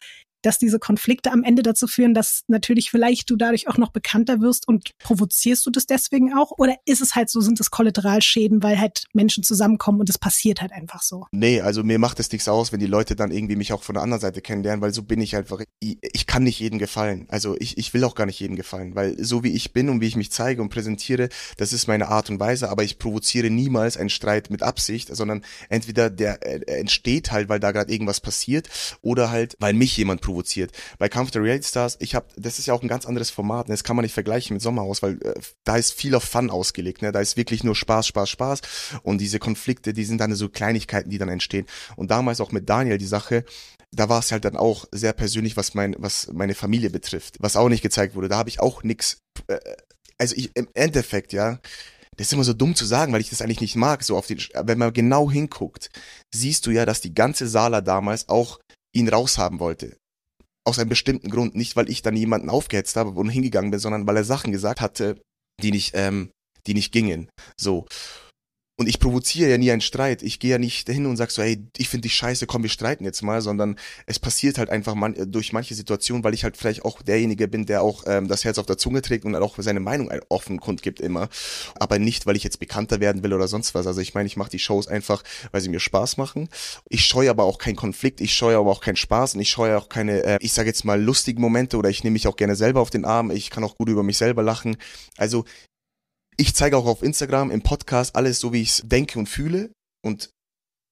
Speaker 5: dass diese Konflikte am Ende dazu führen, dass natürlich vielleicht du dadurch auch noch bekannter wirst und provozierst du das deswegen auch? Oder ist es halt so, sind es Kollateralschäden, weil halt Menschen zusammenkommen und es passiert halt einfach so?
Speaker 7: Nee, also mir macht es nichts aus, wenn die Leute dann irgendwie mich auch von der anderen Seite kennenlernen, weil so bin ich einfach. Ich, ich kann nicht jedem gefallen. Also ich, ich will auch gar nicht jedem gefallen, weil so wie ich bin und wie ich mich zeige und präsentiere, das ist meine Art und Weise, aber ich provoziere niemals einen Streit mit Absicht, sondern entweder der äh, entsteht halt, weil da gerade irgendwas passiert oder halt, weil mich jemand provoziert provoziert. Bei Kampf der Reality Stars, ich habe, das ist ja auch ein ganz anderes Format, ne? das kann man nicht vergleichen mit Sommerhaus, weil äh, da ist viel auf Fun ausgelegt, ne? da ist wirklich nur Spaß, Spaß, Spaß und diese Konflikte, die sind dann so Kleinigkeiten, die dann entstehen. Und damals auch mit Daniel die Sache, da war es halt dann auch sehr persönlich, was mein, was meine Familie betrifft, was auch nicht gezeigt wurde. Da habe ich auch nix. Äh, also ich im Endeffekt, ja, das ist immer so dumm zu sagen, weil ich das eigentlich nicht mag. So auf den, wenn man genau hinguckt, siehst du ja, dass die ganze Sala damals auch ihn raushaben wollte aus einem bestimmten Grund. Nicht, weil ich dann jemanden aufgehetzt habe und hingegangen bin, sondern weil er Sachen gesagt hatte, die nicht, ähm, die nicht gingen. So. Und ich provoziere ja nie einen Streit. Ich gehe ja nicht dahin und sag so, hey, ich finde dich scheiße, komm, wir streiten jetzt mal, sondern es passiert halt einfach man, durch manche Situationen, weil ich halt vielleicht auch derjenige bin, der auch ähm, das Herz auf der Zunge trägt und auch seine Meinung offen kundgibt immer. Aber nicht, weil ich jetzt bekannter werden will oder sonst was. Also ich meine, ich mache die Shows einfach, weil sie mir Spaß machen. Ich scheue aber auch keinen Konflikt, ich scheue aber auch keinen Spaß und ich scheue auch keine, äh, ich sage jetzt mal, lustigen Momente oder ich nehme mich auch gerne selber auf den Arm. Ich kann auch gut über mich selber lachen. Also ich zeige auch auf Instagram, im Podcast alles so, wie ich es denke und fühle. Und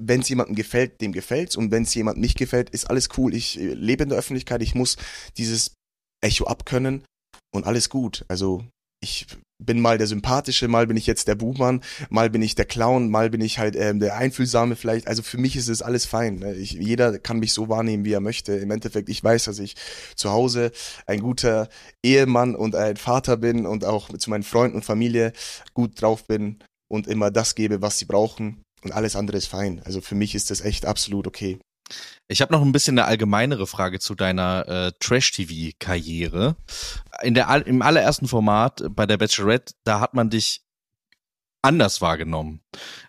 Speaker 7: wenn es jemandem gefällt, dem gefällt's. Und wenn es jemandem nicht gefällt, ist alles cool. Ich äh, lebe in der Öffentlichkeit, ich muss dieses Echo abkönnen und alles gut. Also ich bin mal der Sympathische, mal bin ich jetzt der Buhmann, mal bin ich der Clown, mal bin ich halt ähm, der Einfühlsame vielleicht. Also für mich ist es alles fein. Ne? Ich, jeder kann mich so wahrnehmen, wie er möchte. Im Endeffekt, ich weiß, dass ich zu Hause ein guter Ehemann und ein Vater bin und auch zu meinen Freunden und Familie gut drauf bin und immer das gebe, was sie brauchen. Und alles andere ist fein. Also für mich ist das echt absolut okay.
Speaker 4: Ich habe noch ein bisschen eine allgemeinere Frage zu deiner äh, Trash-TV-Karriere. In der im allerersten Format äh, bei der Bachelorette, da hat man dich anders wahrgenommen.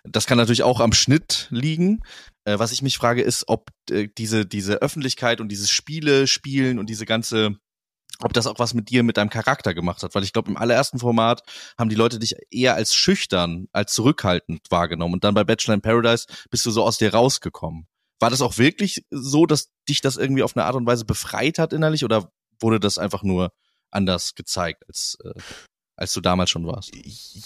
Speaker 4: Das kann natürlich auch am Schnitt liegen. Äh, was ich mich frage, ist, ob äh, diese diese Öffentlichkeit und dieses Spiele spielen und diese ganze ob das auch was mit dir, mit deinem Charakter gemacht hat, weil ich glaube, im allerersten Format haben die Leute dich eher als schüchtern, als zurückhaltend wahrgenommen und dann bei Bachelor in Paradise bist du so aus dir rausgekommen. War das auch wirklich so, dass dich das irgendwie auf eine Art und Weise befreit hat innerlich oder wurde das einfach nur anders gezeigt als äh, als du damals schon warst.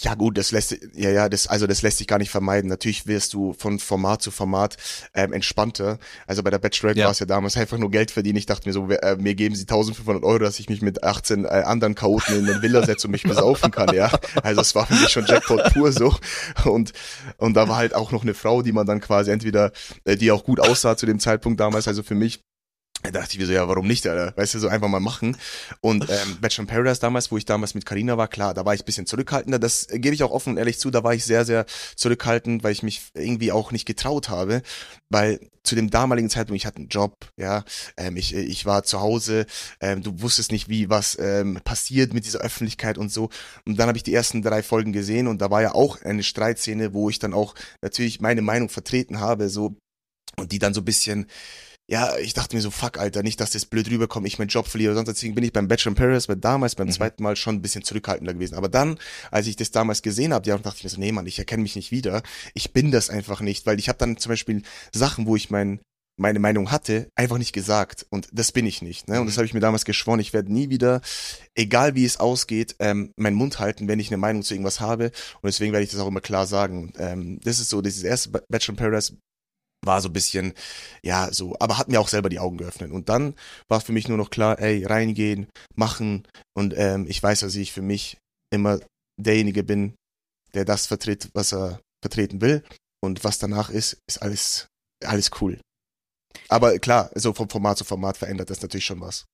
Speaker 7: Ja gut, das lässt ja ja das also das lässt sich gar nicht vermeiden. Natürlich wirst du von Format zu Format ähm, entspannter. Also bei der Bachelorette ja. war es ja damals einfach nur Geld verdienen. Ich dachte mir so, äh, mir geben sie 1500 Euro, dass ich mich mit 18 äh, anderen Chaoten in eine Villa setze und mich besaufen kann. Ja, also es war für mich schon Jackpot pur so. Und und da war halt auch noch eine Frau, die man dann quasi entweder äh, die auch gut aussah zu dem Zeitpunkt damals. Also für mich da dachte ich mir so, ja, warum nicht, Alter? Weißt du, so einfach mal machen. Und ähm, Bachelor in Paradise damals, wo ich damals mit Karina war, klar, da war ich bisschen zurückhaltender. Das gebe ich auch offen und ehrlich zu, da war ich sehr, sehr zurückhaltend, weil ich mich irgendwie auch nicht getraut habe. Weil zu dem damaligen Zeitpunkt, ich hatte einen Job, ja, ähm, ich, ich war zu Hause, ähm, du wusstest nicht, wie was ähm, passiert mit dieser Öffentlichkeit und so. Und dann habe ich die ersten drei Folgen gesehen und da war ja auch eine Streitszene, wo ich dann auch natürlich meine Meinung vertreten habe, so und die dann so bisschen ja, ich dachte mir so, fuck, Alter, nicht, dass das blöd rüberkommt, ich meinen Job verliere. Sonst deswegen bin ich beim Bachelor in Paris, bei damals, beim mhm. zweiten Mal schon ein bisschen zurückhaltender gewesen. Aber dann, als ich das damals gesehen habe, ja, dachte ich mir so, nee, Mann, ich erkenne mich nicht wieder. Ich bin das einfach nicht, weil ich habe dann zum Beispiel Sachen, wo ich mein, meine Meinung hatte, einfach nicht gesagt. Und das bin ich nicht. Ne? Und das mhm. habe ich mir damals geschworen. Ich werde nie wieder, egal wie es ausgeht, ähm, meinen Mund halten, wenn ich eine Meinung zu irgendwas habe. Und deswegen werde ich das auch immer klar sagen. Ähm, das ist so, dieses erste Bachelor in Paradise war so ein bisschen, ja, so, aber hat mir auch selber die Augen geöffnet. Und dann war für mich nur noch klar, ey, reingehen, machen. Und ähm, ich weiß, dass ich für mich immer derjenige bin, der das vertritt, was er vertreten will. Und was danach ist, ist alles, alles cool. Aber klar, so vom Format zu Format verändert das natürlich schon was.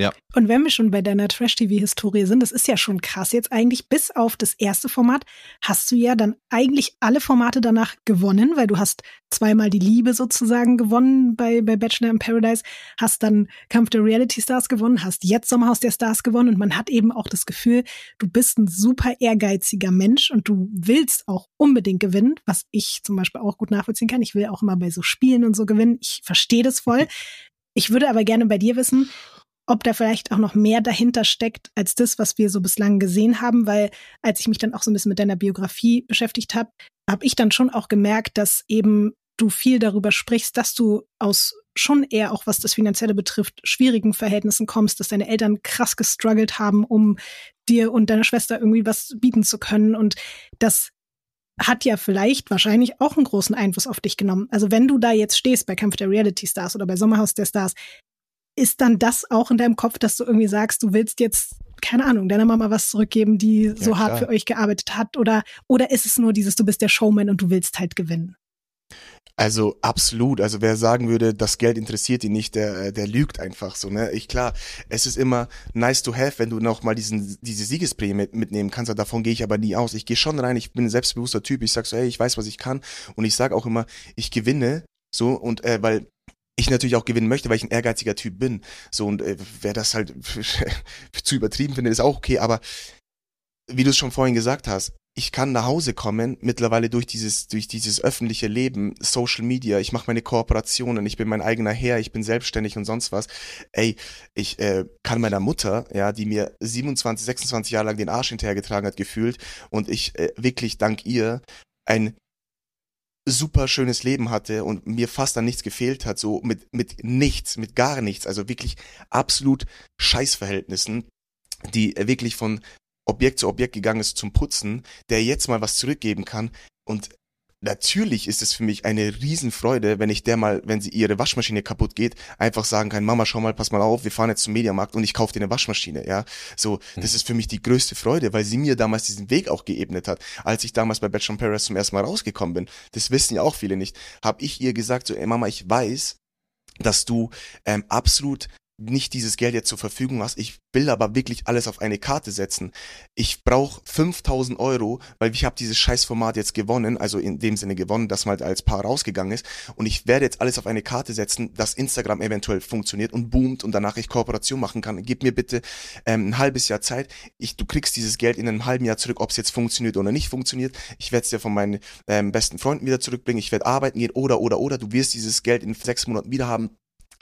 Speaker 4: Ja.
Speaker 5: Und wenn wir schon bei deiner Trash-TV-Historie sind, das ist ja schon krass jetzt eigentlich, bis auf das erste Format hast du ja dann eigentlich alle Formate danach gewonnen, weil du hast zweimal die Liebe sozusagen gewonnen bei, bei Bachelor in Paradise, hast dann Kampf der Reality Stars gewonnen, hast jetzt Sommerhaus der Stars gewonnen und man hat eben auch das Gefühl, du bist ein super ehrgeiziger Mensch und du willst auch unbedingt gewinnen, was ich zum Beispiel auch gut nachvollziehen kann. Ich will auch immer bei so Spielen und so gewinnen. Ich verstehe das voll. Ich würde aber gerne bei dir wissen, ob da vielleicht auch noch mehr dahinter steckt als das, was wir so bislang gesehen haben, weil als ich mich dann auch so ein bisschen mit deiner Biografie beschäftigt habe, habe ich dann schon auch gemerkt, dass eben du viel darüber sprichst, dass du aus schon eher auch was das Finanzielle betrifft, schwierigen Verhältnissen kommst, dass deine Eltern krass gestruggelt haben, um dir und deiner Schwester irgendwie was bieten zu können. Und das hat ja vielleicht wahrscheinlich auch einen großen Einfluss auf dich genommen. Also wenn du da jetzt stehst bei Kampf der Reality Stars oder bei Sommerhaus der Stars, ist dann das auch in deinem Kopf, dass du irgendwie sagst, du willst jetzt, keine Ahnung, deiner Mama was zurückgeben, die ja, so klar. hart für euch gearbeitet hat? Oder, oder ist es nur dieses, du bist der Showman und du willst halt gewinnen?
Speaker 7: Also absolut. Also wer sagen würde, das Geld interessiert ihn nicht, der, äh, der lügt einfach so. Ne? Ich klar, es ist immer nice to have, wenn du noch mal diesen diese Siegesprämie mit, mitnehmen kannst. Davon gehe ich aber nie aus. Ich gehe schon rein. Ich bin ein selbstbewusster Typ. Ich sag so, hey, ich weiß, was ich kann. Und ich sag auch immer, ich gewinne. So und äh, weil ich natürlich auch gewinnen möchte, weil ich ein ehrgeiziger Typ bin. So, und äh, wer das halt zu übertrieben findet, ist auch okay, aber wie du es schon vorhin gesagt hast, ich kann nach Hause kommen, mittlerweile durch dieses, durch dieses öffentliche Leben, Social Media, ich mache meine Kooperationen, ich bin mein eigener Herr, ich bin selbstständig und sonst was. Ey, ich äh, kann meiner Mutter, ja, die mir 27, 26 Jahre lang den Arsch hinterhergetragen hat, gefühlt und ich äh, wirklich dank ihr ein super schönes Leben hatte und mir fast an nichts gefehlt hat, so mit, mit nichts, mit gar nichts, also wirklich absolut Scheißverhältnissen, die wirklich von Objekt zu Objekt gegangen ist zum Putzen, der jetzt mal was zurückgeben kann und natürlich ist es für mich eine Riesenfreude, wenn ich der mal, wenn sie ihre Waschmaschine kaputt geht, einfach sagen kann, Mama, schau mal, pass mal auf, wir fahren jetzt zum Mediamarkt und ich kaufe dir eine Waschmaschine, ja. So, das mhm. ist für mich die größte Freude, weil sie mir damals diesen Weg auch geebnet hat. Als ich damals bei Bachelor Paris zum ersten Mal rausgekommen bin, das wissen ja auch viele nicht, habe ich ihr gesagt, so, ey Mama, ich weiß, dass du ähm, absolut nicht dieses Geld jetzt zur Verfügung hast. Ich will aber wirklich alles auf eine Karte setzen. Ich brauche 5000 Euro, weil ich habe dieses Scheißformat jetzt gewonnen, also in dem Sinne gewonnen, dass man halt als Paar rausgegangen ist. Und ich werde jetzt alles auf eine Karte setzen, dass Instagram eventuell funktioniert und boomt und danach ich Kooperation machen kann. Gib mir bitte ähm, ein halbes Jahr Zeit. Ich, du kriegst dieses Geld in einem halben Jahr zurück, ob es jetzt funktioniert oder nicht funktioniert. Ich werde es dir von meinen ähm, besten Freunden wieder zurückbringen. Ich werde arbeiten gehen oder oder oder. Du wirst dieses Geld in sechs Monaten wieder haben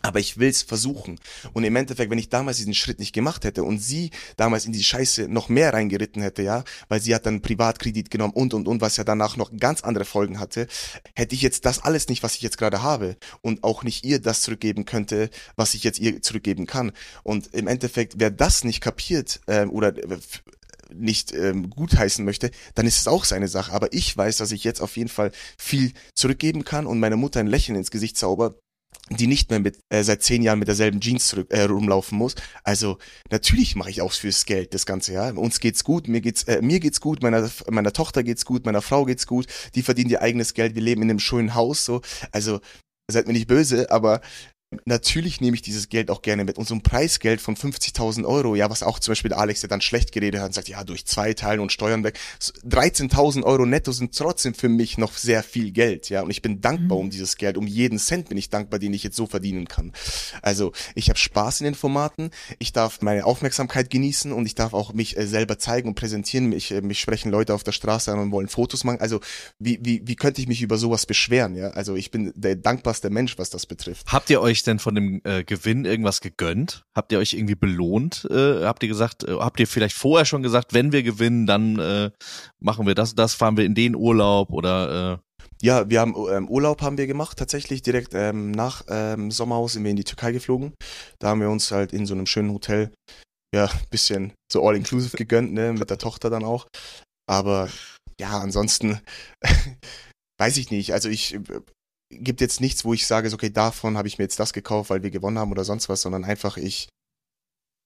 Speaker 7: aber ich will's versuchen. Und im Endeffekt, wenn ich damals diesen Schritt nicht gemacht hätte und sie damals in die Scheiße noch mehr reingeritten hätte, ja, weil sie hat dann Privatkredit genommen und und und, was ja danach noch ganz andere Folgen hatte, hätte ich jetzt das alles nicht, was ich jetzt gerade habe und auch nicht ihr das zurückgeben könnte, was ich jetzt ihr zurückgeben kann. Und im Endeffekt, wer das nicht kapiert äh, oder äh, nicht ähm, gutheißen möchte, dann ist es auch seine Sache. Aber ich weiß, dass ich jetzt auf jeden Fall viel zurückgeben kann und meiner Mutter ein Lächeln ins Gesicht zauber, die nicht mehr mit äh, seit zehn Jahren mit derselben Jeans zurück, äh, rumlaufen muss. Also natürlich mache ich auch fürs Geld das ganze Jahr. Uns geht's gut, mir geht's äh, mir geht's gut, meiner meiner Tochter geht's gut, meiner Frau geht's gut. Die verdienen ihr eigenes Geld. Wir leben in einem schönen Haus so. Also seid mir nicht böse, aber Natürlich nehme ich dieses Geld auch gerne mit. Und so ein Preisgeld von 50.000 Euro, ja, was auch zum Beispiel der Alex, der dann schlecht geredet hat und sagt, ja, durch zwei Teilen und Steuern weg. 13.000 Euro netto sind trotzdem für mich noch sehr viel Geld, ja. Und ich bin dankbar mhm. um dieses Geld. Um jeden Cent bin ich dankbar, den ich jetzt so verdienen kann. Also, ich habe Spaß in den Formaten. Ich darf meine Aufmerksamkeit genießen und ich darf auch mich äh, selber zeigen und präsentieren. Mich, äh, mich sprechen Leute auf der Straße an und wollen Fotos machen. Also, wie, wie, wie könnte ich mich über sowas beschweren, ja? Also, ich bin der dankbarste Mensch, was das betrifft.
Speaker 4: Habt ihr euch euch denn von dem äh, Gewinn irgendwas gegönnt? Habt ihr euch irgendwie belohnt? Äh, habt ihr gesagt, äh, habt ihr vielleicht vorher schon gesagt, wenn wir gewinnen, dann äh, machen wir das, das fahren wir in den Urlaub oder äh
Speaker 7: ja, wir haben ähm, Urlaub haben wir gemacht, tatsächlich direkt ähm, nach ähm, Sommerhaus sind wir in die Türkei geflogen. Da haben wir uns halt in so einem schönen Hotel ja bisschen so all inclusive gegönnt, ne, mit der Tochter dann auch. Aber ja, ansonsten weiß ich nicht. Also ich gibt jetzt nichts, wo ich sage, okay, davon habe ich mir jetzt das gekauft, weil wir gewonnen haben oder sonst was, sondern einfach ich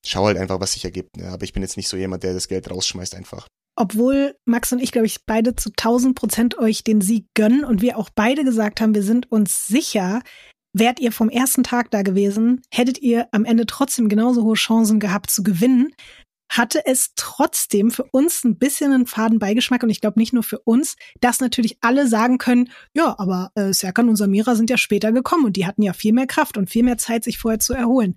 Speaker 7: schaue halt einfach, was sich ergibt. Ne? Aber ich bin jetzt nicht so jemand, der das Geld rausschmeißt einfach.
Speaker 5: Obwohl Max und ich, glaube ich, beide zu 1000 Prozent euch den Sieg gönnen und wir auch beide gesagt haben, wir sind uns sicher, wärt ihr vom ersten Tag da gewesen, hättet ihr am Ende trotzdem genauso hohe Chancen gehabt zu gewinnen, hatte es trotzdem für uns ein bisschen einen faden Beigeschmack und ich glaube nicht nur für uns, dass natürlich alle sagen können, ja, aber äh, Serkan und Samira sind ja später gekommen und die hatten ja viel mehr Kraft und viel mehr Zeit, sich vorher zu erholen.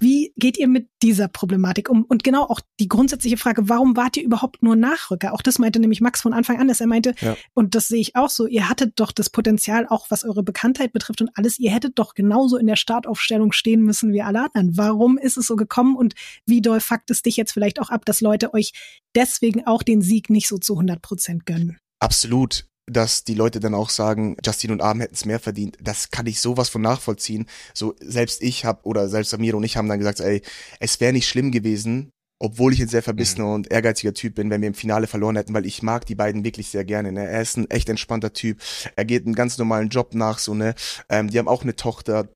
Speaker 5: Wie geht ihr mit dieser Problematik um? Und genau auch die grundsätzliche Frage, warum wart ihr überhaupt nur Nachrücker? Auch das meinte nämlich Max von Anfang an, dass er meinte, ja. und das sehe ich auch so, ihr hattet doch das Potenzial, auch was eure Bekanntheit betrifft und alles, ihr hättet doch genauso in der Startaufstellung stehen müssen wie alle anderen. Warum ist es so gekommen und wie doll fuckt es dich jetzt vielleicht auch ab, dass Leute euch deswegen auch den Sieg nicht so zu 100 Prozent gönnen?
Speaker 7: Absolut dass die Leute dann auch sagen, Justin und Arm hätten es mehr verdient. Das kann ich sowas von nachvollziehen. So selbst ich habe oder selbst Samir und ich haben dann gesagt, ey, es wäre nicht schlimm gewesen, obwohl ich ein sehr verbissener mhm. und ehrgeiziger Typ bin, wenn wir im Finale verloren hätten, weil ich mag die beiden wirklich sehr gerne. Ne? Er ist ein echt entspannter Typ. Er geht einen ganz normalen Job nach, so ne. Ähm, die haben auch eine Tochter,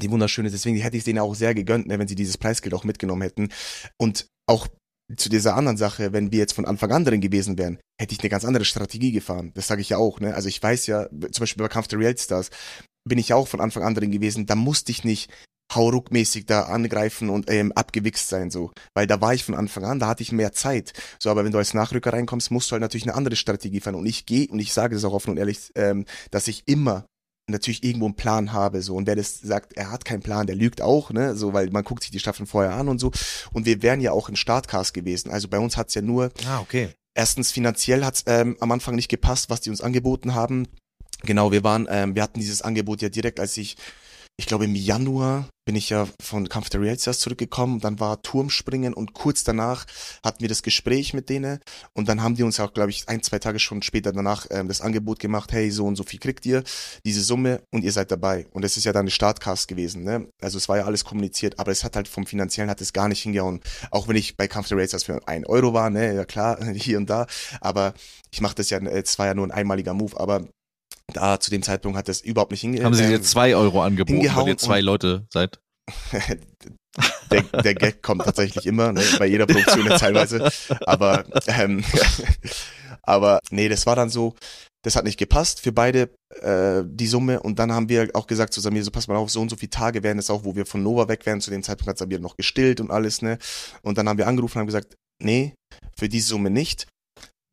Speaker 7: die wunderschön ist. Deswegen hätte ich denen auch sehr gegönnt, ne, wenn sie dieses Preisgeld auch mitgenommen hätten. Und auch zu dieser anderen Sache, wenn wir jetzt von Anfang an drin gewesen wären, hätte ich eine ganz andere Strategie gefahren. Das sage ich ja auch. Ne? Also ich weiß ja, zum Beispiel bei Kampf der Real Stars bin ich ja auch von Anfang an drin gewesen. Da musste ich nicht hauruckmäßig da angreifen und ähm, abgewichst sein so, weil da war ich von Anfang an, da hatte ich mehr Zeit. So, aber wenn du als Nachrücker reinkommst, musst du halt natürlich eine andere Strategie fahren und ich gehe und ich sage das auch offen und ehrlich, ähm, dass ich immer natürlich irgendwo einen Plan habe, so. Und wer das sagt, er hat keinen Plan, der lügt auch, ne, so, weil man guckt sich die Staffeln vorher an und so. Und wir wären ja auch im Startcast gewesen. Also bei uns hat's ja nur,
Speaker 4: Ah, okay.
Speaker 7: erstens finanziell hat's ähm, am Anfang nicht gepasst, was die uns angeboten haben. Genau, wir waren, ähm, wir hatten dieses Angebot ja direkt, als ich, ich glaube im Januar bin ich ja von Kampf der Realstars zurückgekommen, dann war Turmspringen und kurz danach hatten wir das Gespräch mit denen und dann haben die uns auch, glaube ich, ein, zwei Tage schon später danach ähm, das Angebot gemacht, hey, so und so viel kriegt ihr, diese Summe und ihr seid dabei. Und das ist ja dann eine Startcast gewesen, ne? Also es war ja alles kommuniziert, aber es hat halt vom Finanziellen hat es gar nicht hingehauen. Auch wenn ich bei Kampf der Realstars für ein Euro war, ne, ja klar, hier und da, aber ich mache das ja, äh, es war ja nur ein einmaliger Move, aber da zu dem Zeitpunkt hat das überhaupt nicht hingehauen.
Speaker 4: Haben sie dir zwei Euro angeboten, weil
Speaker 7: hingehauen
Speaker 4: ihr zwei Leute seid?
Speaker 7: der, der Gag kommt tatsächlich immer, ne, bei jeder Produktion teilweise. Aber, ähm, aber nee, das war dann so, das hat nicht gepasst für beide äh, die Summe. Und dann haben wir auch gesagt zu Samir, so pass mal auf, so und so viele Tage wären es auch, wo wir von Nova weg wären. Zu dem Zeitpunkt hat Samir noch gestillt und alles, ne? Und dann haben wir angerufen und haben gesagt, nee, für diese Summe nicht.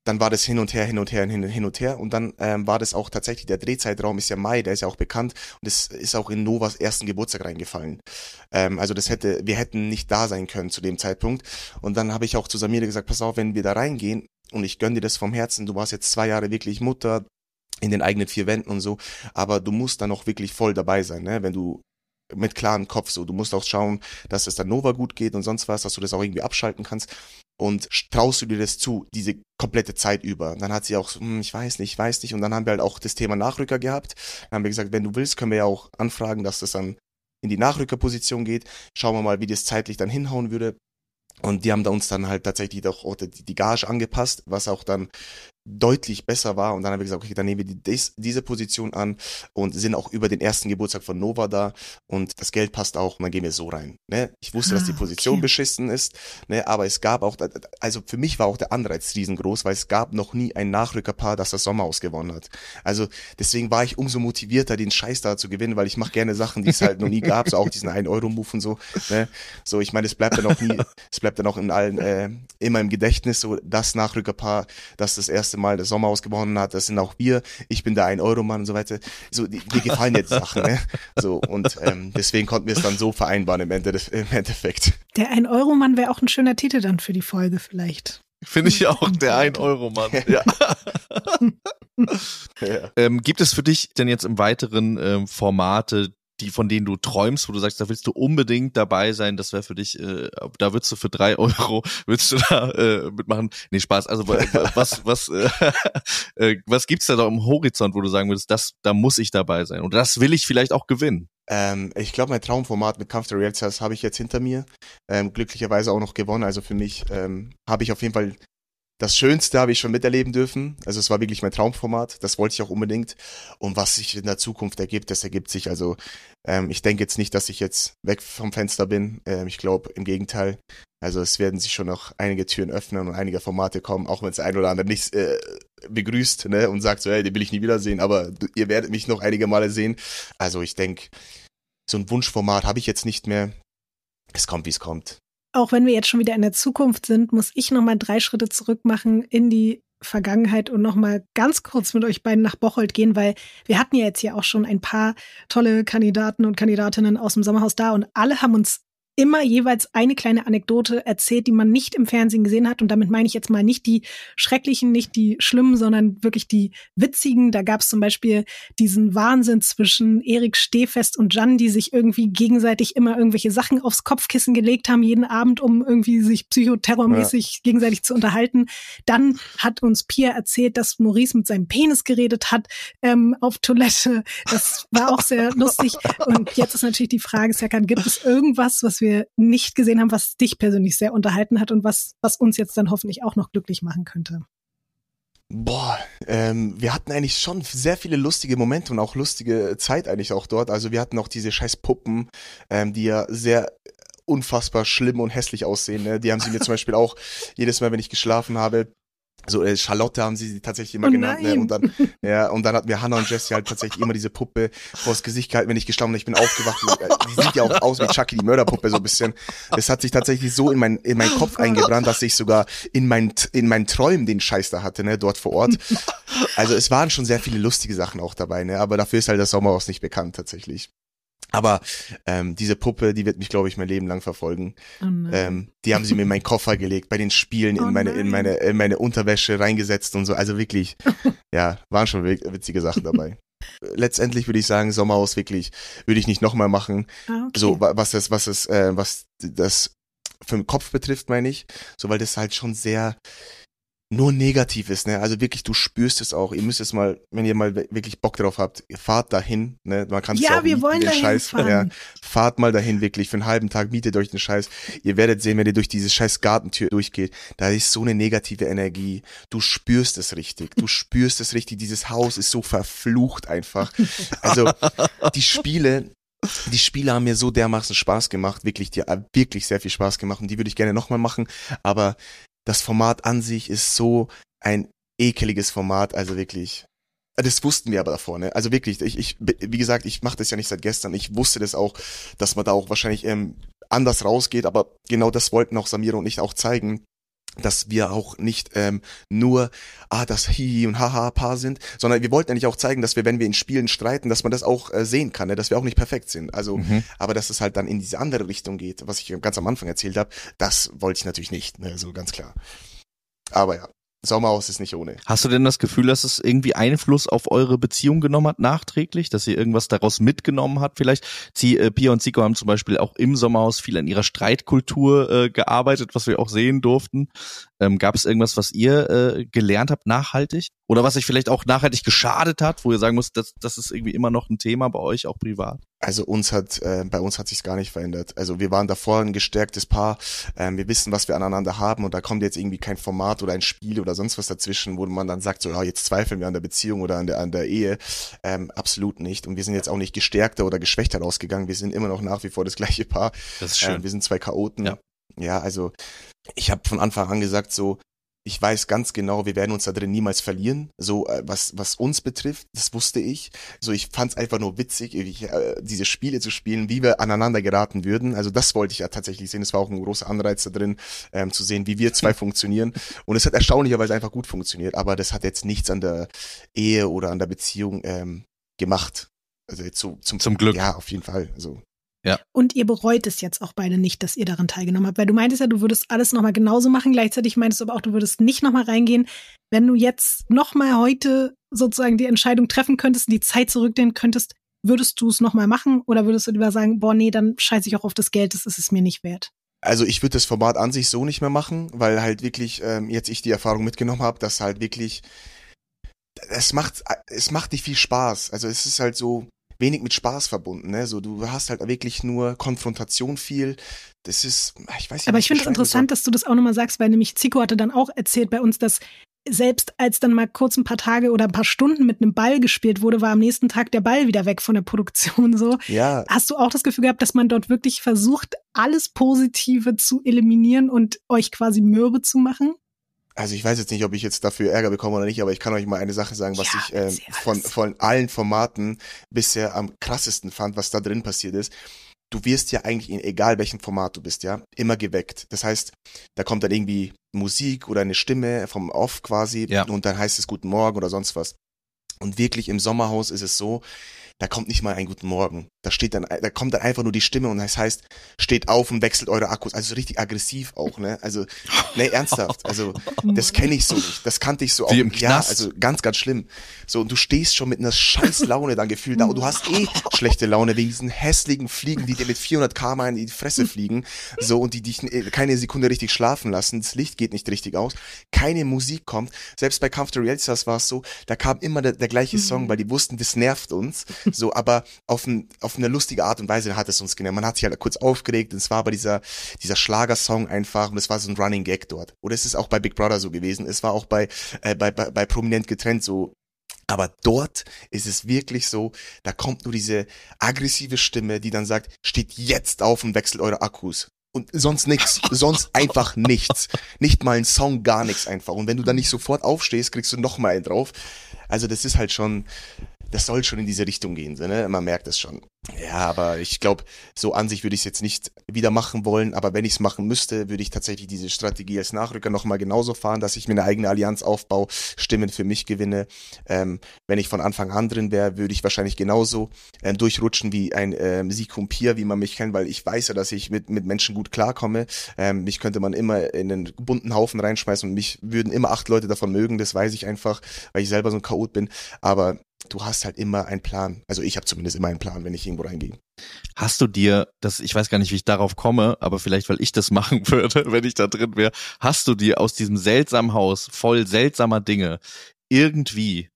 Speaker 7: Dann war das hin und her, hin und her, hin, hin und her. Und dann ähm, war das auch tatsächlich, der Drehzeitraum ist ja Mai, der ist ja auch bekannt. Und es ist auch in Novas ersten Geburtstag reingefallen. Ähm, also das hätte, wir hätten nicht da sein können zu dem Zeitpunkt. Und dann habe ich auch zu Samira gesagt, pass auf, wenn wir da reingehen und ich gönn dir das vom Herzen, du warst jetzt zwei Jahre wirklich Mutter in den eigenen vier Wänden und so, aber du musst dann auch wirklich voll dabei sein, ne? wenn du mit klarem Kopf so, du musst auch schauen, dass es dann Nova gut geht und sonst was, dass du das auch irgendwie abschalten kannst und traust du dir das zu, diese komplette Zeit über. Dann hat sie auch so, hm, ich weiß nicht, ich weiß nicht und dann haben wir halt auch das Thema Nachrücker gehabt. Dann haben wir gesagt, wenn du willst, können wir ja auch anfragen, dass das dann in die Nachrückerposition geht. Schauen wir mal, wie das zeitlich dann hinhauen würde. Und die haben da uns dann halt tatsächlich auch die Gage angepasst, was auch dann deutlich besser war. Und dann haben wir gesagt, okay, dann nehmen wir die, dies, diese Position an und sind auch über den ersten Geburtstag von Nova da und das Geld passt auch und dann gehen wir so rein. Ne? Ich wusste, dass die
Speaker 5: Ah,
Speaker 7: Position
Speaker 5: okay.
Speaker 7: beschissen ist, ne? aber es gab auch, also für mich war auch der Anreiz riesengroß, weil es gab noch nie ein Nachrückerpaar, das das Sommerhaus gewonnen hat. Also deswegen war ich umso motivierter, den Scheiß da zu gewinnen, weil ich mache gerne Sachen, die es halt noch nie gab, so auch diesen 1-Euro-Move und so. Ne? So, ich meine, es bleibt dann auch nie, es bleibt dann auch in allen äh, immer im Gedächtnis, so das Nachrückerpaar, das das erste Mal das Sommerhaus gewonnen hat, das sind auch wir, ich bin der 1-Euro-Mann und so weiter. So, die, mir gefallen jetzt Sachen, ne? So, und ähm, deswegen konnten wir es dann so vereinbaren im, Ende, im Endeffekt.
Speaker 5: Der 1-Euro-Mann wäre auch ein schöner Titel dann für die Folge vielleicht.
Speaker 4: Finde ich auch, der 1-Euro-Mann. Ja.
Speaker 7: Ja.
Speaker 4: Ähm, gibt es für dich denn jetzt im weiteren ähm, Formate, die von denen du träumst, wo du sagst, da willst du unbedingt dabei sein, das wäre für dich, äh, da würdest du für drei Euro, würdest du da äh, mitmachen? Nee, Spaß. Also wa- wa- was, was, äh, äh, was gibt's da da im Horizont, wo du sagen würdest, das, da muss ich dabei sein und das will ich vielleicht auch gewinnen?
Speaker 7: Ähm, ich glaube, mein Traumformat mit Kampf der Realstars habe ich jetzt hinter mir. Ähm, glücklicherweise auch noch gewonnen. Also für mich ähm, habe ich auf jeden Fall das Schönste habe ich schon miterleben dürfen. Also es war wirklich mein Traumformat. Das wollte ich auch unbedingt. Und was sich in der Zukunft ergibt, das ergibt sich. Also ähm, ich denke jetzt nicht, dass ich jetzt weg vom Fenster bin. Ähm, ich glaube im Gegenteil. Also es werden sich schon noch einige Türen öffnen und einige Formate kommen, auch wenn es ein oder andere nicht äh, begrüßt ne, und sagt so, hey, den will ich nie wiedersehen, aber du, ihr werdet mich noch einige Male sehen. Also ich denke, so ein Wunschformat habe ich jetzt nicht mehr. Es kommt, wie es kommt.
Speaker 5: Auch wenn wir jetzt schon wieder in der Zukunft sind, muss ich noch mal drei Schritte zurück machen in die Vergangenheit und noch mal ganz kurz mit euch beiden nach Bocholt gehen, weil wir hatten ja jetzt hier auch schon ein paar tolle Kandidaten und Kandidatinnen aus dem Sommerhaus da und alle haben uns immer jeweils eine kleine Anekdote erzählt, die man nicht im Fernsehen gesehen hat. Und damit meine ich jetzt mal nicht die schrecklichen, nicht die schlimmen, sondern wirklich die witzigen. Da gab es zum Beispiel diesen Wahnsinn zwischen Erik Stehfest und Jan, die sich irgendwie gegenseitig immer irgendwelche Sachen aufs Kopfkissen gelegt haben, jeden Abend, um irgendwie sich psychoterrormäßig gegenseitig zu unterhalten. Dann hat uns Pia erzählt, dass Maurice mit seinem Penis geredet hat ähm, auf Toilette. Das war auch sehr lustig. Und jetzt ist natürlich die Frage, Serkan, gibt es irgendwas, was wir nicht gesehen haben, was dich persönlich sehr unterhalten hat und was, was uns jetzt dann hoffentlich auch noch glücklich machen könnte?
Speaker 7: Boah, ähm, wir hatten eigentlich schon sehr viele lustige Momente und auch lustige Zeit eigentlich auch dort. Also wir hatten auch diese scheiß Puppen, ähm, die ja sehr unfassbar schlimm und hässlich aussehen. Ne? Die haben sie mir zum Beispiel auch jedes Mal, wenn ich geschlafen habe, So äh, Charlotte haben sie sie tatsächlich immer
Speaker 5: Oh
Speaker 7: genannt. Ne? Und dann, ja, und dann hatten wir Hannah und Jessie halt tatsächlich immer diese Puppe vors Gesicht gehalten, wenn ich gestanden bin. Ich bin aufgewacht. Und, äh, die sieht ja auch aus wie Chucky, die Mörderpuppe, so ein bisschen. Das hat sich tatsächlich so in mein, in meinen Kopf eingebrannt, dass ich sogar in meinen, in meinen Träumen den Scheiß da hatte, ne, dort vor Ort. Also es waren schon sehr viele lustige Sachen auch dabei, ne, aber dafür ist halt das Sommerhaus nicht bekannt, tatsächlich. Aber ähm, diese Puppe, die wird mich, glaube ich, mein Leben lang verfolgen.
Speaker 5: Oh.
Speaker 7: Ähm, die haben sie mir in meinen Koffer gelegt, bei den Spielen
Speaker 5: Oh
Speaker 7: in meine, in meine, in meine Unterwäsche reingesetzt und so. Also wirklich, ja, waren schon wi- witzige Sachen dabei. Letztendlich würde ich sagen, Sommerhaus wirklich, würde ich nicht nochmal machen.
Speaker 5: ah, okay.
Speaker 7: So, wa- was das, was das, äh, was das für den Kopf betrifft, meine ich. So, weil das halt schon sehr nur negativ ist, ne? Also wirklich, du spürst es auch. Ihr müsst es mal, wenn ihr mal wirklich Bock drauf habt, fahrt dahin, ne? Man kann es
Speaker 5: ja,
Speaker 7: auch
Speaker 5: wir
Speaker 7: mieten,
Speaker 5: wollen
Speaker 7: den
Speaker 5: dahin
Speaker 7: Scheiß,
Speaker 5: fahren.
Speaker 7: ja. Fahrt mal dahin wirklich für einen halben Tag, mietet euch den Scheiß. Ihr werdet sehen, wenn ihr durch diese scheiß Gartentür durchgeht, da ist so eine negative Energie. Du spürst es richtig. Du spürst es richtig. Dieses Haus ist so verflucht einfach. Also die Spiele, die Spiele haben mir so dermaßen Spaß gemacht, wirklich, die haben wirklich sehr viel Spaß gemacht und die würde ich gerne nochmal machen, aber das Format an sich ist so ein ekeliges Format, also wirklich. Das wussten wir aber davor, ne? Also wirklich, ich, ich wie gesagt, ich mache das ja nicht seit gestern. Ich wusste das auch, dass man da auch wahrscheinlich ähm, anders rausgeht, aber genau das wollten auch Samira und ich auch zeigen, dass wir auch nicht ähm, nur ah das Hihi und Haha Paar sind, sondern wir wollten eigentlich auch zeigen, dass wir, wenn wir in Spielen streiten, dass man das auch äh, sehen kann, ne? dass wir auch nicht perfekt sind. Also,
Speaker 4: Mhm.
Speaker 7: aber dass es halt dann in diese andere Richtung geht, was ich ganz am Anfang erzählt habe, das wollte ich natürlich nicht, ne? so ganz klar. Aber ja, Sommerhaus ist nicht ohne.
Speaker 4: Hast du denn das Gefühl, dass es irgendwie Einfluss auf eure Beziehung genommen hat, nachträglich, dass ihr irgendwas daraus mitgenommen habt? Vielleicht, Sie, äh, Pia und Zico haben zum Beispiel auch im Sommerhaus viel an ihrer Streitkultur äh, gearbeitet, was wir auch sehen durften. Ähm, Gab es irgendwas, was ihr äh, gelernt habt, nachhaltig? Oder was euch vielleicht auch nachhaltig geschadet hat, wo ihr sagen müsst, das, das ist irgendwie immer noch ein Thema bei euch, auch privat?
Speaker 7: Also uns hat, äh, bei uns hat sich's gar nicht verändert. Also wir waren davor ein gestärktes Paar. Ähm, wir wissen, was wir aneinander haben und da kommt jetzt irgendwie kein Format oder ein Spiel oder sonst was dazwischen, wo man dann sagt, so, ja, jetzt zweifeln wir an der Beziehung oder an der, an der Ehe. Ähm, absolut nicht. Und wir sind jetzt auch nicht gestärkter oder geschwächter rausgegangen. Wir sind immer noch nach wie vor das gleiche Paar.
Speaker 4: Das ist
Speaker 7: Ähm, wir sind zwei Chaoten.
Speaker 4: Ja.
Speaker 7: Ja also ich habe von Anfang an gesagt, so, ich weiß ganz genau, wir werden uns da drin niemals verlieren. So, äh, was, was uns betrifft, das wusste ich. So, ich fand es einfach nur witzig, ich, äh, diese Spiele zu spielen, wie wir aneinander geraten würden. Also das wollte ich ja tatsächlich sehen. Es war auch ein großer Anreiz da drin, ähm, zu sehen, wie wir zwei funktionieren. Und es hat erstaunlicherweise einfach gut funktioniert. Aber das hat jetzt nichts an der Ehe oder an der Beziehung ähm, gemacht. Also jetzt so zum,
Speaker 4: Zum Glück.
Speaker 7: Ja, auf jeden Fall. Also
Speaker 5: Und ihr bereut es jetzt auch beide nicht, dass ihr daran teilgenommen habt, weil du meintest ja, du würdest alles nochmal genauso machen. Gleichzeitig meintest du aber auch, du würdest nicht nochmal reingehen. Wenn du jetzt nochmal heute sozusagen die Entscheidung treffen könntest, die Zeit zurückdrehen könntest, würdest du es nochmal machen oder würdest du lieber sagen, boah, nee, dann scheiße ich auch auf das Geld, das ist es mir nicht wert.
Speaker 7: Also ich würde das Format an sich so nicht mehr machen, weil halt wirklich ähm, jetzt ich die Erfahrung mitgenommen habe, dass halt wirklich es macht es macht nicht viel Spaß. Also es ist halt so wenig mit Spaß verbunden, ne? So du hast halt wirklich nur Konfrontation viel. Das ist ich weiß nicht.
Speaker 5: Aber ich finde es interessant, dass du das auch nochmal sagst, weil nämlich Zico hatte dann auch erzählt bei uns, dass selbst als dann mal kurz ein paar Tage oder ein paar Stunden mit einem Ball gespielt wurde, war am nächsten Tag der Ball wieder weg von der Produktion so.
Speaker 7: Ja,
Speaker 5: Hast du auch das Gefühl gehabt, dass man dort wirklich versucht, alles Positive zu eliminieren und euch quasi mürbe zu machen?
Speaker 7: Also ich weiß jetzt nicht, ob ich jetzt dafür Ärger bekomme oder nicht, aber ich kann euch mal eine Sache sagen, was
Speaker 5: Ja,
Speaker 7: ich ähm, von, von allen Formaten bisher am krassesten fand, was da drin passiert ist. Du wirst ja eigentlich in egal welchem Format du bist, ja, immer geweckt. Das heißt, da kommt dann irgendwie Musik oder eine Stimme vom Off quasi
Speaker 4: Ja.
Speaker 7: und dann heißt es Guten Morgen oder sonst was. Und wirklich im Sommerhaus ist es so, da kommt nicht mal ein Guten Morgen. Da steht dann, da kommt dann einfach nur die Stimme und das heißt, steht auf und wechselt eure Akkus. Also so richtig aggressiv auch, ne? Also, ne, ernsthaft. Also, das kenne ich so nicht. Das kannte ich so auch.
Speaker 4: Wie im
Speaker 7: ja,
Speaker 4: Knast.
Speaker 7: also ganz, ganz schlimm. So, und du stehst schon mit einer scheiß Laune dann gefühlt da und du hast eh schlechte Laune wegen diesen hässlichen Fliegen, die dir mit 400 km in die Fresse fliegen. So, und die dich äh, keine Sekunde richtig schlafen lassen. Das Licht geht nicht richtig aus. Keine Musik kommt. Selbst bei Kampf der war es so, da kam immer der, der gleiche Song, weil die wussten, das nervt uns. So, aber auf, ein, auf eine lustige Art und Weise hat es uns genervt. Man hat sich halt kurz aufgeregt und es war aber dieser, dieser Schlagersong einfach und es war so ein Running Gag dort. Oder es ist auch bei Big Brother so gewesen. Es war auch bei, äh, bei, bei, bei Prominent getrennt so. Aber dort ist es wirklich so, da kommt nur diese aggressive Stimme, die dann sagt, steht jetzt auf und wechselt eure Akkus. und sonst nichts, sonst einfach nichts. Nicht mal ein Song, gar nichts einfach. Und wenn du dann nicht sofort aufstehst, kriegst du noch mal einen drauf. Also das ist halt schon, das soll schon in diese Richtung gehen, so, ne? Man merkt es schon. Ja, aber ich glaube, so an sich würde ich es jetzt nicht wieder machen wollen, aber wenn ich es machen müsste, würde ich tatsächlich diese Strategie als Nachrücker nochmal genauso fahren, dass ich mir eine eigene Allianz aufbaue, Stimmen für mich gewinne. Ähm, wenn ich von Anfang an drin wäre, würde ich wahrscheinlich genauso ähm, durchrutschen wie ein ähm, Sikum Pier, wie man mich kennt, weil ich weiß ja, dass ich mit, mit Menschen gut klarkomme. Ähm, mich könnte man immer in einen bunten Haufen reinschmeißen und mich würden immer acht Leute davon mögen, das weiß ich einfach, weil ich selber so ein Chaot bin. Aber du hast halt immer einen Plan. Also ich habe zumindest immer einen Plan, wenn ich irgendwo reingehe.
Speaker 4: Hast du dir, das, ich weiß gar nicht, wie ich darauf komme, aber vielleicht, weil ich das machen würde, wenn ich da drin wäre, hast du dir aus diesem seltsamen Haus voll seltsamer Dinge irgendwie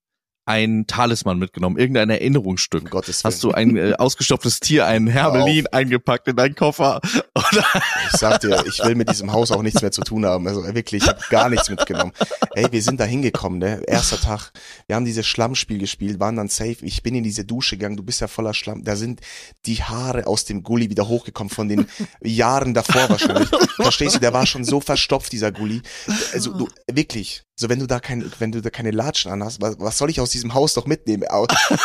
Speaker 4: ein Talisman mitgenommen, irgendein Erinnerungsstück.
Speaker 7: Um Gottes Willen.
Speaker 4: Hast du ein äh, ausgestopftes Tier, einen Hermelin eingepackt in deinen Koffer? Oder?
Speaker 7: Ich sag dir, ich will mit diesem Haus auch nichts mehr zu tun haben. Also wirklich, ich habe gar nichts mitgenommen. Ey, wir sind da hingekommen, ne? Erster Tag. Wir haben dieses Schlammspiel gespielt, waren dann safe. Ich bin in diese Dusche gegangen, du bist ja voller Schlamm. Da sind die Haare aus dem Gully wieder hochgekommen von den Jahren davor wahrscheinlich. Verstehst du, der war schon so verstopft, dieser Gully. Also du, wirklich. So, wenn du da kein, wenn du da keine Latschen anhast, was, was soll ich aus diesem Haus doch mitnehmen?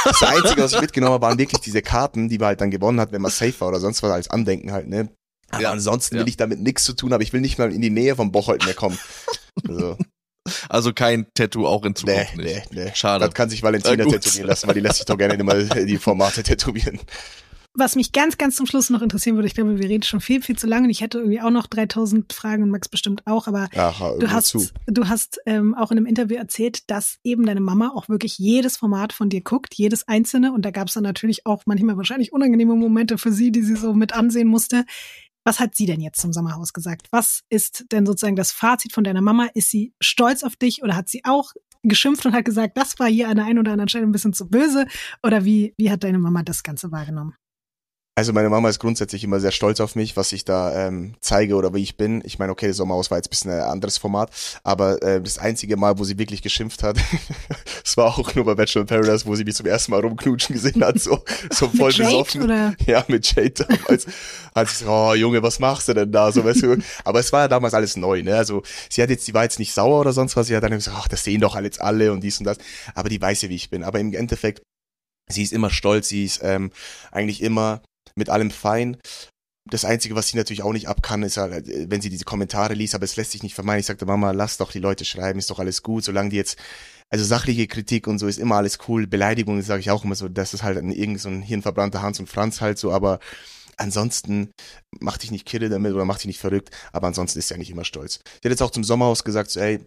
Speaker 7: Das Einzige, was ich mitgenommen habe, waren wirklich diese Karten, die wir halt dann gewonnen hat, wenn man safe war oder sonst was als Andenken halt, ne? Aber
Speaker 4: Ja,
Speaker 7: ansonsten
Speaker 4: ja.
Speaker 7: will ich damit nichts zu tun haben. Ich will nicht mal in die Nähe vom Bocholt mehr kommen. Also,
Speaker 4: Also kein Tattoo auch in
Speaker 7: nee,
Speaker 4: Zukunft
Speaker 7: nee,
Speaker 4: nicht.
Speaker 7: nee.
Speaker 4: Schade.
Speaker 7: Das kann sich Valentina tätowieren lassen, weil die lässt sich doch gerne immer die Formate tätowieren.
Speaker 5: Was mich ganz, ganz zum Schluss noch interessieren würde, ich glaube, wir reden schon viel, viel zu lange und ich hätte irgendwie auch noch 3000 Fragen und Max bestimmt auch, aber
Speaker 7: Aha,
Speaker 5: du hast,
Speaker 7: zu.
Speaker 5: du hast ähm, auch in einem Interview erzählt, dass eben deine Mama auch wirklich jedes Format von dir guckt, jedes einzelne und da gab es dann natürlich auch manchmal wahrscheinlich unangenehme Momente für sie, die sie so mit ansehen musste. Was hat sie denn jetzt zum Sommerhaus gesagt? Was ist denn sozusagen das Fazit von deiner Mama? Ist sie stolz auf dich oder hat sie auch geschimpft und hat gesagt, das war hier an der einen oder anderen Stelle ein bisschen zu böse? Oder wie, wie hat deine Mama das Ganze wahrgenommen?
Speaker 7: Also meine Mama ist grundsätzlich immer sehr stolz auf mich, was ich da ähm, zeige oder wie ich bin. Ich meine, okay, das Sommerhaus war jetzt ein bisschen ein anderes Format, aber äh, das einzige Mal, wo sie wirklich geschimpft hat, das war auch nur bei Bachelor in Paradise, wo sie mich zum ersten Mal rumknutschen gesehen hat, so, so voll
Speaker 5: Mit
Speaker 7: besoffen.
Speaker 5: oder?
Speaker 7: Ja, mit Jade damals. hat sie so, oh Junge, was machst du denn da? So, weißt du. Aber es war ja damals alles neu, ne? Also sie hat jetzt, die war jetzt nicht sauer oder sonst was, sie hat dann gesagt, ach, das sehen doch jetzt alle und dies und das. Aber die weiß ja, wie ich bin. Aber im Endeffekt, sie ist immer stolz, sie ist ähm, eigentlich immer mit allem fein. Das Einzige, was sie natürlich auch nicht ab kann, ist halt, äh, wenn sie diese Kommentare liest, aber es lässt sich nicht vermeiden. Ich sagte, Mama, lass doch die Leute schreiben, ist doch alles gut, solange die jetzt, also sachliche Kritik und so ist immer alles cool. Beleidigungen sage ich auch immer so, das ist halt ein, irgend so ein hirnverbrannter Hans und Franz halt so, aber ansonsten mach dich nicht kirre damit oder mach dich nicht verrückt, aber ansonsten ist sie eigentlich immer stolz. Sie hat jetzt auch zum Sommerhaus gesagt, so, ey,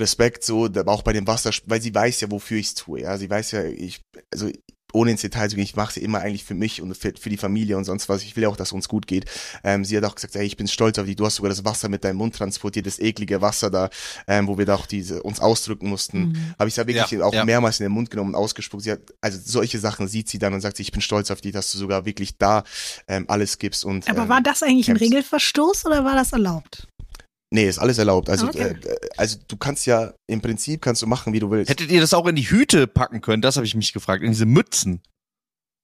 Speaker 7: Respekt so, da- auch bei dem Wasser, weil sie weiß ja, wofür ich es tue, ja, sie weiß ja, ich, also ohne ins Detail zu gehen, ich mache sie immer eigentlich für mich und für, für die Familie und sonst was. Ich will ja auch, dass es uns gut geht. Ähm, sie hat auch gesagt, ey, ich bin stolz auf dich. Du hast sogar das Wasser mit deinem Mund transportiert, das eklige Wasser da, ähm, wo wir da auch diese uns ausdrücken mussten.
Speaker 5: Mhm.
Speaker 7: Habe ich da wirklich
Speaker 4: Ja,
Speaker 7: auch
Speaker 4: ja.
Speaker 7: mehrmals in den Mund genommen und ausgespuckt. Sie hat, also solche Sachen sieht sie dann und sagt, sie, ich bin stolz auf dich, dass du sogar wirklich da ähm, alles gibst. Und,
Speaker 5: Aber
Speaker 7: ähm,
Speaker 5: war das eigentlich ein
Speaker 7: kämpfst.
Speaker 5: Regelverstoß oder war das erlaubt?
Speaker 7: Nee, ist alles erlaubt. Also,
Speaker 5: Okay.
Speaker 7: äh, also du kannst ja im Prinzip kannst du machen, wie du willst.
Speaker 4: Hättet ihr das auch in die Hüte packen können? Das habe ich mich gefragt. In diese Mützen.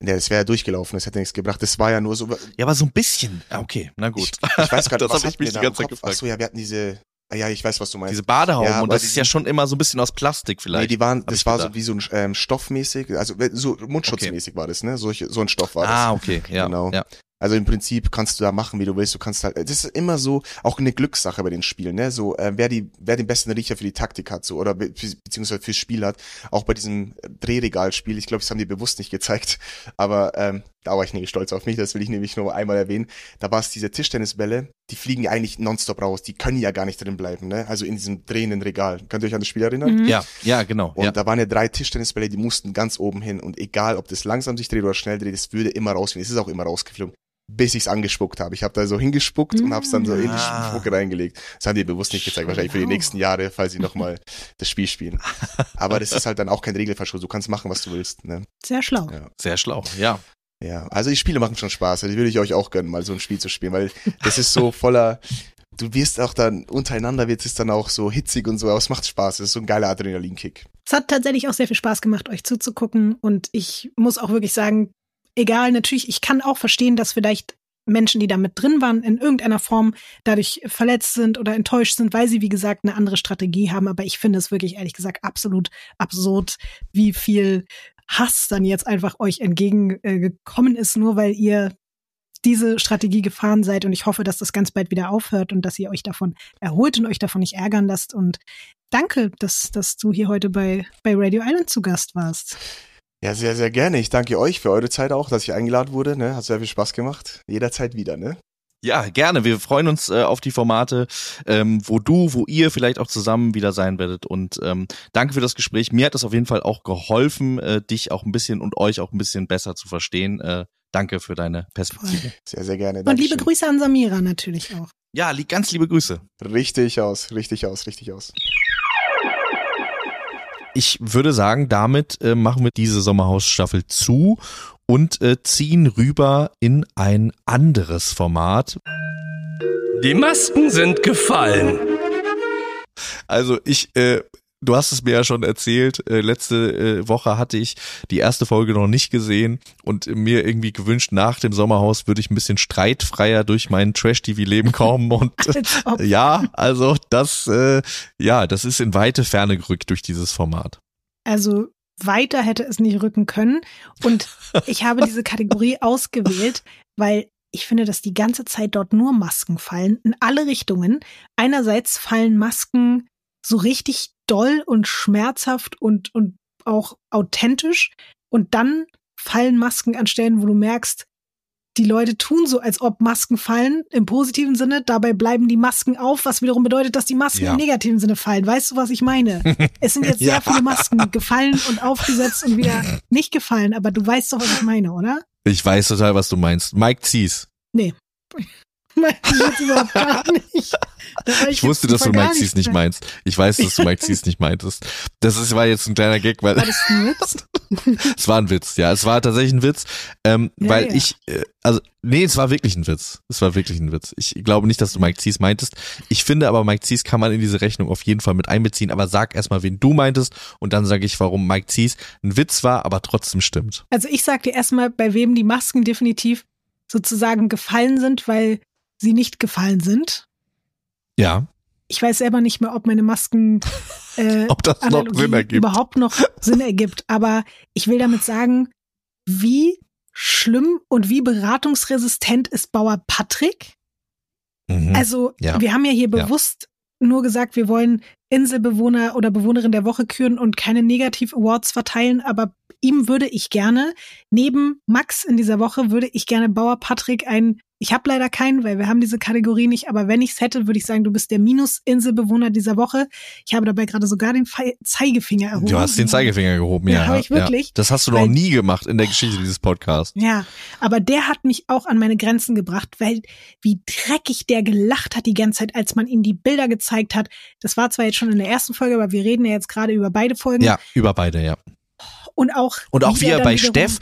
Speaker 7: Ja, das wäre ja durchgelaufen, das hätte nichts gebracht. Das war ja nur so.
Speaker 4: Ja, aber so ein bisschen. Ah, Okay, na gut.
Speaker 7: Ich, ich weiß gar nicht,
Speaker 4: Das
Speaker 7: was
Speaker 4: hab ich mich die
Speaker 7: da
Speaker 4: ganze Zeit gefragt.
Speaker 7: Ach so, ja, wir hatten diese. Ah, ja, ich weiß, was du meinst.
Speaker 4: Diese Badehauben.
Speaker 7: Ja,
Speaker 4: und das ist ja schon immer so ein bisschen aus Plastik
Speaker 7: Nee,
Speaker 4: vielleicht.
Speaker 7: die waren, das war so
Speaker 4: gedacht.
Speaker 7: wie so ein ähm, stoffmäßig, also so mundschutzmäßig war das, ne? Solche, so ein Stoff war das.
Speaker 4: ah, okay. Ja,
Speaker 7: Genau.
Speaker 4: ja.
Speaker 7: Also im Prinzip kannst du da machen, wie du willst. Du kannst halt, das ist immer so auch eine Glückssache bei den Spielen, ne? So äh, wer die, wer den besten Riecher für die Taktik hat, so oder be beziehungsweise fürs Spiel hat. Auch bei diesem Drehregalspiel. Ich glaube, das haben die bewusst nicht gezeigt, aber ähm, da war ich nämlich stolz auf mich. Das will ich nämlich nur einmal erwähnen. Da war es diese Tischtennisbälle, die fliegen ja eigentlich nonstop raus. Die können ja gar nicht drin bleiben, ne? Also in diesem drehenden Regal. Könnt ihr euch an das Spiel erinnern?
Speaker 5: Mhm.
Speaker 4: Ja, ja, genau.
Speaker 7: Und
Speaker 4: ja.
Speaker 7: da waren ja drei Tischtennisbälle, die mussten ganz oben hin. Und egal, ob das langsam sich dreht oder schnell dreht, es würde immer rausfliegen. Es ist auch immer rausgeflogen. Bis ich's angespuckt habe. Ich habe da so hingespuckt und hab's dann so in die
Speaker 4: Ah.
Speaker 7: Spucke reingelegt. Das haben die bewusst nicht gezeigt, wahrscheinlich für die nächsten Jahre, falls sie nochmal das Spiel spielen. Aber das ist halt dann auch kein Regelverstoß. Du kannst machen, was du willst. Ne?
Speaker 5: Sehr schlau.
Speaker 7: Ja.
Speaker 4: Sehr schlau. Ja.
Speaker 7: Ja, also die Spiele machen schon Spaß. Also die würde ich euch auch gönnen, mal so ein Spiel zu spielen, weil das ist so voller. Du wirst auch dann untereinander wird es dann auch so hitzig und so, aber es macht Spaß. Das ist so ein geiler Adrenalinkick.
Speaker 5: Es hat tatsächlich auch sehr viel Spaß gemacht, euch zuzugucken. Und ich muss auch wirklich sagen, egal, natürlich, ich kann auch verstehen, dass vielleicht Menschen, die da mit drin waren, in irgendeiner Form dadurch verletzt sind oder enttäuscht sind, weil sie, wie gesagt, eine andere Strategie haben. Aber ich finde es wirklich, ehrlich gesagt, absolut absurd, wie viel Hass dann jetzt einfach euch entgegengekommen ist, nur weil ihr diese Strategie gefahren seid und ich hoffe, dass das ganz bald wieder aufhört und dass ihr euch davon erholt und euch davon nicht ärgern lasst und danke, dass, dass du hier heute bei, bei Radio Island zu Gast warst.
Speaker 7: Ja, sehr, sehr gerne. Ich danke euch für eure Zeit auch, dass ich eingeladen wurde. Ne? Hat sehr viel Spaß gemacht. Jederzeit wieder, ne?
Speaker 4: Ja, gerne. Wir freuen uns äh, auf die Formate, ähm, wo du, wo ihr vielleicht auch zusammen wieder sein werdet. Und ähm, danke für das Gespräch. Mir hat das auf jeden Fall auch geholfen, äh, dich auch ein bisschen und euch auch ein bisschen besser zu verstehen. Äh, danke für deine Perspektive.
Speaker 7: Sehr, sehr gerne.
Speaker 5: Und liebe Grüße an Samira natürlich auch.
Speaker 4: Ja, ganz liebe Grüße.
Speaker 7: Richtig aus, richtig aus, richtig aus.
Speaker 4: Ich würde sagen, damit äh, machen wir diese Sommerhausstaffel zu und äh, ziehen rüber in ein anderes Format.
Speaker 2: Die Masken sind gefallen.
Speaker 4: Also ich, äh, du hast es mir ja schon erzählt, äh, letzte äh, Woche hatte ich die erste Folge noch nicht gesehen und mir irgendwie gewünscht, nach dem Sommerhaus würde ich ein bisschen streitfreier durch mein Trash-TV-Leben kommen und äh, ja, also das, äh, ja, das ist in weite Ferne gerückt durch dieses Format.
Speaker 5: Also weiter hätte es nicht rücken können. Und ich habe diese Kategorie ausgewählt, weil ich finde, dass die ganze Zeit dort nur Masken fallen, in alle Richtungen. Einerseits fallen Masken so richtig doll und schmerzhaft und, und auch authentisch. Und dann fallen Masken an Stellen, wo du merkst, die Leute tun so, als ob Masken fallen, im positiven Sinne. Dabei bleiben die Masken auf, was wiederum bedeutet, dass die Masken
Speaker 4: Ja.
Speaker 5: im negativen Sinne fallen. Weißt du, was ich meine? Es sind jetzt sehr
Speaker 4: Ja.
Speaker 5: viele Masken gefallen und aufgesetzt und wieder nicht gefallen, aber du weißt doch, was ich meine, oder?
Speaker 4: Ich weiß total, was du meinst. Mike Zies.
Speaker 5: Nee. Meine ich jetzt überhaupt gar nicht. Da
Speaker 4: Ich wusste, dass du Mike Zies nicht meinst. Ich weiß, dass du Mike Zies nicht meintest. Das ist, war jetzt ein kleiner Gag, weil
Speaker 5: War das ein Witz?
Speaker 4: es war ein Witz. Ja, es war tatsächlich ein Witz, ähm,
Speaker 5: Ja,
Speaker 4: weil
Speaker 5: ja.
Speaker 4: ich, äh, also nee, es war wirklich ein Witz. Es war wirklich ein Witz. Ich glaube nicht, dass du Mike Zies meintest. Ich finde aber, Mike Zies kann man in diese Rechnung auf jeden Fall mit einbeziehen. Aber sag erstmal, wen du meintest und dann sage ich, warum Mike Zies ein Witz war, aber trotzdem stimmt.
Speaker 5: Also ich sag dir erstmal, bei wem die Masken definitiv sozusagen gefallen sind, weil sie nicht gefallen sind.
Speaker 4: Ja,
Speaker 5: Ich weiß selber nicht mehr, ob meine Masken äh,
Speaker 4: ob das noch Sinn ergibt.
Speaker 5: überhaupt noch Sinn ergibt. Aber ich will damit sagen, wie schlimm und wie beratungsresistent ist Bauer Patrick?
Speaker 4: Mhm.
Speaker 5: Also
Speaker 4: Ja.
Speaker 5: wir haben ja hier
Speaker 4: Ja.
Speaker 5: bewusst nur gesagt, wir wollen Inselbewohner oder Bewohnerin der Woche küren und keine Negativ-Awards verteilen, aber ihm würde ich gerne, neben Max in dieser Woche, würde ich gerne Bauer Patrick ein, ich habe leider keinen, weil wir haben diese Kategorie nicht, aber wenn ich es hätte, würde ich sagen, du bist der Minus-Inselbewohner dieser Woche. Ich habe dabei gerade sogar den Fe Zeigefinger erhoben.
Speaker 4: Du hast den Zeigefinger gehoben,
Speaker 5: Ja,
Speaker 4: ja.
Speaker 5: hab ich wirklich.
Speaker 4: Das hast du noch nie gemacht in der Geschichte dieses Podcasts.
Speaker 5: Ja, aber der hat mich auch an meine Grenzen gebracht, weil wie dreckig der gelacht hat die ganze Zeit, als man ihm die Bilder gezeigt hat. Das war zwar jetzt schon in der ersten Folge, aber wir reden ja jetzt gerade über beide Folgen.
Speaker 4: Ja, über beide, ja.
Speaker 5: Und auch
Speaker 4: Und auch wie er
Speaker 5: dann
Speaker 4: bei
Speaker 5: wiederum-
Speaker 4: Steff,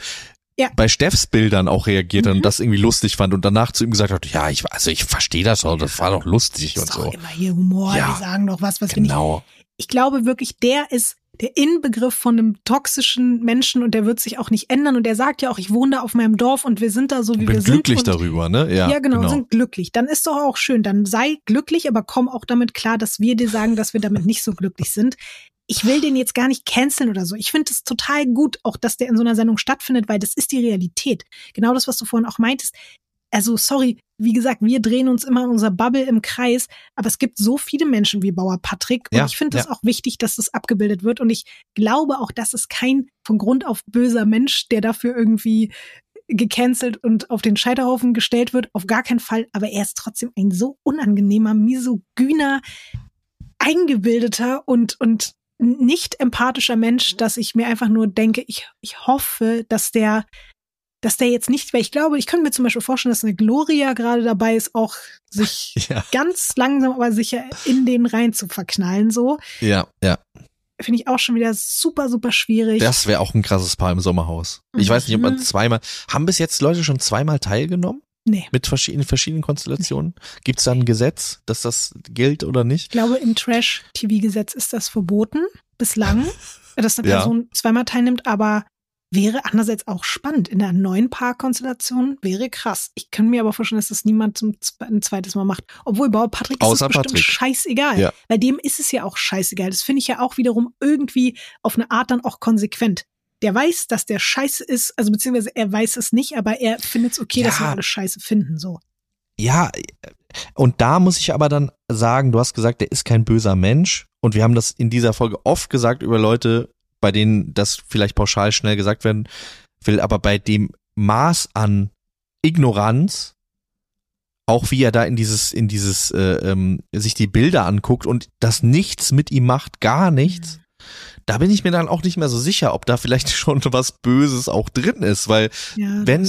Speaker 5: Ja.
Speaker 4: bei Steffs Bildern auch reagiert
Speaker 5: Mhm.
Speaker 4: und das irgendwie lustig fand und danach zu ihm gesagt hat, ja, ich, also ich verstehe das doch, das war doch lustig
Speaker 5: ist
Speaker 4: und
Speaker 5: doch
Speaker 4: so.
Speaker 5: immer hier Humor,
Speaker 4: Ja.
Speaker 5: wir sagen doch was, was.
Speaker 4: Genau.
Speaker 5: Ich glaube wirklich, der ist der Inbegriff von einem toxischen Menschen und der wird sich auch nicht ändern. Und der sagt ja auch, ich wohne da auf meinem Dorf und wir sind da so, wie
Speaker 4: Ich
Speaker 5: wir
Speaker 4: bin
Speaker 5: sind.
Speaker 4: glücklich
Speaker 5: und
Speaker 4: darüber, ne? Ja,
Speaker 5: Ja, genau, sind glücklich. Dann ist doch auch schön. Dann sei glücklich, aber komm auch damit klar, dass wir dir sagen, dass wir damit nicht so glücklich sind. Ich will den jetzt gar nicht canceln oder so. Ich finde es total gut, auch dass der in so einer Sendung stattfindet, weil das ist die Realität. Genau das, was du vorhin auch meintest. Also, sorry, wie gesagt, wir drehen uns immer in unserer Bubble im Kreis, aber es gibt so viele Menschen wie Bauer Patrick und
Speaker 4: Ja,
Speaker 5: ich finde es
Speaker 4: ja.
Speaker 5: auch wichtig, dass das abgebildet wird und ich glaube auch, dass es kein von Grund auf böser Mensch, der dafür irgendwie gecancelt und auf den Scheiterhaufen gestellt wird, auf gar keinen Fall, aber er ist trotzdem ein so unangenehmer, misogyner, eingebildeter und, und nicht empathischer Mensch, dass ich mir einfach nur denke, ich, ich hoffe, dass der, dass der jetzt nicht, weil ich glaube, ich könnte mir zum Beispiel vorstellen, dass eine Gloria gerade dabei ist, auch sich
Speaker 4: Ja,
Speaker 5: ganz langsam aber sicher in den rein zu verknallen, so.
Speaker 4: ja, ja.
Speaker 5: Finde ich auch schon wieder super, super schwierig.
Speaker 4: Das wäre auch ein krasses Paar im Sommerhaus. Ich weiß nicht, ob man
Speaker 5: Mhm.
Speaker 4: zweimal, haben bis jetzt Leute schon zweimal teilgenommen?
Speaker 5: Nee.
Speaker 4: Mit verschiedenen, verschiedenen Konstellationen? Gibt es da ein Gesetz, dass das gilt oder
Speaker 5: Ich
Speaker 4: nicht?
Speaker 5: glaube, im Trash-TV-Gesetz ist das verboten, bislang, dass eine
Speaker 4: Ja.
Speaker 5: Person zweimal teilnimmt, aber wäre andererseits auch spannend. In der neuen Paarkonstellation wäre krass. Ich kann mir aber vorstellen, dass das niemand zum ein zweites Mal macht. Obwohl bei Patrick ist es bestimmt scheißegal.
Speaker 4: Ja.
Speaker 5: Bei dem ist es ja auch scheißegal. Das finde ich ja auch wiederum irgendwie auf eine Art dann auch konsequent. Der weiß, dass der scheiße ist, also beziehungsweise er weiß es nicht, aber er findet es okay, dass
Speaker 4: Ja.
Speaker 5: wir alle scheiße finden, so.
Speaker 4: Ja, und da muss ich aber dann sagen, du hast gesagt, der ist kein böser Mensch. Und wir haben das in dieser Folge oft gesagt über Leute, bei denen das vielleicht pauschal schnell gesagt werden will, aber bei dem Maß an Ignoranz, auch wie er da in dieses, in dieses, äh, ähm, sich die Bilder anguckt und das nichts mit ihm macht, gar nichts. Da bin ich mir dann auch nicht mehr so sicher, ob da vielleicht schon was Böses auch drin ist, weil
Speaker 5: Ja,
Speaker 4: Wenn-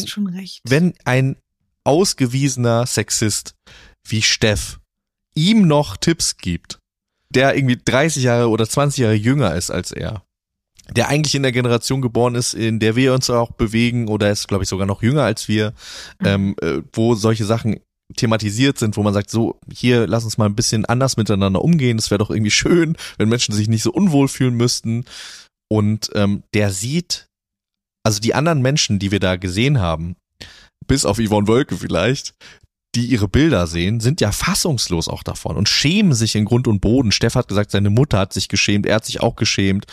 Speaker 4: wenn ein ausgewiesener Sexist wie Steff ihm noch Tipps gibt, der irgendwie 30 Jahre oder 20 Jahre jünger ist als er, der eigentlich in der Generation geboren ist, in der wir uns auch bewegen oder ist, glaube ich, sogar noch jünger als wir, ähm, äh, wo solche Sachen thematisiert sind, wo man sagt, so, hier, lass uns mal ein bisschen anders miteinander umgehen. Es wäre doch irgendwie schön, wenn Menschen sich nicht so unwohl fühlen müssten. Und ähm, der sieht, also die anderen Menschen, die wir da gesehen haben, bis auf Yvonne Wölke vielleicht, die ihre Bilder sehen, sind ja fassungslos auch davon und schämen sich in Grund und Boden. Steff hat gesagt, seine Mutter hat sich geschämt, er hat sich auch geschämt.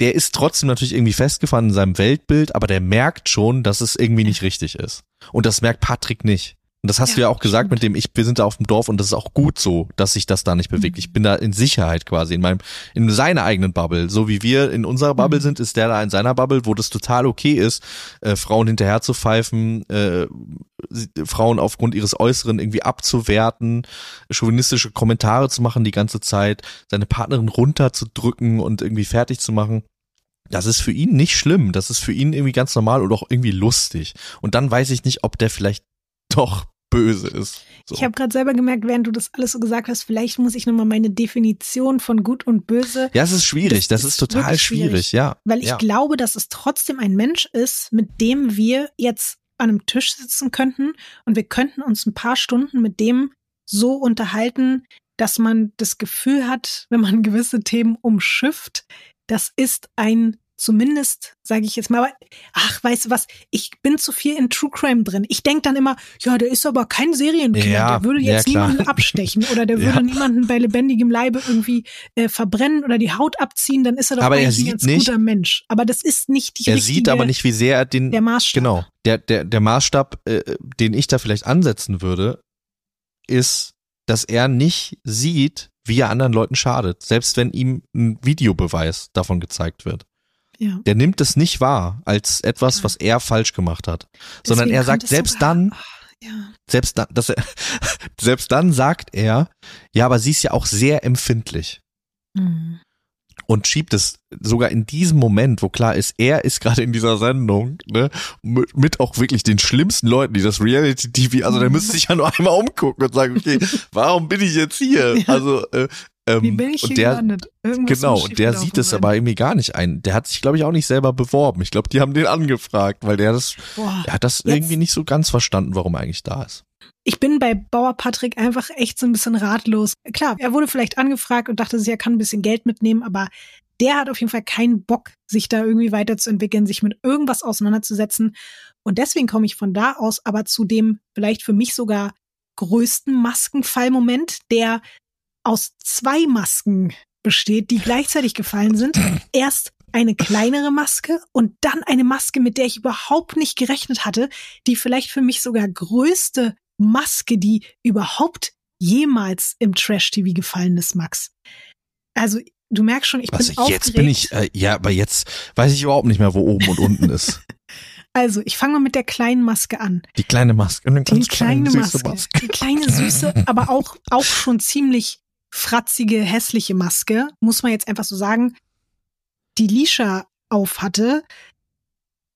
Speaker 4: Der ist trotzdem natürlich irgendwie festgefahren in seinem Weltbild, aber der merkt schon, dass es irgendwie nicht richtig ist. Und das merkt Patrick nicht. Und das hast
Speaker 5: Ja,
Speaker 4: du ja auch gesagt
Speaker 5: stimmt.
Speaker 4: mit dem, ich, wir sind da auf dem Dorf und das ist auch gut so, dass sich das da nicht bewegt.
Speaker 5: Mhm.
Speaker 4: Ich bin da in Sicherheit quasi, in meinem, in seiner eigenen Bubble. So wie wir in unserer Bubble
Speaker 5: Mhm.
Speaker 4: sind, ist der da in seiner Bubble, wo das total okay ist, äh, Frauen hinterher zu pfeifen, äh, Frauen aufgrund ihres Äußeren irgendwie abzuwerten, chauvinistische Kommentare zu machen die ganze Zeit, seine Partnerin runterzudrücken und irgendwie fertig zu machen. Das ist für ihn nicht schlimm. Das ist für ihn irgendwie ganz normal oder auch irgendwie lustig. Und dann weiß ich nicht, ob der vielleicht doch böse ist. So.
Speaker 5: Ich habe gerade selber gemerkt, während du das alles so gesagt hast, vielleicht muss ich nochmal meine Definition von gut und böse,
Speaker 4: ja, es ist schwierig. Das,
Speaker 5: Das
Speaker 4: ist
Speaker 5: ist
Speaker 4: total schwierig.
Speaker 5: schwierig.
Speaker 4: Ja.
Speaker 5: weil ich
Speaker 4: ja.
Speaker 5: glaube, dass es trotzdem ein Mensch ist, mit dem wir jetzt an einem Tisch sitzen könnten und wir könnten uns ein paar Stunden mit dem so unterhalten, dass man das Gefühl hat, wenn man gewisse Themen umschifft, das ist ein zumindest, sage ich jetzt mal, aber, ach, weißt du was, ich bin zu viel in True Crime drin. Ich denk dann immer, ja, der ist aber kein Serienkiller,
Speaker 4: Ja,
Speaker 5: der würde
Speaker 4: ja,
Speaker 5: jetzt
Speaker 4: klar.
Speaker 5: niemanden abstechen oder der
Speaker 4: Ja.
Speaker 5: würde niemanden bei lebendigem Leibe irgendwie äh, verbrennen oder die Haut abziehen, dann ist er doch
Speaker 4: Aber er
Speaker 5: eigentlich ein
Speaker 4: sieht
Speaker 5: ganz
Speaker 4: nicht-
Speaker 5: guter Mensch. Aber das ist nicht die
Speaker 4: Er
Speaker 5: richtige,
Speaker 4: sieht aber nicht, wie sehr er den,
Speaker 5: der Maßstab.
Speaker 4: genau, der, der, der Maßstab, äh, den ich da vielleicht ansetzen würde, ist, dass er nicht sieht, wie er anderen Leuten schadet, selbst wenn ihm ein Videobeweis davon gezeigt wird.
Speaker 5: Ja.
Speaker 4: Der nimmt es nicht wahr als etwas,
Speaker 5: Ja.
Speaker 4: was er falsch gemacht hat, sondern
Speaker 5: Deswegen
Speaker 4: er sagt selbst
Speaker 5: sogar-
Speaker 4: dann,
Speaker 5: Ach, ja.
Speaker 4: selbst dann, dass er, selbst dann sagt er, ja, aber sie ist ja auch sehr empfindlich
Speaker 5: Hm.
Speaker 4: Und schiebt es sogar in diesem Moment, wo klar ist, er ist gerade in dieser Sendung, ne, mit, mit auch wirklich den schlimmsten Leuten, die das Reality TV, also der müsste sich ja nur einmal umgucken und sagen, okay, warum bin ich jetzt hier?
Speaker 5: Ja.
Speaker 4: Also, äh, ähm,
Speaker 5: Wie bin ich hier
Speaker 4: und der,
Speaker 5: gelandet? Irgendwas
Speaker 4: Genau, und der sieht es
Speaker 5: sein.
Speaker 4: aber irgendwie gar nicht ein. Der hat sich, glaube ich, auch nicht selber beworben. Ich glaube, die haben den angefragt, weil der das,
Speaker 5: Boah.
Speaker 4: er hat das
Speaker 5: Jetzt-
Speaker 4: irgendwie nicht so ganz verstanden, warum er eigentlich da ist.
Speaker 5: Ich bin bei Bauer Patrick einfach echt so ein bisschen ratlos. Klar, er wurde vielleicht angefragt und dachte sich, er kann ein bisschen Geld mitnehmen, aber der hat auf jeden Fall keinen Bock, sich da irgendwie weiterzuentwickeln, sich mit irgendwas auseinanderzusetzen. Und deswegen komme ich von da aus aber zu dem vielleicht für mich sogar größten Maskenfallmoment, der aus zwei Masken besteht, die gleichzeitig gefallen sind. Erst eine kleinere Maske und dann eine Maske, mit der ich überhaupt nicht gerechnet hatte, die vielleicht für mich sogar größte Maske, die überhaupt jemals im Trash-TV gefallen ist, Max. Also, du merkst schon, ich
Speaker 4: Was,
Speaker 5: bin aufgeregt.
Speaker 4: jetzt bin ich, äh, ja, aber jetzt weiß ich überhaupt nicht mehr, wo oben und unten ist.
Speaker 5: Also, ich fange mal mit der kleinen Maske an.
Speaker 4: Die kleine Maske. Eine
Speaker 5: Die
Speaker 4: ganz
Speaker 5: kleine
Speaker 4: süße
Speaker 5: Maske. Die kleine süße, aber auch, auch schon ziemlich fratzige, hässliche Maske, muss man jetzt einfach so sagen, die Lisha auf hatte,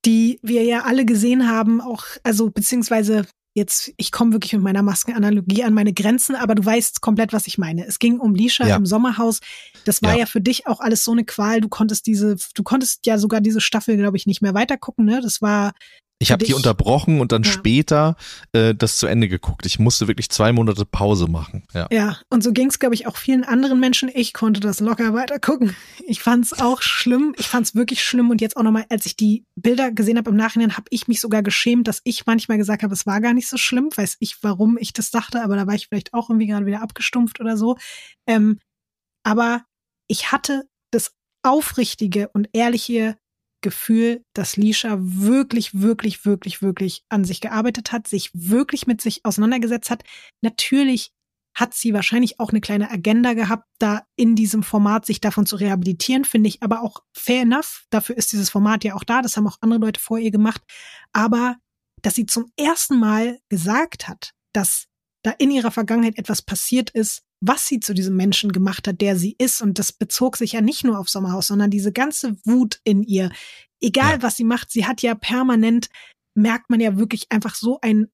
Speaker 5: die wir ja alle gesehen haben, auch, also beziehungsweise jetzt, ich komme wirklich mit meiner Maskenanalogie an meine Grenzen, aber du weißt komplett, was ich meine. Es ging um Lisha
Speaker 4: Ja.
Speaker 5: im Sommerhaus. Das war
Speaker 4: Ja.
Speaker 5: ja. für dich auch alles so eine Qual. Du konntest diese, du konntest ja sogar diese Staffel, glaube ich, nicht mehr weitergucken, ne? Das war
Speaker 4: Ich habe die unterbrochen und dann
Speaker 5: Ja.
Speaker 4: später äh, das zu Ende geguckt. Ich musste wirklich zwei Monate Pause machen. Ja.
Speaker 5: Ja, und so ging es, glaube ich, auch vielen anderen Menschen. Ich konnte das locker weiter gucken. Ich fand es auch schlimm. Ich fand es wirklich schlimm. Und jetzt auch nochmal, als ich die Bilder gesehen habe im Nachhinein, habe ich mich sogar geschämt, dass ich manchmal gesagt habe, es war gar nicht so schlimm. Weiß ich, warum ich das dachte, aber da war ich vielleicht auch irgendwie gerade wieder abgestumpft oder so. Ähm, aber ich hatte das aufrichtige und ehrliche Gefühl, dass Lisha wirklich, wirklich, wirklich, wirklich an sich gearbeitet hat, sich wirklich mit sich auseinandergesetzt hat. Natürlich hat sie wahrscheinlich auch eine kleine Agenda gehabt, da in diesem Format sich davon zu rehabilitieren, finde ich aber auch fair enough. Dafür ist dieses Format ja auch da. Das haben auch andere Leute vor ihr gemacht. Aber dass sie zum ersten Mal gesagt hat, dass da in ihrer Vergangenheit etwas passiert ist, was sie zu diesem Menschen gemacht hat, der sie ist. Und das bezog sich ja nicht nur auf Sommerhaus, sondern diese ganze Wut in ihr. Egal,
Speaker 4: Ja.
Speaker 5: was sie macht, sie hat ja permanent, merkt man ja wirklich einfach so ein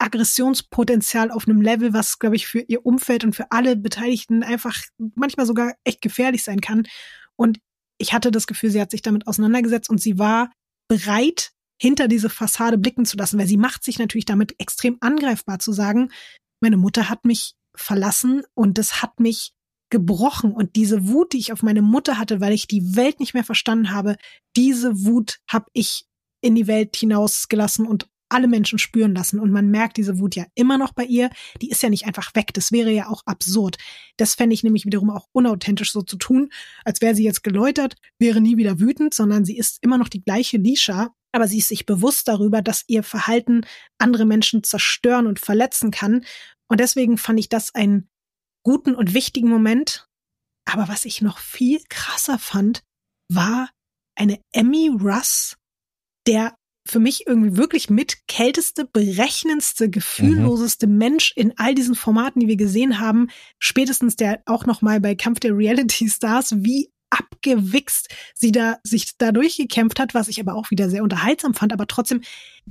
Speaker 5: Aggressionspotenzial auf einem Level, was, glaube ich, für ihr Umfeld und für alle Beteiligten einfach manchmal sogar echt gefährlich sein kann. Und ich hatte das Gefühl, sie hat sich damit auseinandergesetzt und sie war bereit, hinter diese Fassade blicken zu lassen, weil sie macht sich natürlich damit extrem angreifbar zu sagen, meine Mutter hat mich verlassen und das hat mich gebrochen. Und diese Wut, die ich auf meine Mutter hatte, weil ich die Welt nicht mehr verstanden habe, diese Wut habe ich in die Welt hinausgelassen und alle Menschen spüren lassen. Und man merkt diese Wut ja immer noch bei ihr, die ist ja nicht einfach weg, das wäre ja auch absurd. Das fände ich nämlich wiederum auch unauthentisch so zu tun, als wäre sie jetzt geläutert, wäre nie wieder wütend, sondern sie ist immer noch die gleiche Lisha, aber sie ist sich bewusst darüber, dass ihr Verhalten andere Menschen zerstören und verletzen kann. Und deswegen fand ich das einen guten und wichtigen Moment. Aber was ich noch viel krasser fand, war eine Emmy Russ, der für mich irgendwie wirklich mit kälteste, berechnendste, gefühlloseste Mensch in all diesen Formaten, die wir gesehen haben. Spätestens der auch noch mal bei Kampf der Reality Stars, wie abgewichst sie da sich da durchgekämpft hat, was ich aber auch wieder sehr unterhaltsam fand, aber trotzdem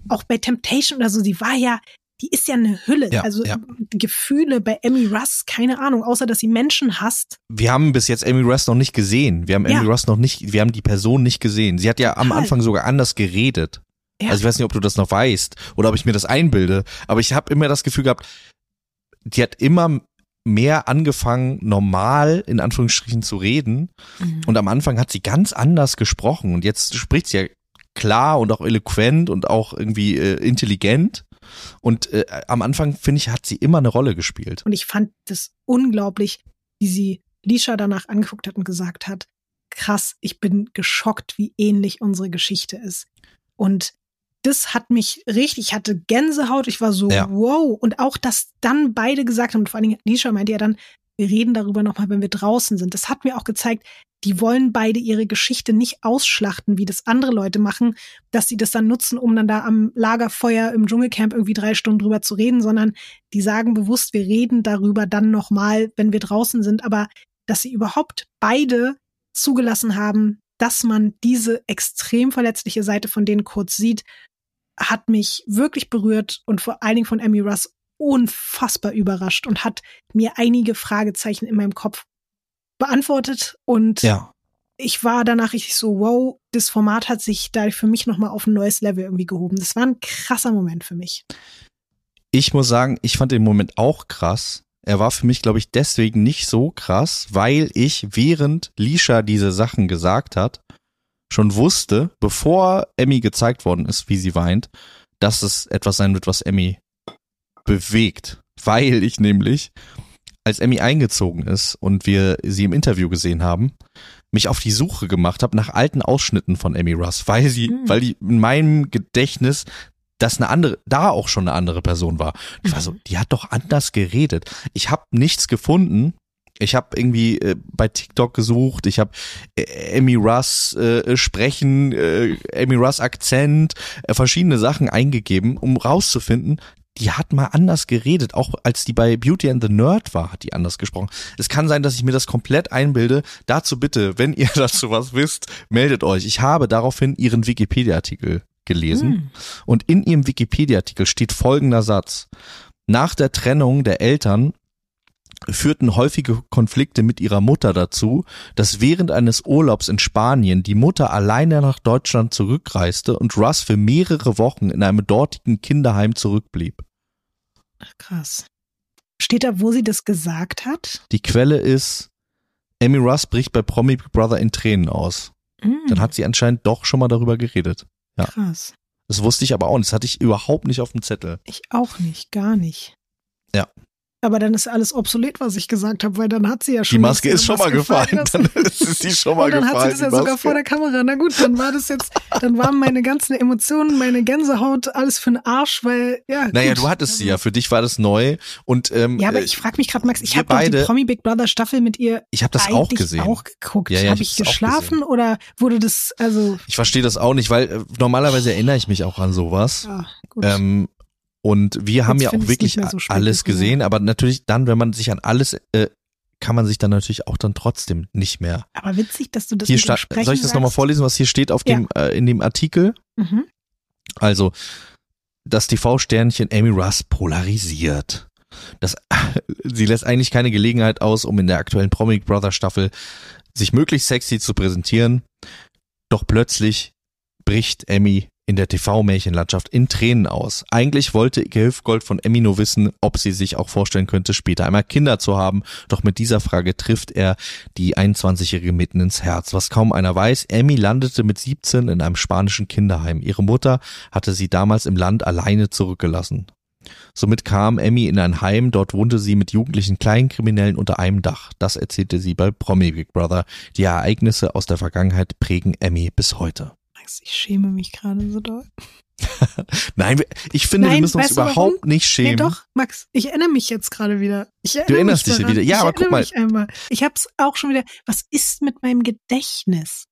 Speaker 5: auch bei Temptation oder so, sie war ja die ist ja eine Hülle.
Speaker 4: Ja,
Speaker 5: also
Speaker 4: ja.
Speaker 5: Gefühle bei Emmy Russ, keine Ahnung, außer dass sie Menschen hasst.
Speaker 4: Wir haben bis jetzt Amy Russ noch nicht gesehen. Wir haben
Speaker 5: Ja.
Speaker 4: Amy Russ noch nicht, wir haben die Person nicht gesehen. Sie hat ja am. Anfang sogar anders geredet.
Speaker 5: Ja.
Speaker 4: Also ich weiß nicht, ob du das noch weißt oder ob ich mir das einbilde, aber ich habe immer das Gefühl gehabt, die hat immer mehr angefangen, normal in Anführungsstrichen zu reden. Und am Anfang hat sie ganz anders gesprochen und jetzt spricht sie ja klar und auch eloquent und auch irgendwie äh, intelligent. Und äh, am Anfang, finde ich, hat sie immer eine Rolle gespielt.
Speaker 5: Und ich fand das unglaublich, wie sie Lisha danach angeguckt hat und gesagt hat, krass, ich bin geschockt, wie ähnlich unsere Geschichte ist. Und das hat mich richtig, ich hatte Gänsehaut, ich war so,
Speaker 4: Ja.
Speaker 5: wow. Und auch, dass dann beide gesagt haben, und vor allen Dingen Lisha meinte ja dann, wir reden darüber nochmal, wenn wir draußen sind. Das hat mir auch gezeigt, die wollen beide ihre Geschichte nicht ausschlachten, wie das andere Leute machen, dass sie das dann nutzen, um dann da am Lagerfeuer im Dschungelcamp irgendwie drei Stunden drüber zu reden, sondern die sagen bewusst, wir reden darüber dann nochmal, wenn wir draußen sind, aber dass sie überhaupt beide zugelassen haben, dass man diese extrem verletzliche Seite von denen kurz sieht, hat mich wirklich berührt und vor allen Dingen von Emmy Russ unfassbar überrascht und hat mir einige Fragezeichen in meinem Kopf beantwortet und
Speaker 4: Ja.
Speaker 5: ich war danach richtig so, wow, das Format hat sich da für mich nochmal auf ein neues Level irgendwie gehoben. Das war ein krasser Moment für mich.
Speaker 4: Ich muss sagen, ich fand den Moment auch krass. Er war für mich, glaube ich, deswegen nicht so krass, weil ich, während Lisha diese Sachen gesagt hat, schon wusste, bevor Emmy gezeigt worden ist, wie sie weint, dass es etwas sein wird, was Emmy bewegt. Weil ich nämlich, als Emmy eingezogen ist und wir sie im Interview gesehen haben, mich auf die Suche gemacht habe nach alten Ausschnitten von Emmy Russ, weil sie,
Speaker 5: Hm.
Speaker 4: weil die in meinem Gedächtnis das eine andere, da auch schon eine andere Person war. Ich war so, die hat doch anders geredet. Ich habe nichts gefunden. Ich habe irgendwie äh, bei TikTok gesucht. Ich habe äh, Emmy Russ äh, sprechen, äh, Emmy Russ Akzent, äh, verschiedene Sachen eingegeben, um rauszufinden, die hat mal anders geredet. Auch als die bei Beauty and the Nerd war, hat die anders gesprochen. Es kann sein, dass ich mir das komplett einbilde. Dazu bitte, wenn ihr dazu was wisst, meldet euch. Ich habe daraufhin ihren Wikipedia-Artikel gelesen.
Speaker 5: Hm.
Speaker 4: Und in ihrem Wikipedia-Artikel steht folgender Satz. Nach der Trennung der Eltern führten häufige Konflikte mit ihrer Mutter dazu, dass während eines Urlaubs in Spanien die Mutter alleine nach Deutschland zurückreiste und Russ für mehrere Wochen in einem dortigen Kinderheim zurückblieb.
Speaker 5: Ach, krass. Steht da, wo sie das gesagt hat?
Speaker 4: Die Quelle ist, Amy Russ bricht bei Promi Big Brother in Tränen aus.
Speaker 5: Hm,
Speaker 4: Dann hat sie anscheinend doch schon mal darüber geredet. ja.
Speaker 5: krass.
Speaker 4: Das wusste ich aber auch nicht. Das hatte ich überhaupt nicht auf dem Zettel.
Speaker 5: Ich auch nicht, gar nicht.
Speaker 4: Ja.
Speaker 5: Aber dann ist alles obsolet, was ich gesagt habe, weil dann hat sie ja schon
Speaker 4: Die Maske ist schon mal
Speaker 5: Maske
Speaker 4: gefallen.
Speaker 5: lassen.
Speaker 4: Dann ist sie schon mal
Speaker 5: Und dann
Speaker 4: gefallen.
Speaker 5: hat sie das ja sogar vor der Kamera. Na gut, dann war das jetzt, dann waren meine ganzen Emotionen, meine Gänsehaut, alles für den Arsch, weil, ja.
Speaker 4: Naja,
Speaker 5: gut.
Speaker 4: du hattest sie ja. Für dich war das neu. Und ähm,
Speaker 5: Ja, aber
Speaker 4: äh,
Speaker 5: ich frage mich gerade, Max, ich habe die Promi Big Brother Staffel mit ihr
Speaker 4: ich habe das auch gesehen.
Speaker 5: auch geguckt.
Speaker 4: Ja, ja,
Speaker 5: habe
Speaker 4: ich
Speaker 5: ich
Speaker 4: hab's auch
Speaker 5: geschlafen oder wurde das, also,
Speaker 4: Ich verstehe das auch nicht, weil äh, normalerweise erinnere ich mich auch an sowas.
Speaker 5: ja, gut.
Speaker 4: Ähm, und wir haben ja auch wirklich
Speaker 5: so
Speaker 4: alles gesehen, aber natürlich dann, wenn man sich an alles, äh, kann man sich dann natürlich auch dann trotzdem nicht mehr.
Speaker 5: aber witzig, dass du das
Speaker 4: Hier sta- soll ich das nochmal vorlesen, was hier steht auf
Speaker 5: Ja.
Speaker 4: dem, äh, in dem Artikel?
Speaker 5: Mhm.
Speaker 4: Also, das TV-Sternchen Amy Russ polarisiert. Das, sie lässt eigentlich keine Gelegenheit aus, um in der aktuellen Promi Big Brother Staffel sich möglichst sexy zu präsentieren. Doch plötzlich bricht Emmy in der TV-Märchenlandschaft in Tränen aus. Eigentlich wollte Ike Hüfgold von Emmy nur wissen, ob sie sich auch vorstellen könnte, später einmal Kinder zu haben. Doch mit dieser Frage trifft er die 21-Jährige mitten ins Herz. Was kaum einer weiß, Emmy landete mit 17 in einem spanischen Kinderheim. Ihre Mutter hatte sie damals im Land alleine zurückgelassen. Somit kam Emmy in ein Heim, dort wohnte sie mit jugendlichen Kleinkriminellen unter einem Dach. Das erzählte sie bei Promi Big Brother. Die Ereignisse aus der Vergangenheit prägen Emmy bis heute.
Speaker 5: Max, ich schäme mich gerade so doll.
Speaker 4: Nein, wir- ich finde, wir
Speaker 5: Nein,
Speaker 4: müssen uns
Speaker 5: du warum?
Speaker 4: überhaupt nicht schämen.
Speaker 5: Nee, doch, Max, ich erinnere mich jetzt gerade wieder. Ich erinnere
Speaker 4: Du erinnerst
Speaker 5: mich
Speaker 4: dich
Speaker 5: daran.
Speaker 4: wieder. Ja,
Speaker 5: ich
Speaker 4: aber guck mal.
Speaker 5: Mich einmal. Ich hab's auch schon wieder. Was ist mit meinem Gedächtnis?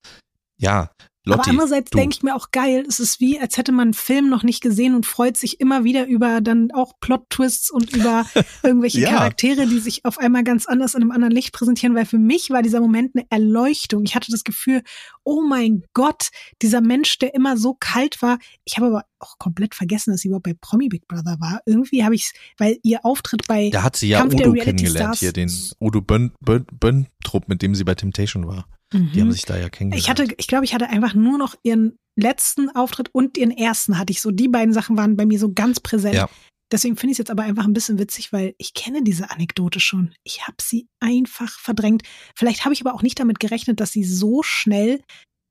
Speaker 4: Ja, Lotti,
Speaker 5: aber andererseits denke ich mir auch geil, es ist wie, als hätte man einen Film noch nicht gesehen und freut sich immer wieder über dann auch Plot-Twists und über irgendwelche
Speaker 4: Ja.
Speaker 5: Charaktere, die sich auf einmal ganz anders in einem anderen Licht präsentieren, weil für mich war dieser Moment eine Erleuchtung. Ich hatte das Gefühl, oh mein Gott, dieser Mensch, der immer so kalt war. Ich habe aber auch komplett vergessen, dass sie überhaupt bei Promi Big Brother war. Irgendwie habe ich weil ihr Auftritt bei
Speaker 4: Da hat sie ja
Speaker 5: Kampf
Speaker 4: Udo kennengelernt,
Speaker 5: Stars.
Speaker 4: hier den Udo Bön, Bön, Böntrup, mit dem sie bei Temptation war. Die
Speaker 5: Mhm.
Speaker 4: haben sich da ja kennengelernt.
Speaker 5: Ich hatte, ich glaube, ich hatte einfach nur noch ihren letzten Auftritt und ihren ersten hatte ich so. Die beiden Sachen waren bei mir so ganz präsent.
Speaker 4: Ja.
Speaker 5: Deswegen finde ich es jetzt aber einfach ein bisschen witzig, weil ich kenne diese Anekdote schon. Ich habe sie einfach verdrängt. Vielleicht habe ich aber auch nicht damit gerechnet, dass sie so schnell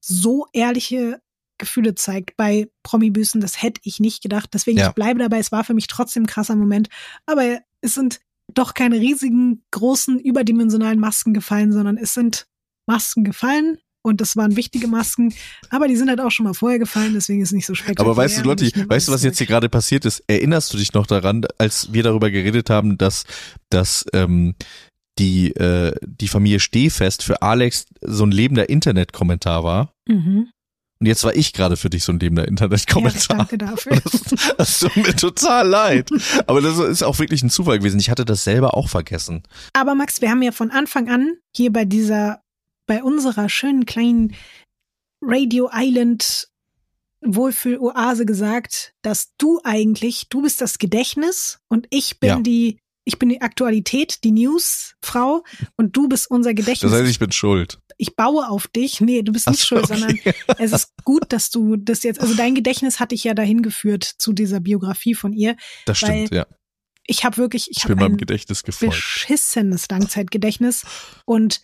Speaker 5: so ehrliche Gefühle zeigt bei Promi-Büßen. Das hätte ich nicht gedacht. Deswegen,
Speaker 4: Ja.
Speaker 5: ich bleibe dabei. Es war für mich trotzdem ein krasser Moment. Aber es sind doch keine riesigen, großen, überdimensionalen Masken gefallen, sondern es sind Masken gefallen. Und das waren wichtige Masken, aber die sind halt auch schon mal vorher gefallen, deswegen ist es nicht so spektakulär.
Speaker 4: Aber weißt du, Lotti, weißt du, was jetzt hier gerade passiert ist? Erinnerst du dich noch daran, als wir darüber geredet haben, dass, dass ähm, die, äh, die Familie Stehfest für Alex so ein lebender Internetkommentar war?
Speaker 5: Mhm.
Speaker 4: Und jetzt war ich gerade für dich so ein lebender
Speaker 5: Ja,
Speaker 4: Internetkommentar.
Speaker 5: danke dafür.
Speaker 4: Das, das tut mir total leid. Aber das ist auch wirklich ein Zufall gewesen. Ich hatte das selber auch vergessen.
Speaker 5: Aber Max, wir haben ja von Anfang an hier bei dieser, bei unserer schönen kleinen Radio Island Wohlfühl-Oase gesagt, dass du eigentlich, du bist das Gedächtnis und ich bin
Speaker 4: Ja.
Speaker 5: die, ich bin die Aktualität, die Newsfrau und du bist unser Gedächtnis.
Speaker 4: Das heißt, ich bin schuld.
Speaker 5: ich baue auf dich. Nee, du bist nicht
Speaker 4: so,
Speaker 5: schuld,
Speaker 4: okay.
Speaker 5: sondern es ist gut, dass du das jetzt, also dein Gedächtnis hat dich ja dahin geführt zu dieser Biografie von ihr.
Speaker 4: Das stimmt, ja.
Speaker 5: Ich habe wirklich, ich
Speaker 4: Ich
Speaker 5: habe ein beschissenes Langzeitgedächtnis und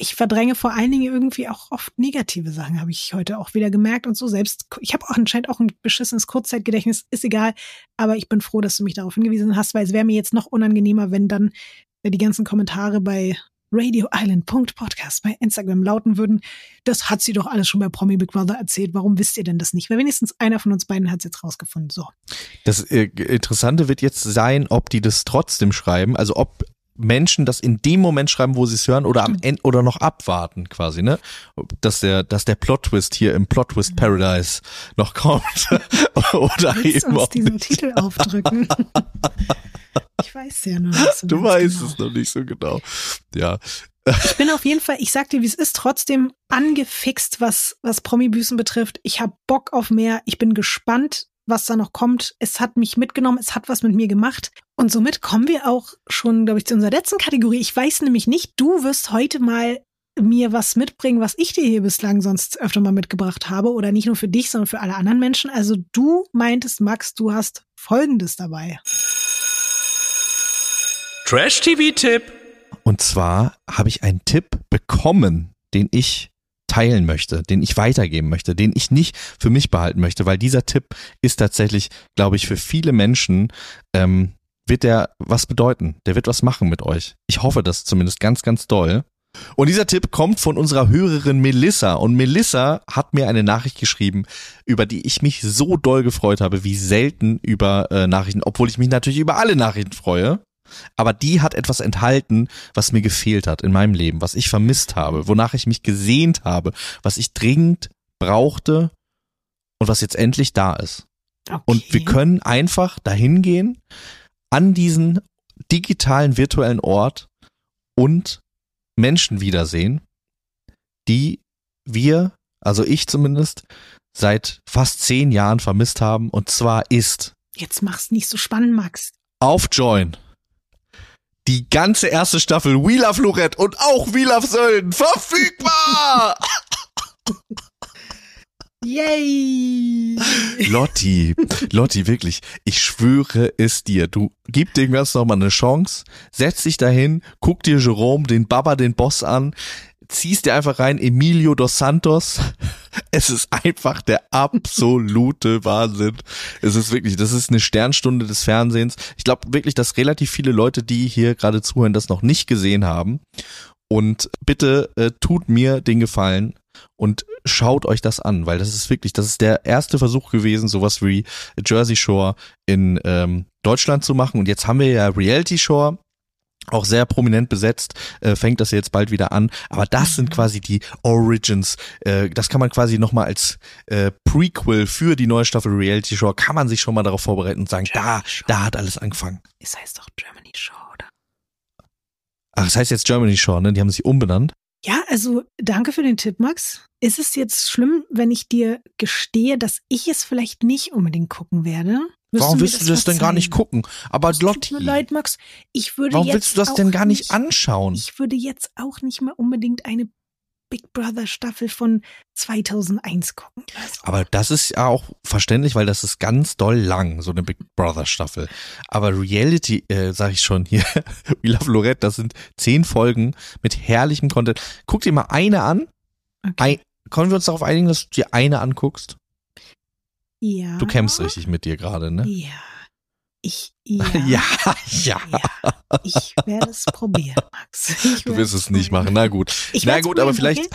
Speaker 5: ich verdränge vor allen Dingen irgendwie auch oft negative Sachen, habe ich heute auch wieder gemerkt und so selbst. Ich habe auch anscheinend auch ein beschissenes Kurzzeitgedächtnis, ist egal, aber ich bin froh, dass du mich darauf hingewiesen hast, weil es wäre mir jetzt noch unangenehmer, wenn dann äh, die ganzen Kommentare bei Radio Island Podcast bei Instagram lauten würden, das hat sie doch alles schon bei Promi Big Brother erzählt, warum wisst ihr denn das nicht? Weil wenigstens einer von uns beiden hat es jetzt rausgefunden. So.
Speaker 4: Das äh, Interessante wird jetzt sein, ob die das trotzdem schreiben, also ob Menschen das in dem Moment schreiben, wo sie es hören, oder am Ende oder noch abwarten, quasi, ne? Dass der, dass der Plot-Twist hier im Plot-Twist Paradise noch kommt. oder
Speaker 5: Willst
Speaker 4: eben
Speaker 5: uns
Speaker 4: auch
Speaker 5: diesen
Speaker 4: nicht.
Speaker 5: Titel aufdrücken? ich weiß ja noch nicht so
Speaker 4: Du weißt
Speaker 5: genau.
Speaker 4: es noch nicht so genau. Ja.
Speaker 5: Ich bin auf jeden Fall, ich sag dir, wie es ist, trotzdem angefixt, was, was Promi-Büßen betrifft. Ich habe Bock auf mehr. Ich bin gespannt, was da noch kommt. Es hat mich mitgenommen, es hat was mit mir gemacht. Und somit kommen wir auch schon, glaube ich, zu unserer letzten Kategorie. Ich weiß nämlich nicht, du wirst heute mal mir was mitbringen, was ich dir hier bislang sonst öfter mal mitgebracht habe. Oder nicht nur für dich, sondern für alle anderen Menschen. Also du meintest, Max, du hast Folgendes dabei.
Speaker 2: Trash-TV-Tipp.
Speaker 4: Und zwar habe ich einen Tipp bekommen, den ich teilen möchte, den ich weitergeben möchte, den ich nicht für mich behalten möchte, weil dieser Tipp ist tatsächlich, glaube ich, für viele Menschen ähm, wird der was bedeuten. Der wird was machen mit euch. Ich hoffe das zumindest ganz, ganz doll. Und dieser Tipp kommt von unserer Hörerin Melissa. Und Melissa hat mir eine Nachricht geschrieben, über die ich mich so doll gefreut habe, wie selten über äh, Nachrichten, obwohl ich mich natürlich über alle Nachrichten freue. Aber die hat etwas enthalten, was mir gefehlt hat in meinem Leben, was ich vermisst habe, wonach ich mich gesehnt habe, was ich dringend brauchte und was jetzt endlich da ist.
Speaker 5: Okay.
Speaker 4: Und wir können einfach dahin gehen, an diesen digitalen virtuellen Ort und Menschen wiedersehen, die wir, also ich zumindest, seit fast zehn Jahren vermisst haben. Und zwar ist
Speaker 5: Jetzt mach's nicht so spannend, Max.
Speaker 4: auf Join die ganze erste Staffel We Love Lorette und auch We Love Sölden verfügbar!
Speaker 5: Yay!
Speaker 4: Lotti, Lotti, wirklich, ich schwöre es dir. Du gib dem Ganzen nochmal eine Chance, setz dich dahin, guck dir Jerome, den Baba, den Boss an, ziehst dir einfach rein Emilio dos Santos. Es ist einfach der absolute Wahnsinn. Es ist wirklich, das ist eine Sternstunde des Fernsehens. Ich glaube wirklich, dass relativ viele Leute, die hier gerade zuhören, das noch nicht gesehen haben. Und bitte äh, tut mir den Gefallen und schaut euch das an, weil das ist wirklich, das ist der erste Versuch gewesen, sowas wie Jersey Shore in ähm, Deutschland zu machen. Und jetzt haben wir ja Reality Shore auch sehr prominent besetzt, äh, fängt das jetzt bald wieder an. Aber das sind quasi die Origins. Äh, das kann man quasi nochmal als äh, Prequel für die neue Staffel Reality Show, kann man sich schon mal darauf vorbereiten und sagen, da, da hat alles angefangen.
Speaker 5: Es heißt doch Germany Show, oder?
Speaker 4: Ach, das heißt jetzt Germany Shore, ne? Die haben sich umbenannt.
Speaker 5: Ja, also danke für den Tipp, Max. Ist es jetzt schlimm, wenn ich dir gestehe, dass ich es vielleicht nicht unbedingt gucken werde? Wirst
Speaker 4: Warum willst du das denn gar nicht
Speaker 5: verzeihen?
Speaker 4: gucken? Aber
Speaker 5: Es tut
Speaker 4: Lotti,
Speaker 5: mir leid, Max. Ich würde
Speaker 4: warum
Speaker 5: jetzt
Speaker 4: willst du das denn gar nicht anschauen?
Speaker 5: Ich würde jetzt auch nicht mehr unbedingt eine Big Brother Staffel von 2001 gucken. Also,
Speaker 4: Aber das ist ja auch verständlich, weil das ist ganz doll lang, so eine Big Brother Staffel. Aber Reality, äh, sag ich schon hier, We Love Lorette, das sind zehn Folgen mit herrlichem Content. Guck dir mal eine an.
Speaker 5: okay.
Speaker 4: Ein, können wir uns darauf einigen, dass du dir eine anguckst?
Speaker 5: Ja.
Speaker 4: Du kämpfst richtig mit dir gerade, ne?
Speaker 5: Ja. Ich, ja.
Speaker 4: ja, ja.
Speaker 5: ja. Ich werde es probieren, Max. Ich
Speaker 4: Du wirst es nicht machen. Na gut.
Speaker 5: Ich
Speaker 4: Na gut, aber vielleicht.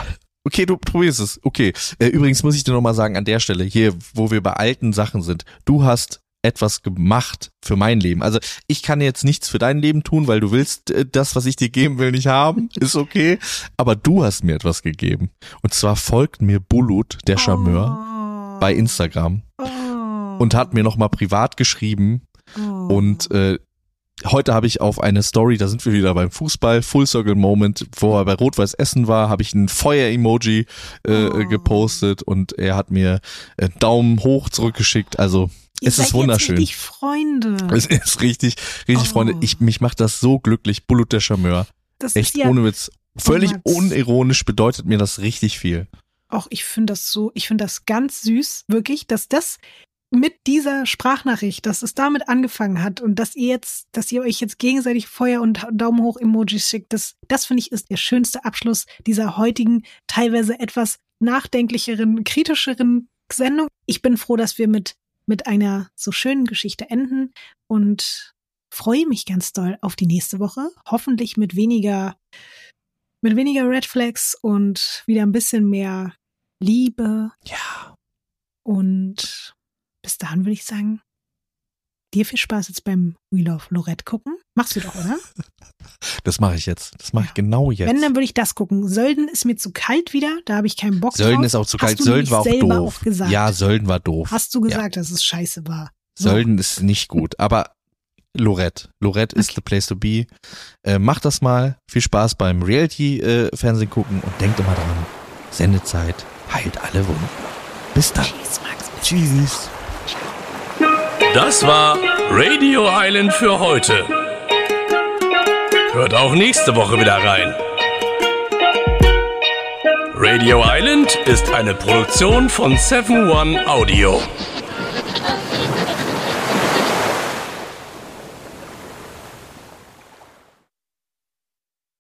Speaker 4: Okay, du probierst es. Okay. Äh, übrigens muss ich dir nochmal sagen, an der Stelle, hier, wo wir bei alten Sachen sind, du hast etwas gemacht für mein Leben. Also ich kann jetzt nichts für dein Leben tun, weil du willst äh, das, was ich dir geben will, nicht haben. Ist okay. Aber du hast mir etwas gegeben. Und zwar folgt mir Bulut, der Charmeur,
Speaker 5: Oh.
Speaker 4: bei Instagram. Und hat mir nochmal privat geschrieben,
Speaker 5: Oh.
Speaker 4: und äh, heute habe ich auf eine Story, da sind wir wieder beim Fußball, Full Circle Moment, wo er bei Rot-Weiß Essen war, habe ich ein Feuer-Emoji äh,
Speaker 5: Oh.
Speaker 4: gepostet und er hat mir äh, Daumen hoch zurückgeschickt. Also
Speaker 5: Ihr
Speaker 4: es ist wunderschön.
Speaker 5: Jetzt richtig Freunde.
Speaker 4: Es ist richtig, richtig,
Speaker 5: Oh.
Speaker 4: Freunde. Ich, mich macht das so glücklich. Bullet der Charmeur.
Speaker 5: Das
Speaker 4: Echt
Speaker 5: ist ja
Speaker 4: ohne Witz. Völlig
Speaker 5: Max.
Speaker 4: unironisch bedeutet mir das richtig viel.
Speaker 5: auch, ich finde das so, ich finde das ganz süß, wirklich, dass das mit dieser Sprachnachricht, dass es damit angefangen hat und dass ihr jetzt, dass ihr euch jetzt gegenseitig Feuer und Daumen hoch Emojis schickt, das, das finde ich ist der schönste Abschluss dieser heutigen, teilweise etwas nachdenklicheren, kritischeren Sendung. Ich bin froh, dass wir mit, mit einer so schönen Geschichte enden und freue mich ganz doll auf die nächste Woche. Hoffentlich mit weniger, mit weniger Red Flags und wieder ein bisschen mehr Liebe.
Speaker 4: Ja.
Speaker 5: Und bis dahin würde ich sagen, dir viel Spaß jetzt beim We Love Lorette gucken. Machst du doch, oder?
Speaker 4: Das mache ich jetzt. Das mache ich
Speaker 5: Ja.
Speaker 4: genau jetzt.
Speaker 5: Wenn, dann würde ich das gucken. Sölden ist mir zu kalt wieder, da habe ich keinen Bock
Speaker 4: Sölden
Speaker 5: drauf.
Speaker 4: ist auch zu
Speaker 5: Hast
Speaker 4: kalt. Sölden war auch doof.
Speaker 5: Auch.
Speaker 4: Ja, Sölden war doof.
Speaker 5: Hast du gesagt, dass es scheiße war? So.
Speaker 4: Sölden ist nicht gut, aber Lorette. Lorette ist
Speaker 5: Okay.
Speaker 4: the place to be. Äh, macht das mal. Viel Spaß beim Reality-Fernsehen gucken und denkt immer dran, Sendezeit heilt alle Wunden. Bis dann.
Speaker 5: Tschüss, Max. Bis
Speaker 4: Tschüss.
Speaker 2: Das war Radio Island für heute. Hört auch nächste Woche wieder rein. Radio Island ist eine Produktion von 7 One Audio.